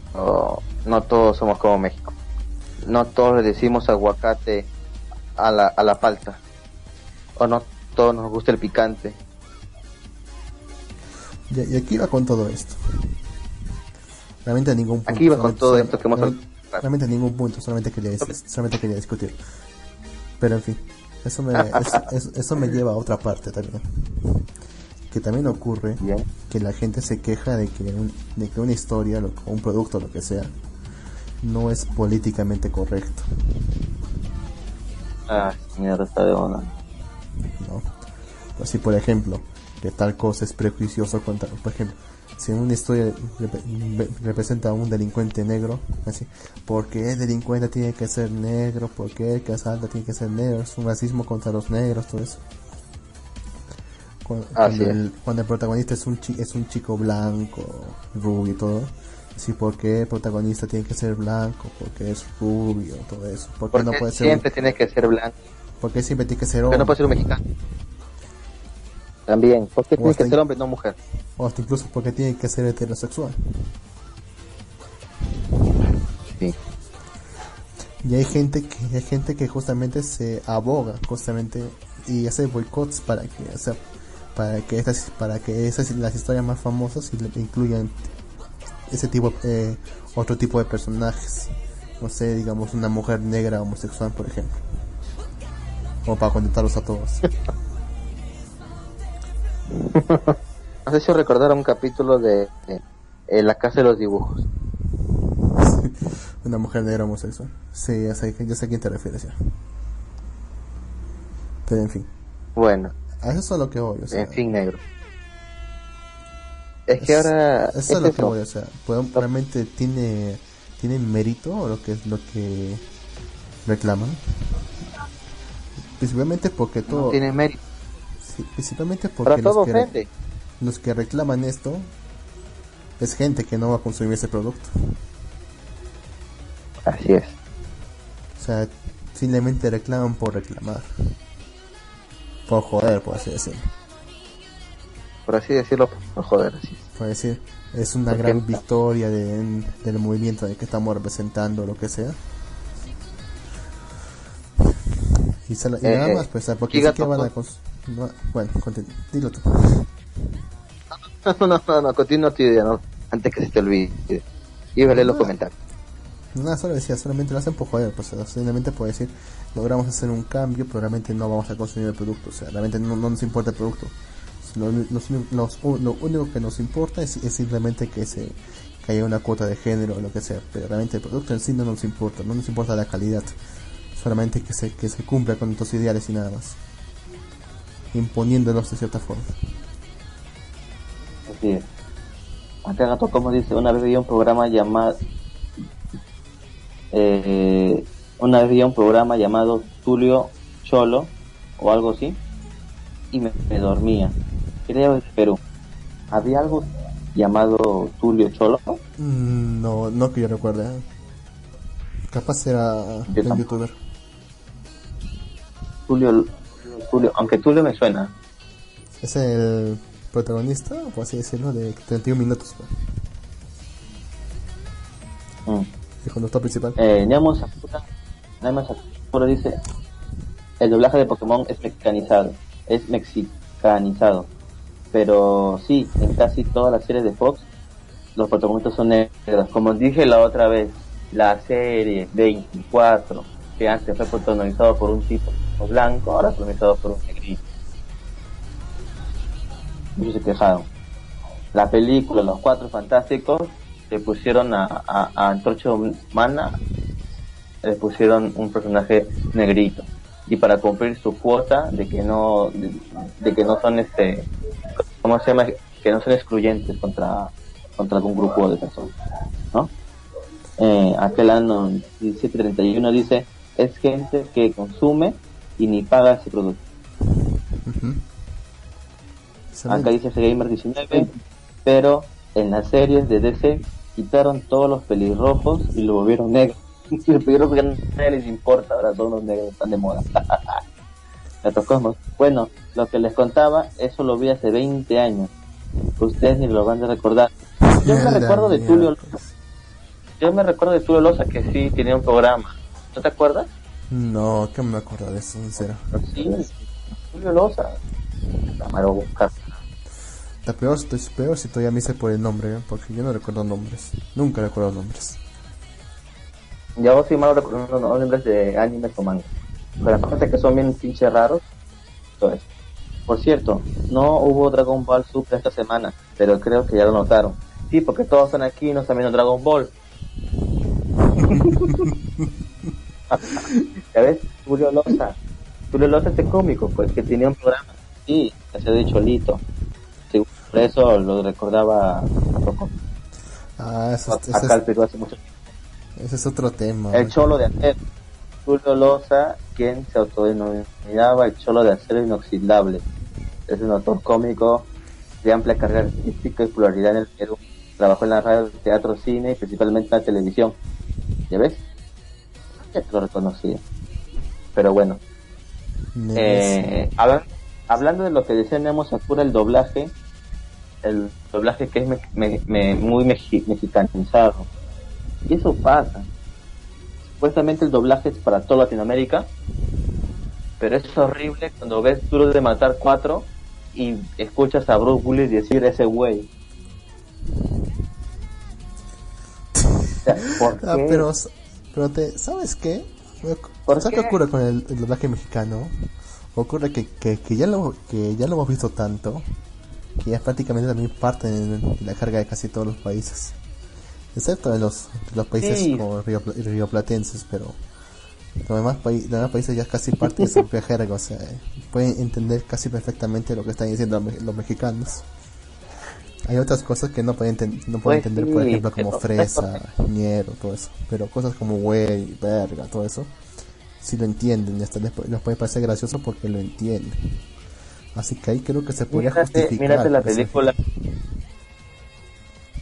no todos somos como México. No todos le decimos aguacate a la, a la palta. O no todos nos gusta el picante. y aquí va con todo esto. Realmente ningún punto. Aquí iba con todo esto que hemos Realmente a ningún punto, solamente quería, solamente quería discutir. Pero en fin, eso me, eso, me lleva a otra parte también. Que también ocurre que la gente se queja de que, de que una historia o un producto, lo que sea, no es políticamente correcto. Ah, mierda, está de onda. No. Así, por ejemplo, que tal cosa es prejuicioso contra, por ejemplo, si una historia representa a un delincuente negro, así, porque el delincuente tiene que ser negro, porque el que asalta tiene que ser negro, es un racismo contra los negros, todo eso. Cuando, el, cuando el protagonista es un, chi- es un chico blanco, rubio y todo. Sí, ¿por qué el protagonista tiene que ser blanco? Porque es rubio, todo eso. ¿Por qué Porque no puede ser siempre tiene que ser blanco. ¿Por qué siempre tiene que ser Porque no hombre? puede ser un mexicano. También. Porque tiene hasta que ser hombre, no mujer. O hasta incluso porque tiene que ser heterosexual. Sí. Y hay gente que hay gente que justamente se aboga justamente y hace boicots para que o sea, para que estas para que esas las historias más famosas incluyan ese tipo eh, otro tipo de personajes no sé digamos una mujer negra homosexual por ejemplo o para contentarlos a todos No sé si recordaron un capítulo de, de, eh, La Casa de los Dibujos. una mujer negra homosexual sí ya sé, ya sé a quién te refieres ya pero en fin Bueno, a eso es lo que voy o sea, en fin, negro. Es que ahora... Eso es es lo que voy, o sea, ¿pueden- realmente tiene, tiene mérito lo que es lo que reclaman. Principalmente porque todo, No tiene mérito. Principalmente porque los que, los que reclaman esto es gente que no va a consumir ese producto. Así es. O sea, simplemente reclaman por reclamar. Por joder, por así decirlo. Por así decirlo, por joder. Así es. Por decir, es una Porque- gran victoria de- del movimiento de que estamos representando, lo que sea. Y, se la- y Eh, nada más, pues, porque sí que van a no, bueno, continúa, dilo tú. No, no, no, no, continúa tu idea, no, antes que se te olvide. Y leer los comentarios. Nada, solo decía, solamente lo hacen por joder, pues, simplemente por decir, logramos hacer un cambio, pero realmente no vamos a consumir el producto, o sea, realmente no, no nos importa el producto. Lo, los- los- lo único que nos importa es, es simplemente que se que haya una cuota de género o lo que sea, pero realmente el producto en sí no nos importa, no nos importa la calidad, solamente que se, que se cumpla con nuestros ideales y nada más, imponiéndolos de cierta forma. Así es. Acá Gato como dice, una vez veía un programa llamado eh, una vez veía un programa llamado Tulio Cholo o algo así y me, me dormía. Creo que en Perú. Había algo llamado Tulio Cholo. Mm, No, no que yo recuerde, ¿eh? capaz era un tampoco. youtuber. Tulio, Tulio, aunque Tulio me suena. Es el protagonista, por así decirlo, de 31 minutos, Mm. el conductor principal. Eh, Nemo Sakura, Nemo Sakura dice, el doblaje de Pokémon es mexicanizado, es mexicanizado, pero sí, en casi todas las series de Fox los protagonistas son negros. Como dije la otra vez, la serie 24, que antes fue protagonizado por un tipo blanco, ahora es protagonizado por un negrito. Muchos se quejaron. La película Los Cuatro Fantásticos le pusieron a, a, a Antorcha Humana, le pusieron un personaje negrito. Y para cumplir su cuota de que no, de, de que no son este, ¿cómo se llama? Que no son excluyentes contra, contra algún grupo de personas, ¿no? Eh, aquel año 1731 dice, es gente que consume y ni paga ese producto. Ujú. Se Acá dice Gamer 19, pero en las series de DC quitaron todos los pelirrojos y lo volvieron negros. Y los pelirrojos ya no les importa, ahora son los negros, están de moda. Cosmos. Bueno, lo que les contaba, eso lo vi hace 20 años. Ustedes ni lo van a recordar. Yo me recuerdo de Tulio pues. Yo me recuerdo de Tulio Loza que sí tenía un programa. ¿No te acuerdas? No, que me acuerdo de eso, sincero. Sí, Tulio Loza. La maro buscar. Está peor, estoy peor si todavía me hice por el nombre, ¿eh? porque yo no recuerdo nombres. Nunca recuerdo nombres. Yo sí malo recordando nombres de animes o mangas. Pero aparte que son bien pinche raros. Todo eso. Por cierto, no hubo Dragon Ball Super esta semana, pero creo que ya lo notaron. Sí, porque todos están aquí y no están viendo Dragon Ball. ¿Ya ves? Julio Loza. Julio Loza este cómico, pues que tenía un programa. Sí, que se de Cholito. Sí, por eso lo recordaba a poco. Ah, es- ese Acá el es, Perú hace mucho ese es otro tema. el cholo de acero. Julio Loza, quien se autodenominaba el cholo de acero inoxidable. es un autor cómico de amplia carrera artística y popularidad en el Perú. Trabajó en la radio, teatro, cine y principalmente en la televisión. ¿Ya ves? Te lo reconocía. Pero bueno, eh, hablan- hablando de lo que decía Nemo Sakura, el doblaje, el doblaje que es me- me- me- muy mexi- mexicanizado. Y eso pasa. Supuestamente el doblaje es para toda Latinoamérica, pero es horrible cuando ves Duro de Matar 4 y escuchas a Bruce Willis decir ese güey. O sea, ¿por qué? pero, pero ¿sabes qué? ¿Por ¿Sabes qué qué? ocurre con el, el doblaje mexicano? Ocurre que, que, que ya lo, que ya lo hemos visto tanto que ya es prácticamente también parte de la carga de casi todos los países. Excepto de los, de los países Sí. como río, rioplatenses, pero los demás, los demás países ya es casi parte de su propia jerga, o sea, pueden entender casi perfectamente lo que están diciendo los mexicanos. Hay otras cosas que no pueden, no pueden Pues entender, por ejemplo, como pero- fresa, ñero, todo eso. Pero cosas como güey, verga, todo eso, si lo entienden. hasta les, les puede parecer gracioso porque lo entienden. Así que ahí creo que se podría Mírate, justificar. mírate la película.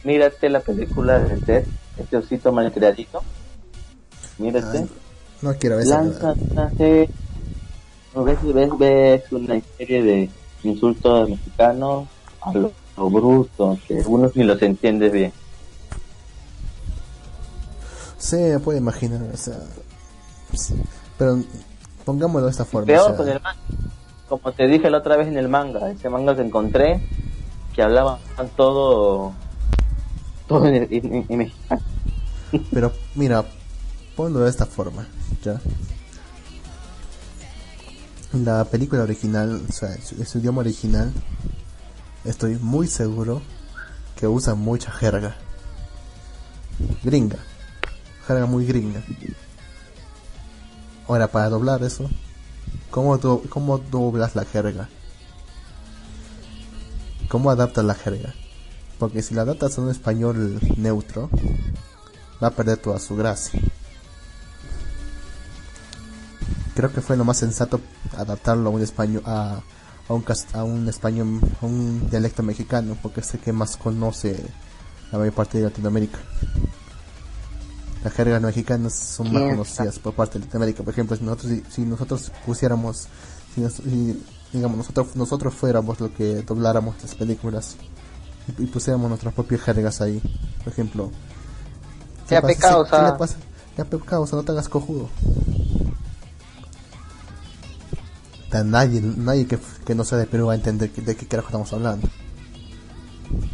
Mírate la película de Ted, este osito malcriadito. Mírate. Ay, no quiero ver ¿no ves, ves, ves una serie de insultos mexicanos a lo bruto, que uno ni los entiende bien. Sí, me puedo imaginar, o sea. sí. Pero pongámoslo de esta forma. Peor o sea, con el manga. Como te dije la otra vez en el manga, ese manga que encontré, que hablaban todo, todo en, en- en mexicano. Pero mira, ponlo de esta forma, ¿ya? La película original, o sea, su, su idioma original, estoy muy seguro que usa mucha jerga. Gringa. Jerga muy gringa. Ahora, para doblar eso, ¿cómo, cómo doblas la jerga? ¿Cómo adaptas la jerga? Porque si la adaptas a un español neutro, va a perder toda su gracia. Creo que fue lo más sensato adaptarlo a un español a, a un a un español a un dialecto mexicano porque es el que más conoce la mayor parte de Latinoamérica. Las jergas mexicanas son más ¿Quién conocidas por parte de Latinoamérica. Por ejemplo, si nosotros si, nosotros pusiéramos si, nos- si, digamos nosotros nosotros fuéramos lo que dobláramos las películas y, y pusiéramos nuestras propias jergas ahí. Por ejemplo, ¿Qué Ya pasa? pecado, ¿Qué o sea. le pasa? Ya pecado, o sea, no te hagas cojudo. Nadie, nadie que, que no sea de Perú va a entender de qué carajo estamos hablando.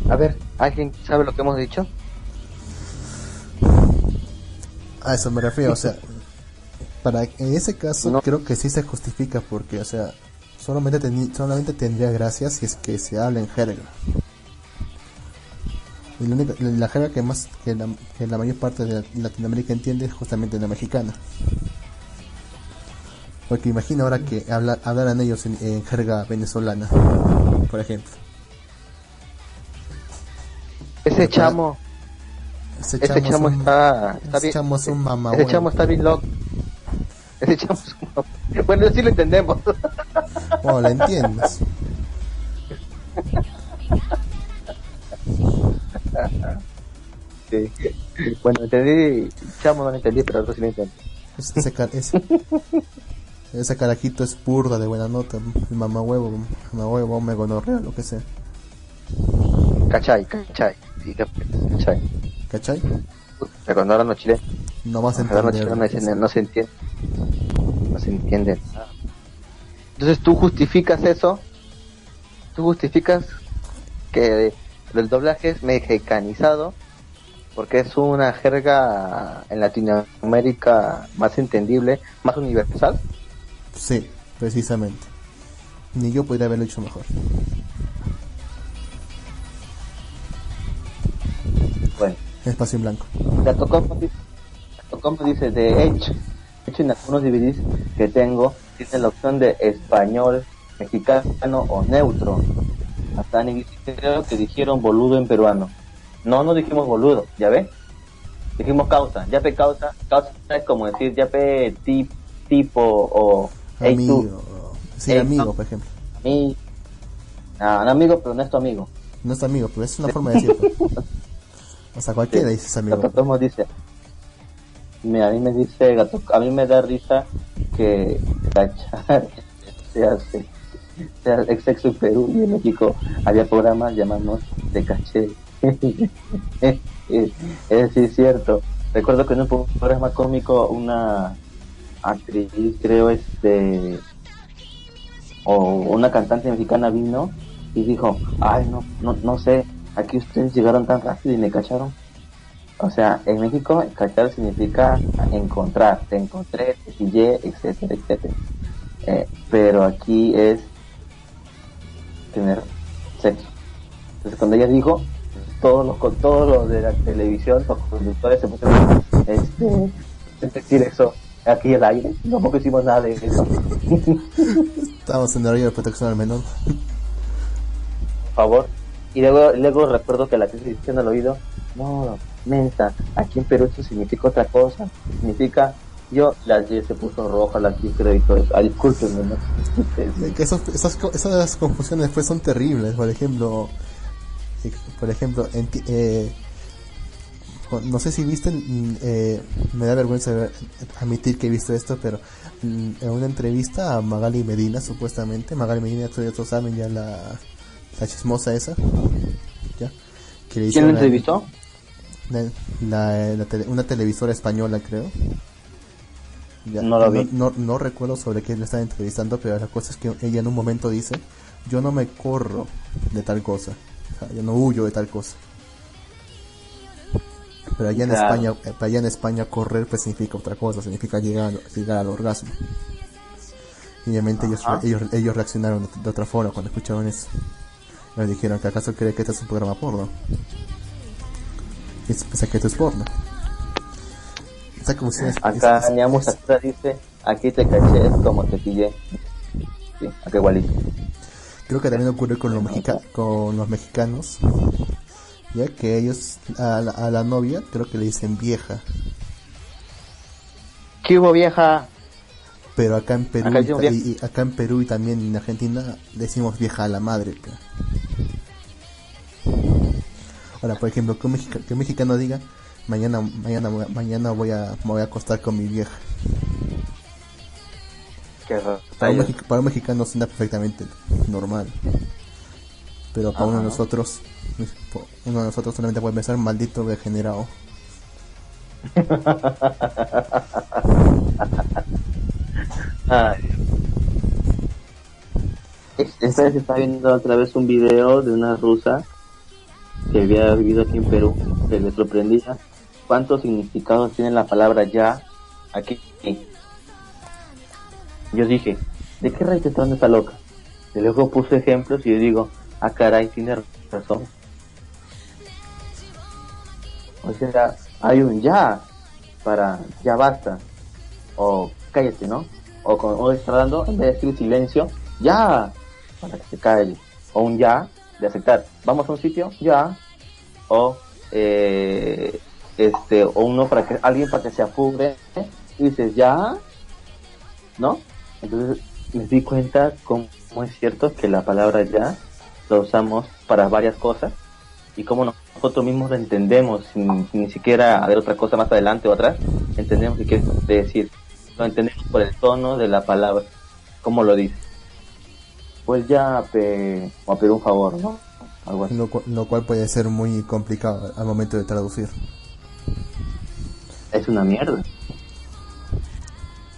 A ver, ¿alguien sabe lo que hemos dicho? A eso me refiero, o sea, para en ese caso No. creo que sí se justifica porque, o sea, solamente solamente tendría gracia si es que se habla en jerga. Y la, única- la jerga que más que la, que la mayor parte de Latinoamérica entiende es justamente la mexicana. Porque imagina ahora que habla, hablaran ellos en, en jerga venezolana, por ejemplo. Ese chamo, Ese ese chamo es chamo un- está, está ese bien. chamo es un Ese mamahuevo. chamo está bien loco. Ese chamo es un mam- Bueno, sí lo entendemos. Oh, ¿la entiendes? Sí. Bueno, entendí, chamo no lo entendí, pero otro sí lo entendí. Ese, ese, ese carajito es burda de buena nota. Mamá huevo, mamá huevo, me gonorrea, lo que sea. Cachai, cachai. Sí, cachai. ¿Cachai? Pero cuando hablan los chilenos, No vas a cuando hablan los entender. chilenos no se entiende. No se entiende nada. Entonces tú justificas eso. Tú justificas que el doblaje es mexicanizado porque es una jerga en Latinoamérica más entendible, más universal. Sí, precisamente. Ni yo podría haberlo hecho mejor. Bueno, Espacio en blanco. la Tocomo dice, dice, de hecho, de hecho en algunos DVDs que tengo, tiene la opción de español, mexicano o neutro. Hasta inglés creo que dijeron boludo en peruano. No, no dijimos boludo, ¿ya ves? Dijimos causa, ya pe causa, causa es como decir ya pe ti- tipo o hey, Amigo. Sí, Ey, amigo, no. por ejemplo. a mí, Ah, un amigo, pero no es tu amigo. No es tu amigo, pero es una forma de decirlo. o sea, cualquiera Sí. dice amigo. Gato dice, a mí me dice, Gato, a mí me da risa que cachar se hace, se hace ex sexo en Perú y en México había programas llamados de caché. es, es sí, cierto. Recuerdo que en un programa cómico una actriz, creo, este, o una cantante mexicana vino y dijo, ay, no, no, no sé, aquí ustedes llegaron tan rápido y me cacharon. O sea, en México, cachar significa encontrar, te encontré, te pillé, etcétera, etcétera. Eh, pero aquí es tener sexo. Entonces, cuando ella dijo, todos los, con todos los de la televisión, los conductores se pusieron, este, es decir eso aquí al aire. No hicimos nada de eso. Estamos en horario de protección al menor. por favor. Y luego, luego recuerdo que la se diciendo al oído, no, mensa, aquí en Perú eso significa otra cosa, significa, yo, la se puso roja, la eso, ah, discúlpenme, ¿no? Esos, esas, co- esas confusiones después son terribles. Por ejemplo, eh, por ejemplo, en ti- eh, no sé si viste, mm, eh, me da vergüenza ver- admitir que he visto esto, pero mm, en una entrevista a Magali Medina, supuestamente, Magali Medina, todos saben ya la, la chismosa esa, ya, que le ¿Quién hicieron lo a- entrevistó? la, la- la tele- una televisora española, creo. Ya, No lo vi. No, no recuerdo sobre qué le están entrevistando, pero la cosa es que ella en un momento dice, yo no me corro de tal cosa, o sea, yo no huyo de tal cosa. Pero allá en Claro. España, eh, allá en España correr pues significa otra cosa, significa llegar, llegar al orgasmo. Y obviamente ellos, ellos, ellos reaccionaron de otra forma cuando escucharon eso. Le dijeron que acaso cree que este es un programa porno. Y piensa que esto es porno. Esa es- Acá es- Sakura dice, aquí te caché, es como te pillé. Sí, acá igualito. creo que también ocurre con los, mexica- con los mexicanos. Ya que ellos a la, a la novia creo que le dicen vieja. ¿Qué hubo, vieja? Pero acá en Perú Acá y, vieja. acá en Perú y también en Argentina decimos vieja a la madre. Ahora, por ejemplo, que un, mexica- que un mexicano diga mañana mañana mañana voy a me voy a acostar con mi vieja. Qué. Para un, para un mexicano suena perfectamente normal. Pero para uno de nosotros, uno de nosotros solamente puede pensar maldito degenerado. Ay. Es- Esta vez está viendo otra vez un video de una rusa que había vivido aquí en Perú, que le sorprendía cuántos significados tiene la palabra ya aquí. Yo dije, ¿de qué raíz está esta loca? Y luego puse ejemplos y yo digo, ah caray, tiene razón. O sea, hay un ya para ya basta o cállate, ¿no? O o está dando, en vez de decir silencio, ya, para que se calle. O un ya de aceptar. Vamos a un sitio, ya. O eh, este, o uno para que alguien para que se apure y dices ya, ¿no? Entonces me di cuenta cómo es cierto que la palabra ya lo usamos para varias cosas y cómo nosotros mismos lo entendemos sin, sin ni siquiera haber otra cosa más adelante o atrás, entendemos qué quiere decir. Lo entendemos por el tono de la palabra, cómo lo dice. Pues ya, pe, o a pedir un favor, ¿no? Algo así. Lo, cu- lo cual puede ser muy complicado al momento de traducir. Es una mierda.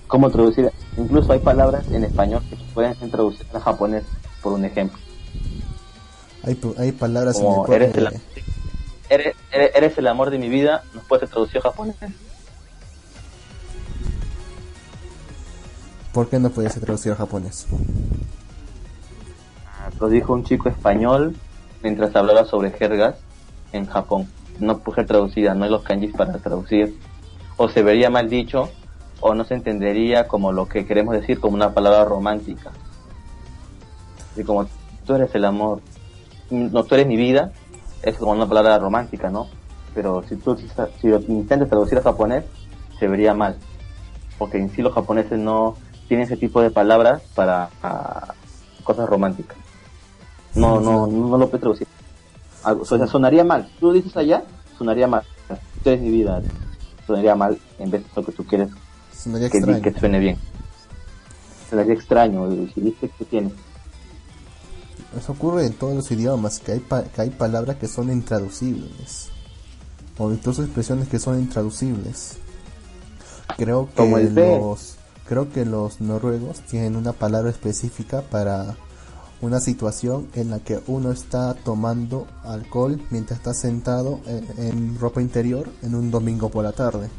¿Cómo traducir? Incluso hay palabras en español que pueden ser traducidas a japonés, por un ejemplo. Hay, hay palabras en el Como eres el, eres, eres, eres el amor de mi vida, ¿nos puede ser traducido a japonés? ¿Por qué no puede ser traducido a japonés? Lo dijo un chico español mientras hablaba sobre jergas en Japón. No puede ser traducida, no hay los kanjis para traducir. O se vería mal dicho, o no se entendería como lo que queremos decir como una palabra romántica. Y como tú eres el amor, no tú eres mi vida, es como una palabra romántica, ¿no? Pero si tú si lo intentas traducir a japonés, se vería mal. Porque en sí los japoneses no tienen ese tipo de palabras para ah, cosas románticas. No, no, no lo puedes traducir. O sea, sonaría mal. Tú lo dices allá, sonaría mal. Esto es mi vida. Sonaría mal en vez de lo que tú quieres Sonaría que, extraño. que suene bien. Sonaría extraño. y Si dices que tiene. Eso ocurre en todos los idiomas, que hay, pa- que hay palabras que son intraducibles. O incluso expresiones que son intraducibles. Creo que Como el B. los creo que los noruegos tienen una palabra específica para una situación en la que uno está tomando alcohol mientras está sentado en, en ropa interior en un domingo por la tarde.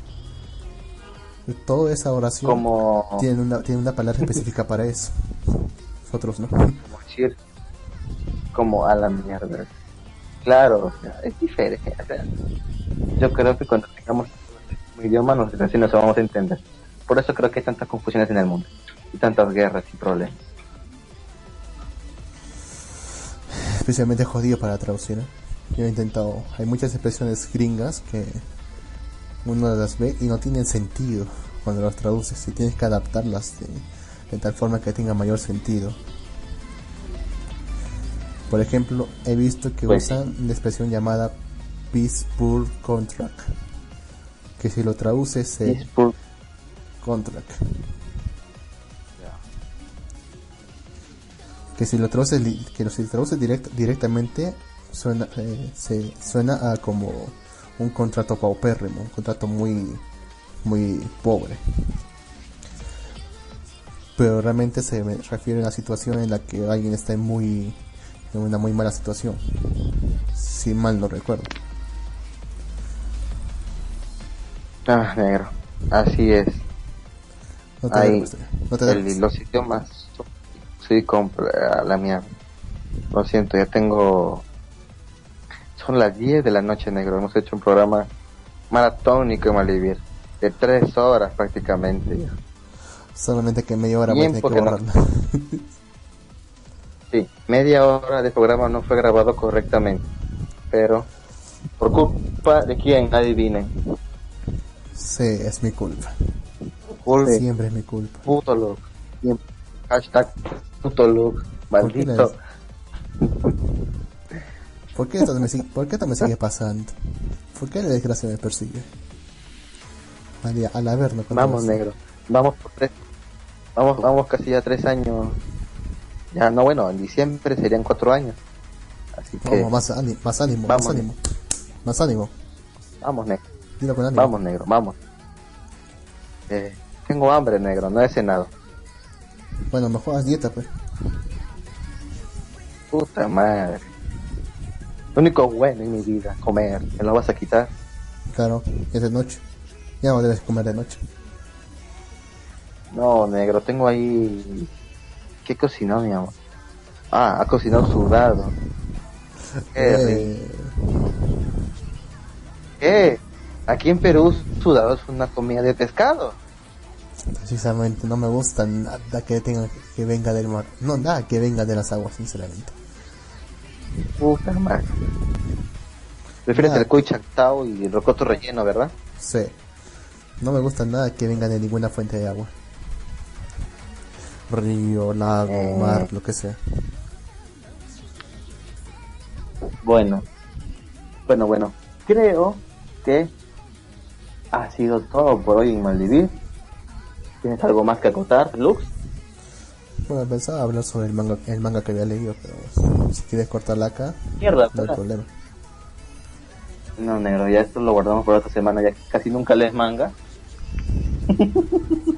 Y toda esa oración Como, tiene una tiene una palabra específica para eso. Nosotros no. como decir, como a la mierda. Claro, o sea, es diferente. yo creo que cuando tengamos un idioma, nosotros nos vamos a entender. Por eso creo que hay tantas confusiones en el mundo. Y tantas guerras y problemas. especialmente jodido para traducir. ¿eh? Yo he intentado, hay muchas expresiones gringas que uno las ve y no tienen sentido cuando las traduces y tienes que adaptarlas de, de tal forma que tenga mayor sentido. Por ejemplo, he visto que Pues sí. usan la expresión llamada peaceful contract, que si lo traduces es Peaceful. contract. que si lo traduces que si lo traduces direct- directamente suena eh, se suena a como un contrato paupérrimo un contrato muy muy pobre pero realmente se refiere a una situación en la que alguien está muy en una muy mala situación si mal no recuerdo Ah, negro. Así es. no te Ahí, no te. El- los idiomas. Sí, compra la mierda. Lo siento, ya tengo. Son las 10 de la noche, negro. Hemos hecho un programa maratónico en Malivir. De 3 horas prácticamente. solamente que media hora Tiempo que que no- borrarla Sí, media hora de programa no fue grabado correctamente. Pero, por culpa de quién, adivinen. sí es mi culpa Culpa. siempre es mi culpa Puto look. Siempre. Hashtag puto look. Maldito. ¿Por qué esto me sigue, ¿por qué esto me sigue pasando? ¿Por qué la desgracia me persigue? Al, al haberlo Vamos, negro. Vamos por tres. Vamos, vamos casi ya tres años. Ya, no, bueno, en diciembre serían cuatro años. Así que, Vamos, más ánimo, más ánimo, Vamos. más ánimo. Más ánimo. vamos, negro. Dilo con ánimo. Vamos, negro, vamos. Eh, tengo hambre, negro, no he cenado. Bueno, mejor haz dieta, pues. Puta madre. Lo único bueno en mi vida, comer. ¿Me lo vas a quitar? Claro, es de noche. Ya no debes comer de noche. No, negro, tengo ahí... ¿Qué cocinó, mi amor? Ah, ha cocinado sudado. Qué rico. Eh, ¿Qué? Aquí en Perú, sudado es una comida de pescado. precisamente, no me gusta nada que tenga que venga del mar. No, nada que venga de las aguas, sinceramente. Puta madre. Prefieres Nada. el cuy chactao y el rocoto relleno, ¿verdad? Sí. No me gusta nada que venga de ninguna fuente de agua. Río, lago, Eh. mar, lo que sea. Bueno. Bueno, bueno. Creo que ha sido todo por hoy en Maldivir. ¿Tienes algo más que acotar, Lux? Bueno, pensaba hablar sobre el manga, el manga que había leído, pero si quieres cortarla acá, Mierda, no hay problema. No, negro, ya esto lo guardamos por otra semana, ya casi nunca lees manga.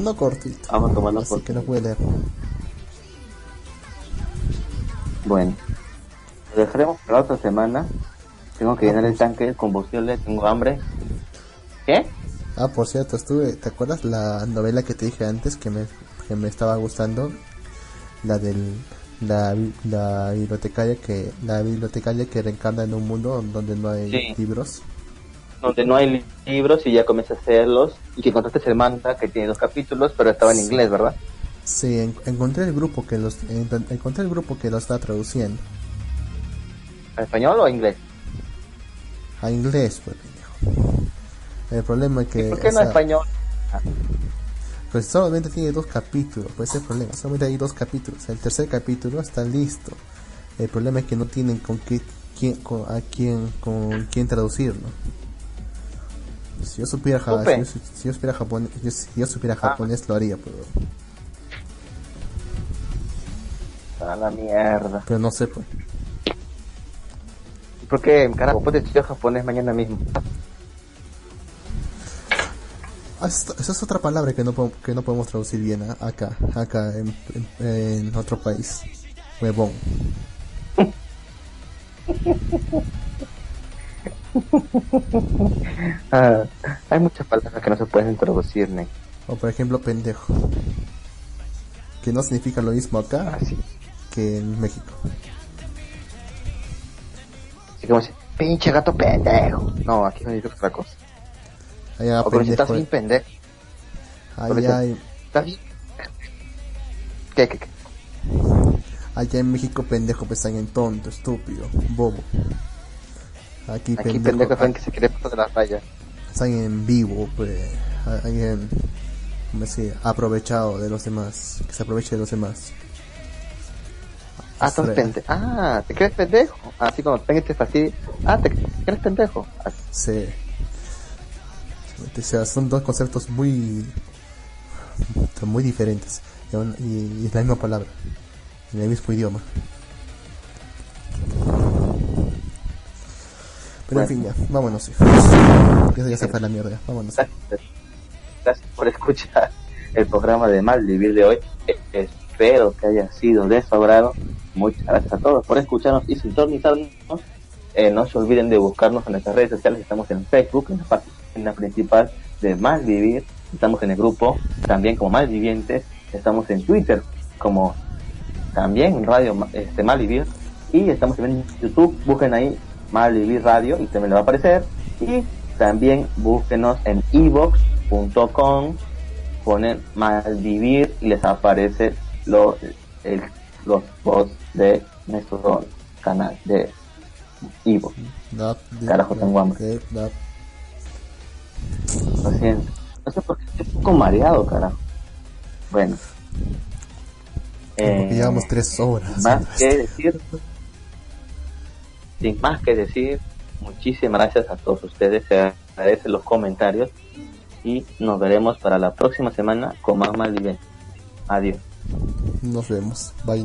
No cortito, Vamos a tomarlo así por... que no puede leer. Bueno, lo dejaremos para otra semana. Tengo que llenar el tanque de combustible, tengo hambre. ¿Qué? Ah, por cierto, estuve, ¿te acuerdas la novela que te dije antes que me, que me estaba gustando? La del la, la bibliotecaria que la bibliotecaria que reencarna en un mundo donde no hay Sí. libros. Donde no hay libros y ya comienzas a hacerlos. Y que encontraste el manga que tiene dos capítulos, pero estaba en Sí. inglés, ¿verdad? Sí, en- encontré el grupo que los en- encontré el grupo que lo está traduciendo ¿En español o en inglés? a inglés, pues. El problema es que ¿Por qué no esa- español? Pues solamente tiene dos capítulos, pues ese es el problema. Solamente hay dos capítulos. El tercer capítulo está listo. El problema es que no tienen con qué, quién, con, a quién, con quién traducir, ¿no? Si yo supiera, ja- si yo, su- si yo supiera japonés, yo- si yo supiera Ah. japonés lo haría, pero, A la mierda. pero no sé, pues. ¿Por qué, carajo? Ponte estudiar japonés mañana mismo. Ah, esa es otra palabra que no, que no podemos traducir bien ¿ah? acá, acá en, en- en otro país. Huevón. Ah, hay muchas palabras que no se pueden introducir, ne. O por ejemplo, pendejo. Que no significa lo mismo acá Así. que en México. Así como si, pinche gato pendejo. No, aquí no digo otra cosa. Allá, o como si estás pendejo, bien pendejo. allá, hay- ¿Estás bien? ¿Qué, qué, qué? allá en México pendejo pues en tonto, estúpido, bobo. Aquí, Aquí pendejo, pendejo que se quiere pasar de las rayas. están en vivo, pues. Hay en, ¿cómo decir? aprovechado de los demás. Que se aproveche de los demás. Ah, pendejo. Ah, ¿te crees pendejo? Así como te este así. Ah, ¿te crees pendejo? Así. Sí. O sea, son dos conceptos muy son muy diferentes y, aún- y- y es la misma palabra en el mismo idioma pero en fin ya vámonos ya, ya se fue a la mierda vámonos Gracias, gracias por escuchar el programa de Maldivir de hoy. Eh, Espero que haya sido de su agrado. Muchas gracias a todos por escucharnos y sintonizarnos. Eh, no se olviden de buscarnos en nuestras redes sociales. Estamos en Facebook, en la página principal de Malvivir. Estamos en el grupo también como Malvivientes. Estamos en Twitter como también Radio este, Malvivir. Y estamos también en YouTube. Busquen ahí Malvivir Radio y también les va a aparecer. Y también búsquenos en evox.com. Ponen Malvivir y les aparece lo, el- los posts de nuestro canal de Evox. Carajo, tengo hambre. Lo siento. No sé por qué estoy un poco mareado, carajo. Bueno. Eh, llevamos tres horas más que decir, sin más que decir, muchísimas gracias a todos ustedes, se agradecen los comentarios y nos veremos para la próxima semana con más Malvivientes. Adiós. nos vemos bye